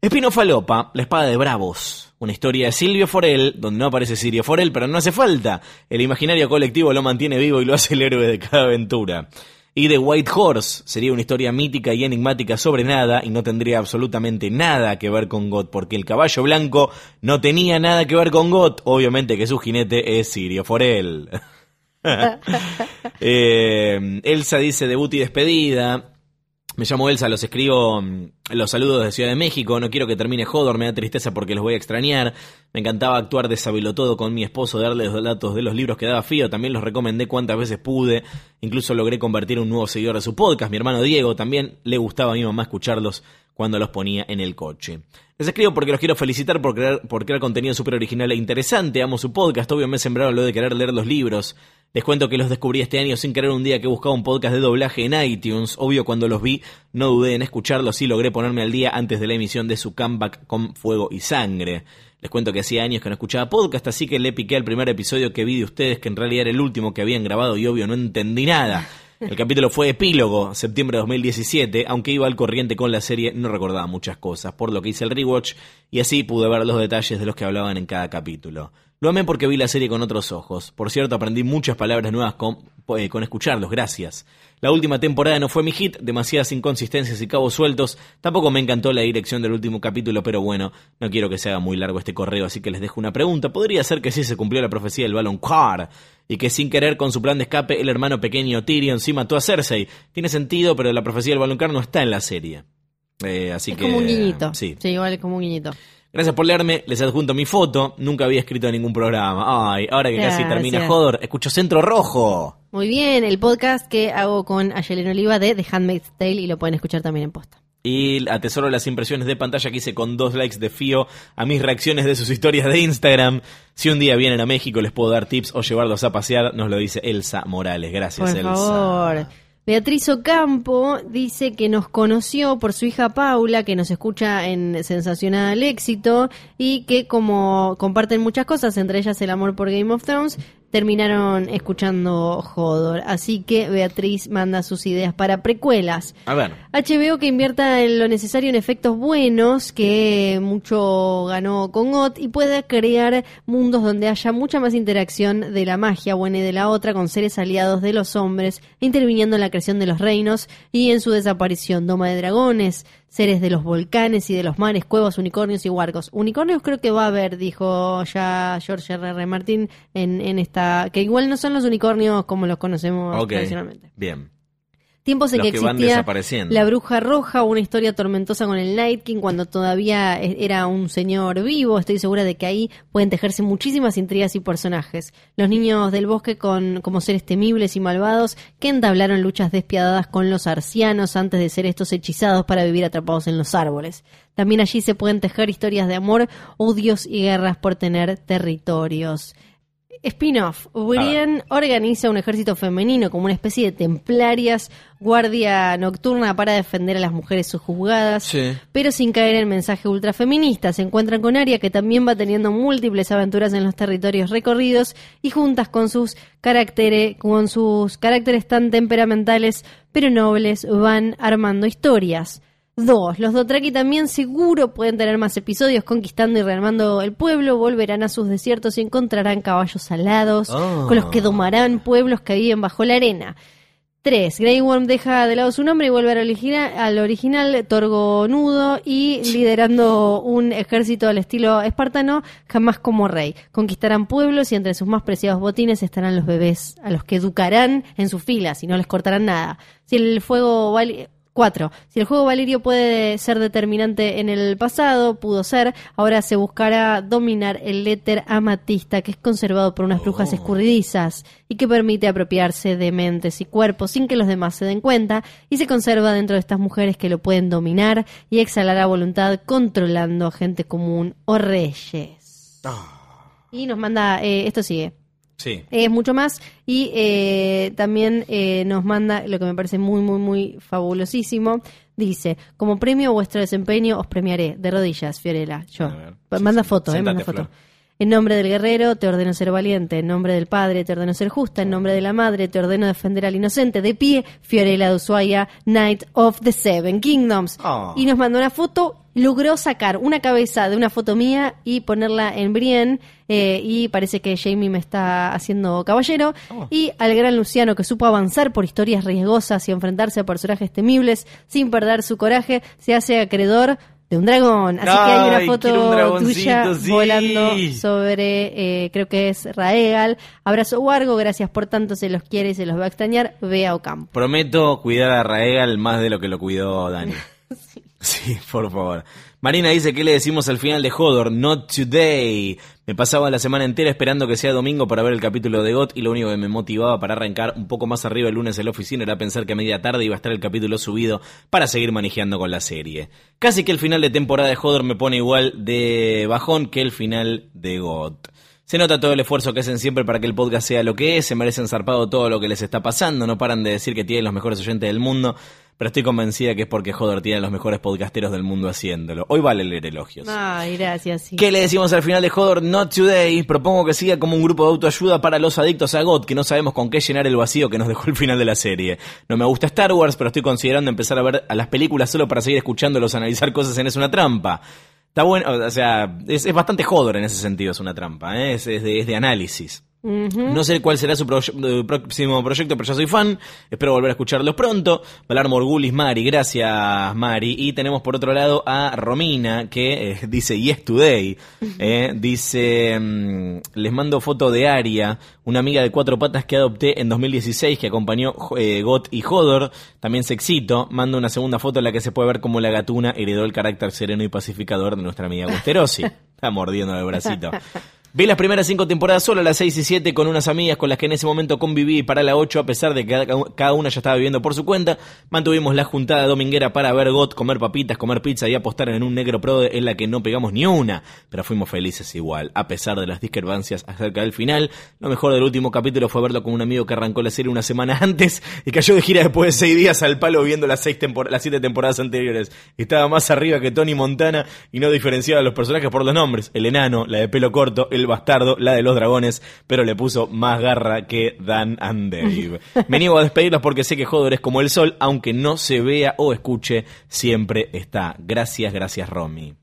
Espino Falopa, la espada de Bravos. Una historia de Silvio Forel, donde no aparece Sirio Forel, pero no hace falta. El imaginario colectivo lo mantiene vivo y lo hace el héroe de cada aventura. Y The White Horse sería una historia mítica y enigmática sobre nada y no tendría absolutamente nada que ver con God, porque el caballo blanco no tenía nada que ver con God. Obviamente que su jinete es Sirio Forel. Eh, Elsa dice debut y despedida. Me llamo Elsa, los escribo mm, los saludos de Ciudad de México. No quiero que termine Hodor, me da tristeza porque los voy a extrañar. Me encantaba actuar de todo con mi esposo, darle los datos de los libros que daba Fío. También los recomendé cuantas veces pude. Incluso logré convertir un nuevo seguidor de su podcast. Mi hermano Diego también le gustaba a mi mamá escucharlos cuando los ponía en el coche. Les escribo porque los quiero felicitar por crear, por crear contenido súper original e interesante. Amo su podcast. Obvio me sembraron lo de querer leer los libros. Les cuento que los descubrí este año sin querer un día que buscaba un podcast de doblaje en iTunes. Obvio cuando los vi no dudé en escucharlos y logré ponerme al día antes de la emisión de su comeback con Fuego y Sangre. Les cuento que hacía años que no escuchaba podcast, así que le piqué al primer episodio que vi de ustedes, que en realidad era el último que habían grabado y obvio no entendí nada. El capítulo fue epílogo, septiembre de 2017, aunque iba al corriente con la serie, no recordaba muchas cosas, por lo que hice el rewatch y así pude ver los detalles de los que hablaban en cada capítulo. Lo amé porque vi la serie con otros ojos. Por cierto, aprendí muchas palabras nuevas con, eh, con escucharlos, gracias. La última temporada no fue mi hit, demasiadas inconsistencias y cabos sueltos. Tampoco me encantó la dirección del último capítulo, pero bueno, no quiero que se haga muy largo este correo, así que les dejo una pregunta. ¿Podría ser que sí se cumplió la profecía del Balon Car? Y que sin querer, con su plan de escape, el hermano pequeño Tyrion sí mató a Cersei. Tiene sentido, pero la profecía del Balon Car no está en la serie. Eh, así Es que. como un guiñito. Sí. Sí, igual es como un guiñito. Gracias por leerme, les adjunto mi foto. Nunca había escrito en ningún programa. Ay, ahora que casi termina Hodor, escucho Centro Rojo. Muy bien, el podcast que hago con Ayelen Oliva de The Handmaid's Tale y lo pueden escuchar también en posta. Y atesoro las impresiones de pantalla que hice con dos likes de Fío a mis reacciones de sus historias de Instagram. Si un día vienen a México les puedo dar tips o llevarlos a pasear, nos lo dice Elsa Morales. Gracias, Por Elsa. favor. Beatriz Ocampo dice que nos conoció por su hija Paula, que nos escucha en Sensacional Éxito y que como comparten muchas cosas, entre ellas el amor por Game of Thrones, terminaron escuchando Hodor. Así que Beatriz manda sus ideas para precuelas. A ver. HBO que invierta en lo necesario en efectos buenos, que mucho ganó con GOT, y pueda crear mundos donde haya mucha más interacción de la magia buena y de la otra con seres aliados de los hombres, interviniendo en la creación de los reinos y en su desaparición. Doma de dragones, seres de los volcanes y de los mares, cuevas, unicornios y huargos. Unicornios creo que va a haber, dijo ya George R. R. Martin en, en esta, que igual no son los unicornios como los conocemos tradicionalmente. Bien. Tiempos en Los que que van existía la bruja roja, una historia tormentosa con el Night King cuando todavía e- era un señor vivo. Estoy segura de que ahí pueden tejerse muchísimas intrigas y personajes. Los niños del bosque con, como seres temibles y malvados que entablaron luchas despiadadas con los arcianos antes de ser estos hechizados para vivir atrapados en los árboles. También allí se pueden tejer historias de amor, odios y guerras por tener territorios. Spin-off. Brienne organiza un ejército femenino como una especie de templarias, guardia nocturna para defender a las mujeres sojuzgadas, Sí. pero sin caer en mensaje ultrafeminista. Se encuentran con Arya, que también va teniendo múltiples aventuras en los territorios recorridos y juntas con sus caracteres, con sus caracteres tan temperamentales pero nobles, van armando historias. Dos, los Dothraki también seguro pueden tener más episodios conquistando y rearmando el pueblo, volverán a sus desiertos y encontrarán caballos alados, Ah. con los que domarán pueblos que viven bajo la arena. 3. Grey Worm deja de lado su nombre y vuelve al original, al original Torgonudo y liderando un ejército al estilo espartano, jamás como rey. Conquistarán pueblos y entre sus más preciados botines estarán los bebés, a los que educarán en sus filas y no les cortarán nada. Si el fuego vale... 4. Si el juego Valirio puede ser determinante en el pasado, pudo ser, ahora se buscará dominar el éter amatista que es conservado por unas brujas escurridizas y que permite apropiarse de mentes y cuerpos sin que los demás se den cuenta y se conserva dentro de estas mujeres que lo pueden dominar y exhalar a voluntad controlando a gente común o reyes. Y nos manda, eh, esto sigue. Sí. Es mucho más y eh, también eh, nos manda lo que me parece muy, muy, muy fabulosísimo. Dice, como premio a vuestro desempeño os premiaré. De rodillas, Fiorella. Yo. Ver. Sí, manda sí. foto, eh, manda foto. Flor. En nombre del guerrero te ordeno ser valiente. En nombre del padre te ordeno ser justa. En nombre de la madre te ordeno defender al inocente. De pie, Fiorella de Ushuaia, Knight of the Seven Kingdoms. Oh. Y nos mandó una foto. Logró sacar una cabeza de una foto mía y ponerla en Brienne. eh, y parece que Jamie me está haciendo caballero. Oh. Y al gran Luciano que supo avanzar por historias riesgosas y enfrentarse a personajes temibles sin perder su coraje, se hace acreedor de un dragón. Así que hay Ay, una un foto dragoncito, tuya sí. volando sobre, eh, creo que es Raegal. Abrazo Wargo, gracias por tanto, se los quiere y se los va a extrañar. Ve a Ocampo. Prometo cuidar a Raegal más de lo que lo cuidó Dani. sí. por favor. Marina dice que le decimos al final de Hodor, not today. Me pasaba la semana entera esperando que sea domingo para ver el capítulo de GOT y lo único que me motivaba para arrancar un poco más arriba el lunes en la oficina era pensar que a media tarde iba a estar el capítulo subido para seguir manejando con la serie. Casi que el final de temporada de Hodor me pone igual de bajón que el final de GOT. Se nota todo el esfuerzo que hacen siempre para que el podcast sea lo que es, se merecen zarpado todo lo que les está pasando, no paran de decir que tienen los mejores oyentes del mundo, pero estoy convencida que es porque Hodor tiene los mejores podcasteros del mundo haciéndolo. Hoy vale leer elogios. Ay, gracias. sí. ¿Qué le decimos al final de Hodor? Not today. Propongo que siga como un grupo de autoayuda para los adictos a GOT, que no sabemos con qué llenar el vacío que nos dejó el final de la serie. No me gusta Star Wars, pero estoy considerando empezar a ver a las películas solo para seguir escuchándolos analizar cosas en Es una trampa. Está bueno, o sea, es, es bastante Hodor en ese sentido, es una trampa, ¿eh? es, es de, es de análisis. No sé cuál será su proye- eh, próximo proyecto, pero yo soy fan. Espero volver a escucharlos pronto. Valar Morgulis, Mari, gracias Mari. Y tenemos por otro lado a Romina que eh, dice Yes Today. Eh, dice, mm, les mando foto de Aria, una amiga de cuatro patas que adopté en 2016 que acompañó eh, Got y Hodor. También sexito. Mando una segunda foto en la que se puede ver cómo la gatuna heredó el carácter sereno y pacificador de nuestra amiga Gusterosi. Está mordiendo el bracito. Vi las primeras cinco temporadas solo, las seis y siete, con unas amigas con las que en ese momento conviví para la ocho, a pesar de que cada una ya estaba viviendo por su cuenta. Mantuvimos la juntada dominguera para ver GOT, comer papitas, comer pizza y apostar en un negro pro en la que no pegamos ni una. Pero fuimos felices igual, a pesar de las discrepancias acerca del final. Lo mejor del último capítulo fue verlo con un amigo que arrancó la serie una semana antes y cayó de gira después de seis días al palo viendo las, seis tempor- las siete temporadas anteriores. Estaba más arriba que Tony Montana y no diferenciaba a los personajes por los nombres. El enano, la de pelo corto, el bastardo, la de los dragones, pero le puso más garra que Dan and Dave. Me niego a despedirlos porque sé que Hodor es como el sol, aunque no se vea o escuche, siempre está. Gracias, gracias Romy.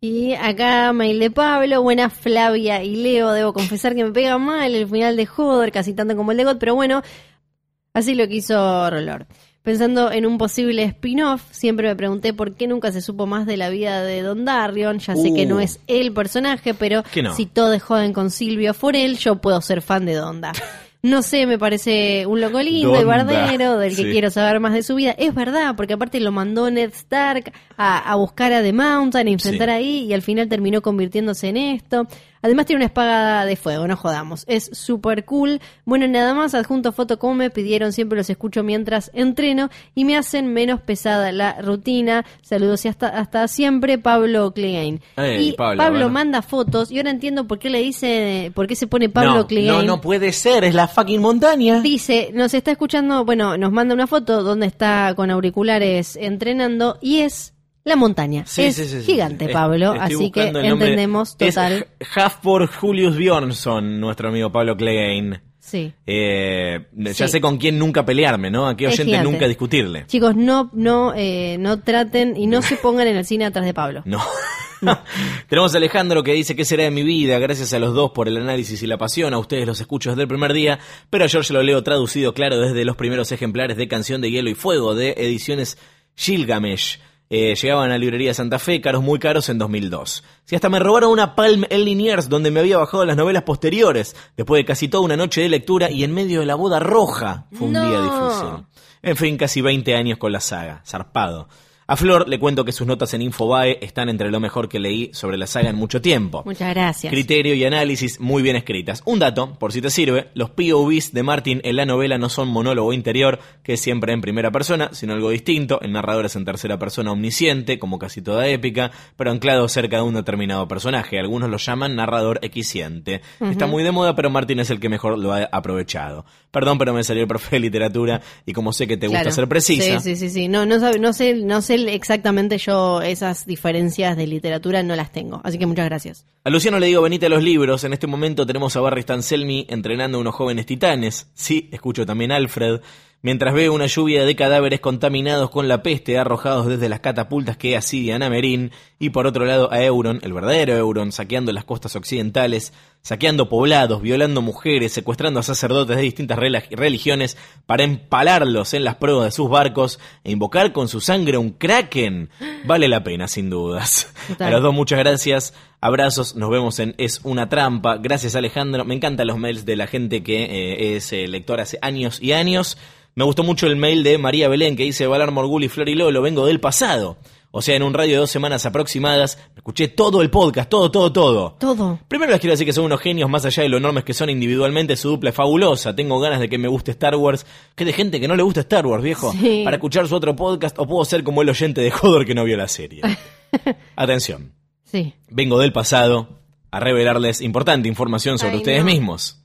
Y acá mail de Pablo, buena Flavia y Leo, debo confesar que me pega mal el final de Hodor, casi tanto como el de God, pero bueno, así lo quiso Rolor. Pensando en un posible spin-off, siempre me pregunté por qué nunca se supo más de la vida de Don Darion. Ya sé Uh. que no es el personaje, pero ¿Qué no? si todo es joven con Silvio Forel, yo puedo ser fan de Donda. No sé, me parece un loco lindo y bardero del que Sí. quiero saber más de su vida. Es verdad, porque aparte lo mandó Ned Stark a, a buscar a The Mountain, a enfrentar Sí. ahí y al final terminó convirtiéndose en esto. Además tiene una espada de fuego, no jodamos. Es súper cool. Bueno, nada más, adjunto foto como me pidieron, siempre los escucho mientras entreno y me hacen menos pesada la rutina. Saludos y hasta, hasta siempre, Pablo. Ey, y Pablo, Pablo, bueno. manda fotos y ahora entiendo por qué le dice, por qué se pone Pablo no, Clegane. no, no puede ser, es la fucking montaña. Dice, nos está escuchando, bueno, nos manda una foto donde está con auriculares entrenando y es la montaña. Sí, es sí, sí, gigante, Pablo, estoy así que entendemos Es total. Halford Julius Bjornsson, nuestro amigo Pablo Clegane. Sí. Eh, Ya Sí. sé con quién nunca pelearme, ¿no? A qué oyente nunca discutirle. Chicos, no, no, eh, no traten y no se pongan en el cine atrás de Pablo. No. Tenemos a Alejandro que dice que será de mi vida, gracias a los dos por el análisis y la pasión, a ustedes los escucho desde el primer día, pero a George lo leo traducido claro desde los primeros ejemplares de Canción de Hielo y Fuego de ediciones Gilgamesh. Eh, llegaban a la librería Santa Fe, caros muy caros en 2002. Si hasta me robaron una Palm en Liniers donde me había bajado las novelas posteriores, después de casi toda una noche de lectura y en medio de la boda roja, fue un No. día difícil. En fin, casi 20 años con la saga, zarpado. A Flor le cuento que sus notas en Infobae están entre lo mejor que leí sobre la saga en mucho tiempo. Muchas gracias. Criterio y análisis muy bien escritas. Un dato, por si te sirve, los POVs de Martin en la novela no son monólogo interior, que es siempre en primera persona, sino algo distinto. El narrador es en tercera persona omnisciente, como casi toda épica, pero anclado cerca de un determinado personaje. Algunos lo llaman narrador equisciente. Está muy de moda, pero Martin es el que mejor lo ha aprovechado. Perdón, pero me salió el profe de literatura y como sé que te gusta ser precisa. Sí, sí, sí, sí. No, no, sabe- no sé, no sé exactamente yo esas diferencias de literatura, no las tengo. Así que muchas gracias. A Luciano le digo, venite a los libros. En este momento tenemos a Barry Stanselmi entrenando a unos jóvenes titanes. Sí, escucho también a Alfred. Mientras veo una lluvia de cadáveres contaminados con la peste arrojados desde las catapultas que asedian a Merín. Y por otro lado a Euron, el verdadero Euron, saqueando las costas occidentales, saqueando poblados, violando mujeres, secuestrando a sacerdotes de distintas religiones para empalarlos en las pruebas de sus barcos e invocar con su sangre un kraken. Vale la pena, sin dudas. Total. A los dos muchas gracias. Abrazos, nos vemos en Es una trampa. Gracias Alejandro. Me encantan los mails de la gente que eh, es eh, lector hace años y años. Me gustó mucho el mail de María Belén que dice Valar Morgul y Flor y Lolo, vengo del pasado. O sea, en un radio de dos semanas aproximadas, escuché todo el podcast, todo, todo, todo. Todo. Primero les quiero decir que son unos genios, más allá de lo enormes que son individualmente, su dupla es fabulosa. Tengo ganas de que me guste Star Wars. Que de gente que no le gusta Star Wars, viejo. Sí. Para escuchar su otro podcast, o puedo ser como el oyente de Hodor que no vio la serie. Atención. Sí. Vengo del pasado a revelarles importante información sobre Ay, ustedes no. mismos.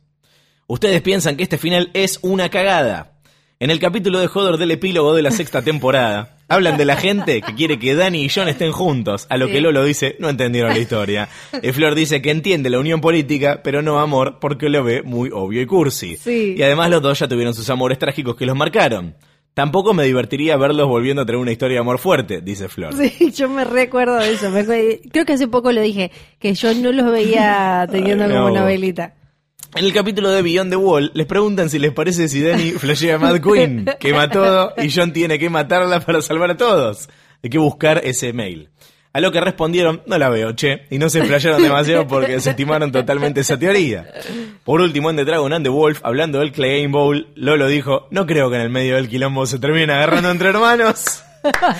Ustedes piensan que este final es una cagada. En el capítulo de Hodor del epílogo de la sexta temporada, hablan de la gente que quiere que Dani y John estén juntos, a lo Sí. que Lolo dice, no entendieron la historia. Y Flor dice que entiende la unión política, pero no amor, porque lo ve muy obvio y cursi. Sí. Y además los dos ya tuvieron sus amores trágicos que los marcaron. Tampoco me divertiría verlos volviendo a tener una historia de amor fuerte, dice Flor. Sí, yo me recuerdo de eso. Me creo que hace poco lo dije, que yo no los veía teniendo Ay, como no. novelita. En el capítulo de Beyond the Wall, les preguntan si les parece si Danny flashea a Mad Queen, quema todo, y John tiene que matarla para salvar a todos. Hay que buscar ese mail. A lo que respondieron, no la veo, che, y no se flashearon demasiado porque desestimaron totalmente esa teoría. Por último, en The Dragon and the Wolf, hablando del Clay Game Bowl, Lolo dijo, no creo que en el medio del quilombo se terminen agarrando entre hermanos. A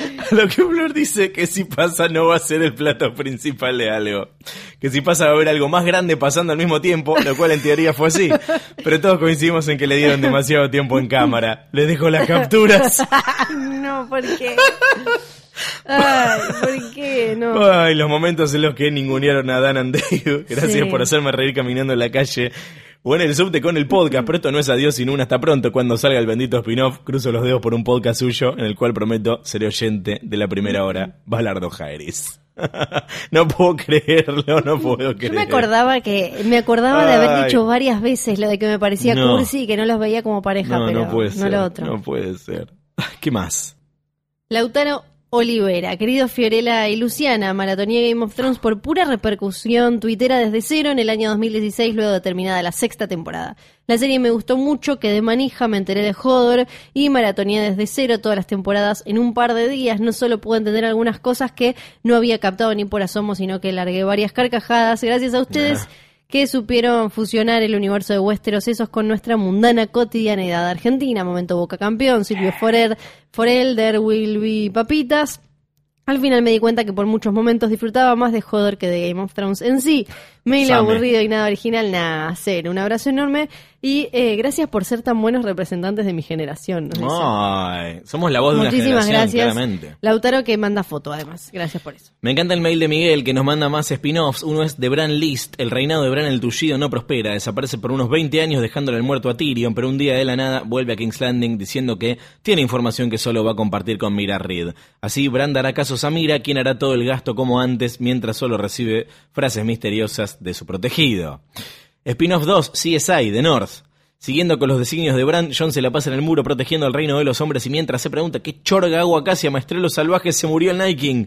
lo que Flor dice que si pasa no va a ser el plato principal de algo. Que si pasa va a haber algo más grande pasando al mismo tiempo, lo cual en teoría fue así. Pero todos coincidimos en que le dieron demasiado tiempo en cámara. Les dejo las capturas. no, ¿por qué? Ay, ¿por qué? No. Ay, los momentos en los que ningunearon a Dan and Dave. Gracias Sí. por hacerme reír caminando en la calle. O en el subte con el podcast, pero esto no es adiós sino un hasta pronto. Cuando salga el bendito spin-off, cruzo los dedos por un podcast suyo en el cual prometo ser oyente de la primera hora, Balardo Jairis. no puedo creerlo, no puedo Yo creer. me acordaba que me acordaba de haber dicho varias veces lo de que me parecía No. cursi y que no los veía como pareja, No, pero no puede no ser. lo otro. No puede ser. ¿Qué más? Lautaro Olivera, querido Fiorella y Luciana, maratonía Game of Thrones por pura repercusión tuitera desde cero en el año 2016, luego de terminada la sexta temporada. La serie me gustó mucho, quedé manija, me enteré de Hodor y maratonía desde cero todas las temporadas en un par de días. No solo pude entender algunas cosas que no había captado ni por asomo, sino que largué varias carcajadas. Gracias a ustedes. Que supieron fusionar el universo de Westeros esos con nuestra mundana cotidianidad argentina. Momento Boca Campeón, Silvio Forer, Forelder, Wilby Papitas. Al final me di cuenta que por muchos momentos disfrutaba más de Hodor que de Game of Thrones en sí. Mail aburrido y nada original, nada, cero. Un abrazo enorme y eh, gracias por ser tan buenos representantes de mi generación. Ay, somos la voz de una generación, gracias. claramente. Lautaro que manda foto además. Gracias por eso. Me encanta el mail de Miguel que nos manda más spin-offs. Uno es de Bran List. El reinado de Bran el Tullido no prospera. Desaparece por unos 20 años dejándole el muerto a Tyrion, pero un día de la nada vuelve a King's Landing diciendo que tiene información que solo va a compartir con Mira Reed. Así Bran dará casos a Mira, quien hará todo el gasto como antes, mientras solo recibe frases misteriosas de su protegido. Spin-off 2, CSI, The North. Siguiendo con los designios de Bran, John se la pasa en el muro protegiendo el reino de los hombres y mientras se pregunta qué chorga hago acá si a Maestrelo Salvaje se murió el Night King.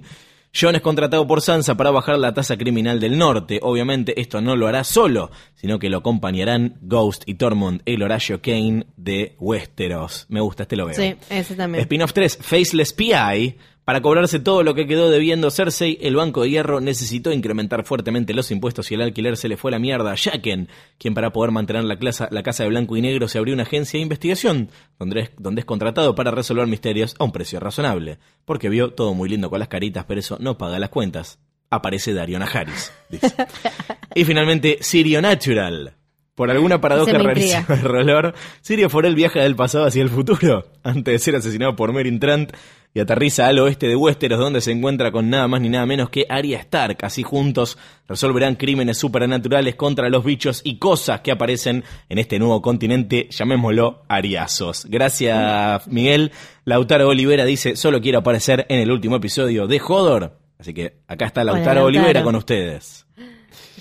John es contratado por Sansa para bajar la tasa criminal del norte. Obviamente esto no lo hará solo, sino que lo acompañarán Ghost y Tormund, el Horacio Kane de Westeros. Me gusta, este lo veo. Sí, ese también. Spin-off 3, Faceless PI. Para cobrarse todo lo que quedó debiendo Cersei, el Banco de Hierro necesitó incrementar fuertemente los impuestos y el alquiler se le fue a la mierda a Jaqen, quien para poder mantener la, clasa- la casa de blanco y negro se abrió una agencia de investigación, donde es, donde es contratado para resolver misterios a un precio razonable, porque vio todo muy lindo con las caritas, pero eso no paga las cuentas. Aparece Dario Najaris, dice. y finalmente, Sirio Natural. Por alguna paradoja rarísima de Rolor, Sirio Forel viaja del pasado hacia el futuro, antes de ser asesinado por Meryn Trant, y aterriza al oeste de Westeros, donde se encuentra con nada más ni nada menos que Arya Stark. Así juntos resolverán crímenes supernaturales contra los bichos y cosas que aparecen en este nuevo continente, llamémoslo Ariazos. Gracias, Miguel. Lautaro Olivera dice, solo quiero aparecer en el último episodio de Hodor. Así que acá está Hola, Lautaro. Olivera con ustedes.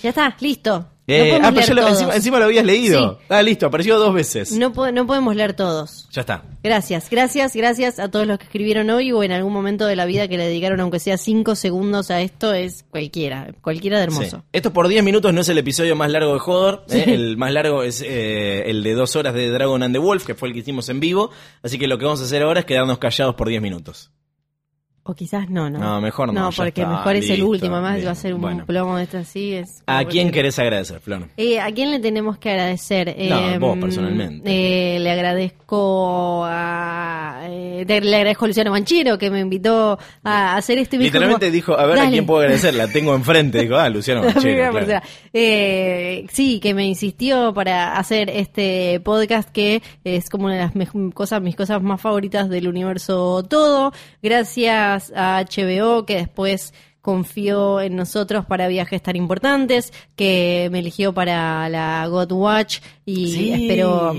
Ya está, listo. Eh, no ah, pero lo- encima, encima lo habías leído. Sí. Ah, listo, apareció dos veces. No, po- no podemos leer todos. Ya está. Gracias, gracias, gracias a todos los que escribieron hoy o en algún momento de la vida que le dedicaron aunque sea cinco segundos a esto. Es cualquiera, cualquiera de hermoso. Sí. Esto por 10 minutos no es el episodio más largo de Hodor. ¿eh? El más largo es eh, el de dos horas de Dragon and the Wolf, que fue el que hicimos en vivo. Así que lo que vamos a hacer ahora es quedarnos callados por 10 minutos. O quizás no, no. No, mejor no, No, porque está, mejor es el último, bien, va a ser un bueno. plomo de esto así. Es ¿A quién que- querés agradecer, Flor? Eh, ¿A quién le tenemos que agradecer? Eh, vos personalmente. eh, le agradezco a. eh, le agradezco a Luciano Manchero que me invitó a hacer este video. Literalmente dijo, a ver a quién puedo agradecer. La tengo enfrente. Dijo, ah, Luciano Manchero, claro. Eh, sí, que me insistió para hacer este podcast que es como una de las cosas, mis cosas más favoritas del universo todo. Gracias a HBO que después confió en nosotros para viajes tan importantes, que me eligió para la God Watch y Sí. espero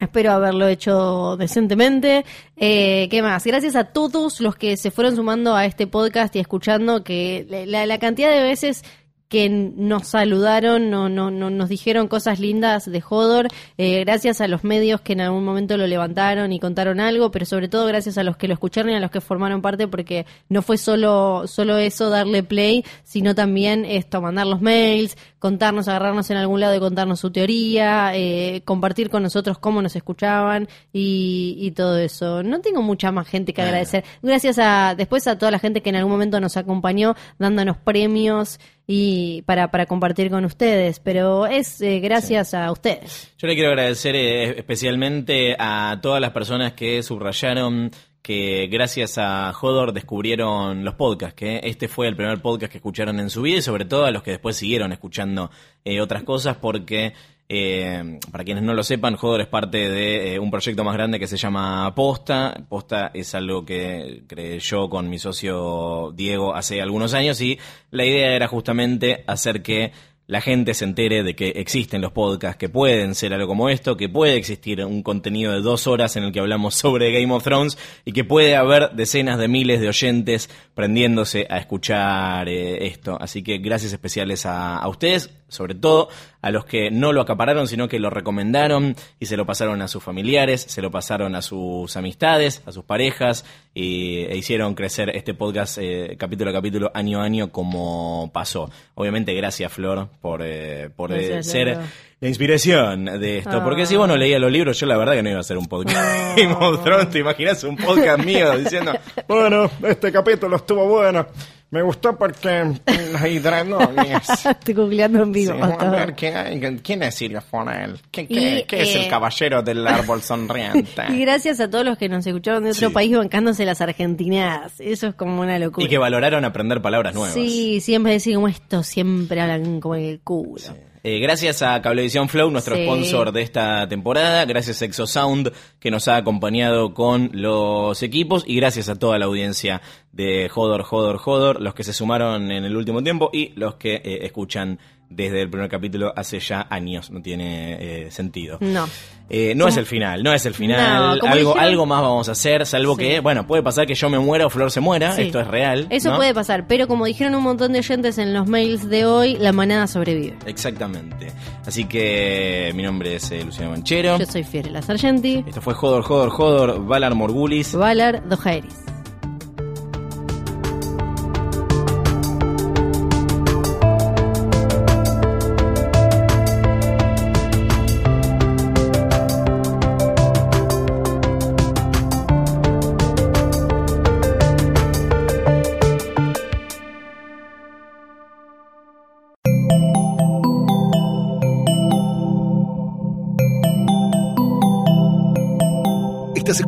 Espero haberlo hecho decentemente. Eh, ¿Qué más? Gracias a todos los que se fueron sumando a este podcast y escuchando que la, la cantidad de veces que nos saludaron, no, no, no, nos dijeron cosas lindas de Hodor, eh, gracias a los medios que en algún momento lo levantaron y contaron algo, pero sobre todo gracias a los que lo escucharon y a los que formaron parte, porque no fue solo, solo eso darle play, sino también esto, mandar los mails, contarnos, agarrarnos en algún lado y contarnos su teoría, eh, compartir con nosotros cómo nos escuchaban y, y todo eso. No tengo mucha más gente que agradecer. Gracias a después a toda la gente que en algún momento nos acompañó dándonos premios y para, para compartir con ustedes, pero es eh, gracias a ustedes. Yo le quiero agradecer eh, especialmente a todas las personas que subrayaron que gracias a Hodor descubrieron los podcasts, que este fue el primer podcast que escucharon en su vida y sobre todo a los que después siguieron escuchando eh, otras cosas porque... eh, para quienes no lo sepan, Hodor es parte de eh, un proyecto más grande que se llama Posta. Posta es algo que creé yo con mi socio Diego hace algunos años y la idea era justamente hacer que la gente se entere de que existen los podcasts, que pueden ser algo como esto, que puede existir un contenido de dos horas en el que hablamos sobre Game of Thrones y que puede haber decenas de miles de oyentes prendiéndose a escuchar eh, esto. Así que gracias especiales a, ustedes, sobre todo a los que no lo acapararon, sino que lo recomendaron y se lo pasaron a sus familiares, se lo pasaron a sus amistades, a sus parejas y, e hicieron crecer este podcast eh, capítulo a capítulo, año a año, como pasó. Obviamente, gracias, Flor, por, eh, por eh, ser. La inspiración de esto. Ah. Porque si vos no leías los libros, yo la verdad que no iba a hacer un podcast. ¿te imaginas un podcast mío diciendo, bueno, este capítulo estuvo bueno? Me gustó porque la hidronomia Estoy googleando en vivo. Sí, a ver, ¿quién, hay? ¿quién es Sirio Fonel? ¿Qué, qué- Y, qué es eh, el caballero del árbol sonriente? Y gracias a todos los que nos escucharon de otro Sí. país bancándose las argentinadas. Eso es como una locura. Y que valoraron aprender palabras nuevas. Sí, siempre decir como esto, siempre hablan como el culo. Eh, gracias a Cablevisión Flow, nuestro Sí. sponsor de esta temporada. Gracias a Exosound, que nos ha acompañado con los equipos. Y gracias a toda la audiencia de Jodor, Jodor, Jodor, los que se sumaron en el último tiempo y los que eh, escuchan desde el primer capítulo hace ya años. No tiene eh, sentido. No. Eh, no es el final, no es el final. No, algo, dijeron- algo más vamos a hacer, salvo Sí. que, bueno, puede pasar que yo me muera o Flor se muera. Sí. Esto es real. Eso ¿no? puede pasar, pero como dijeron un montón de oyentes en los mails de hoy, la manada sobrevive. Exactamente. Así que mi nombre es eh, Luciano Manchero. Yo soy Fiorella Sargenti, Esto fue Jodor, Jodor, Jodor, Valar Morgulis. Valar Dojaeris.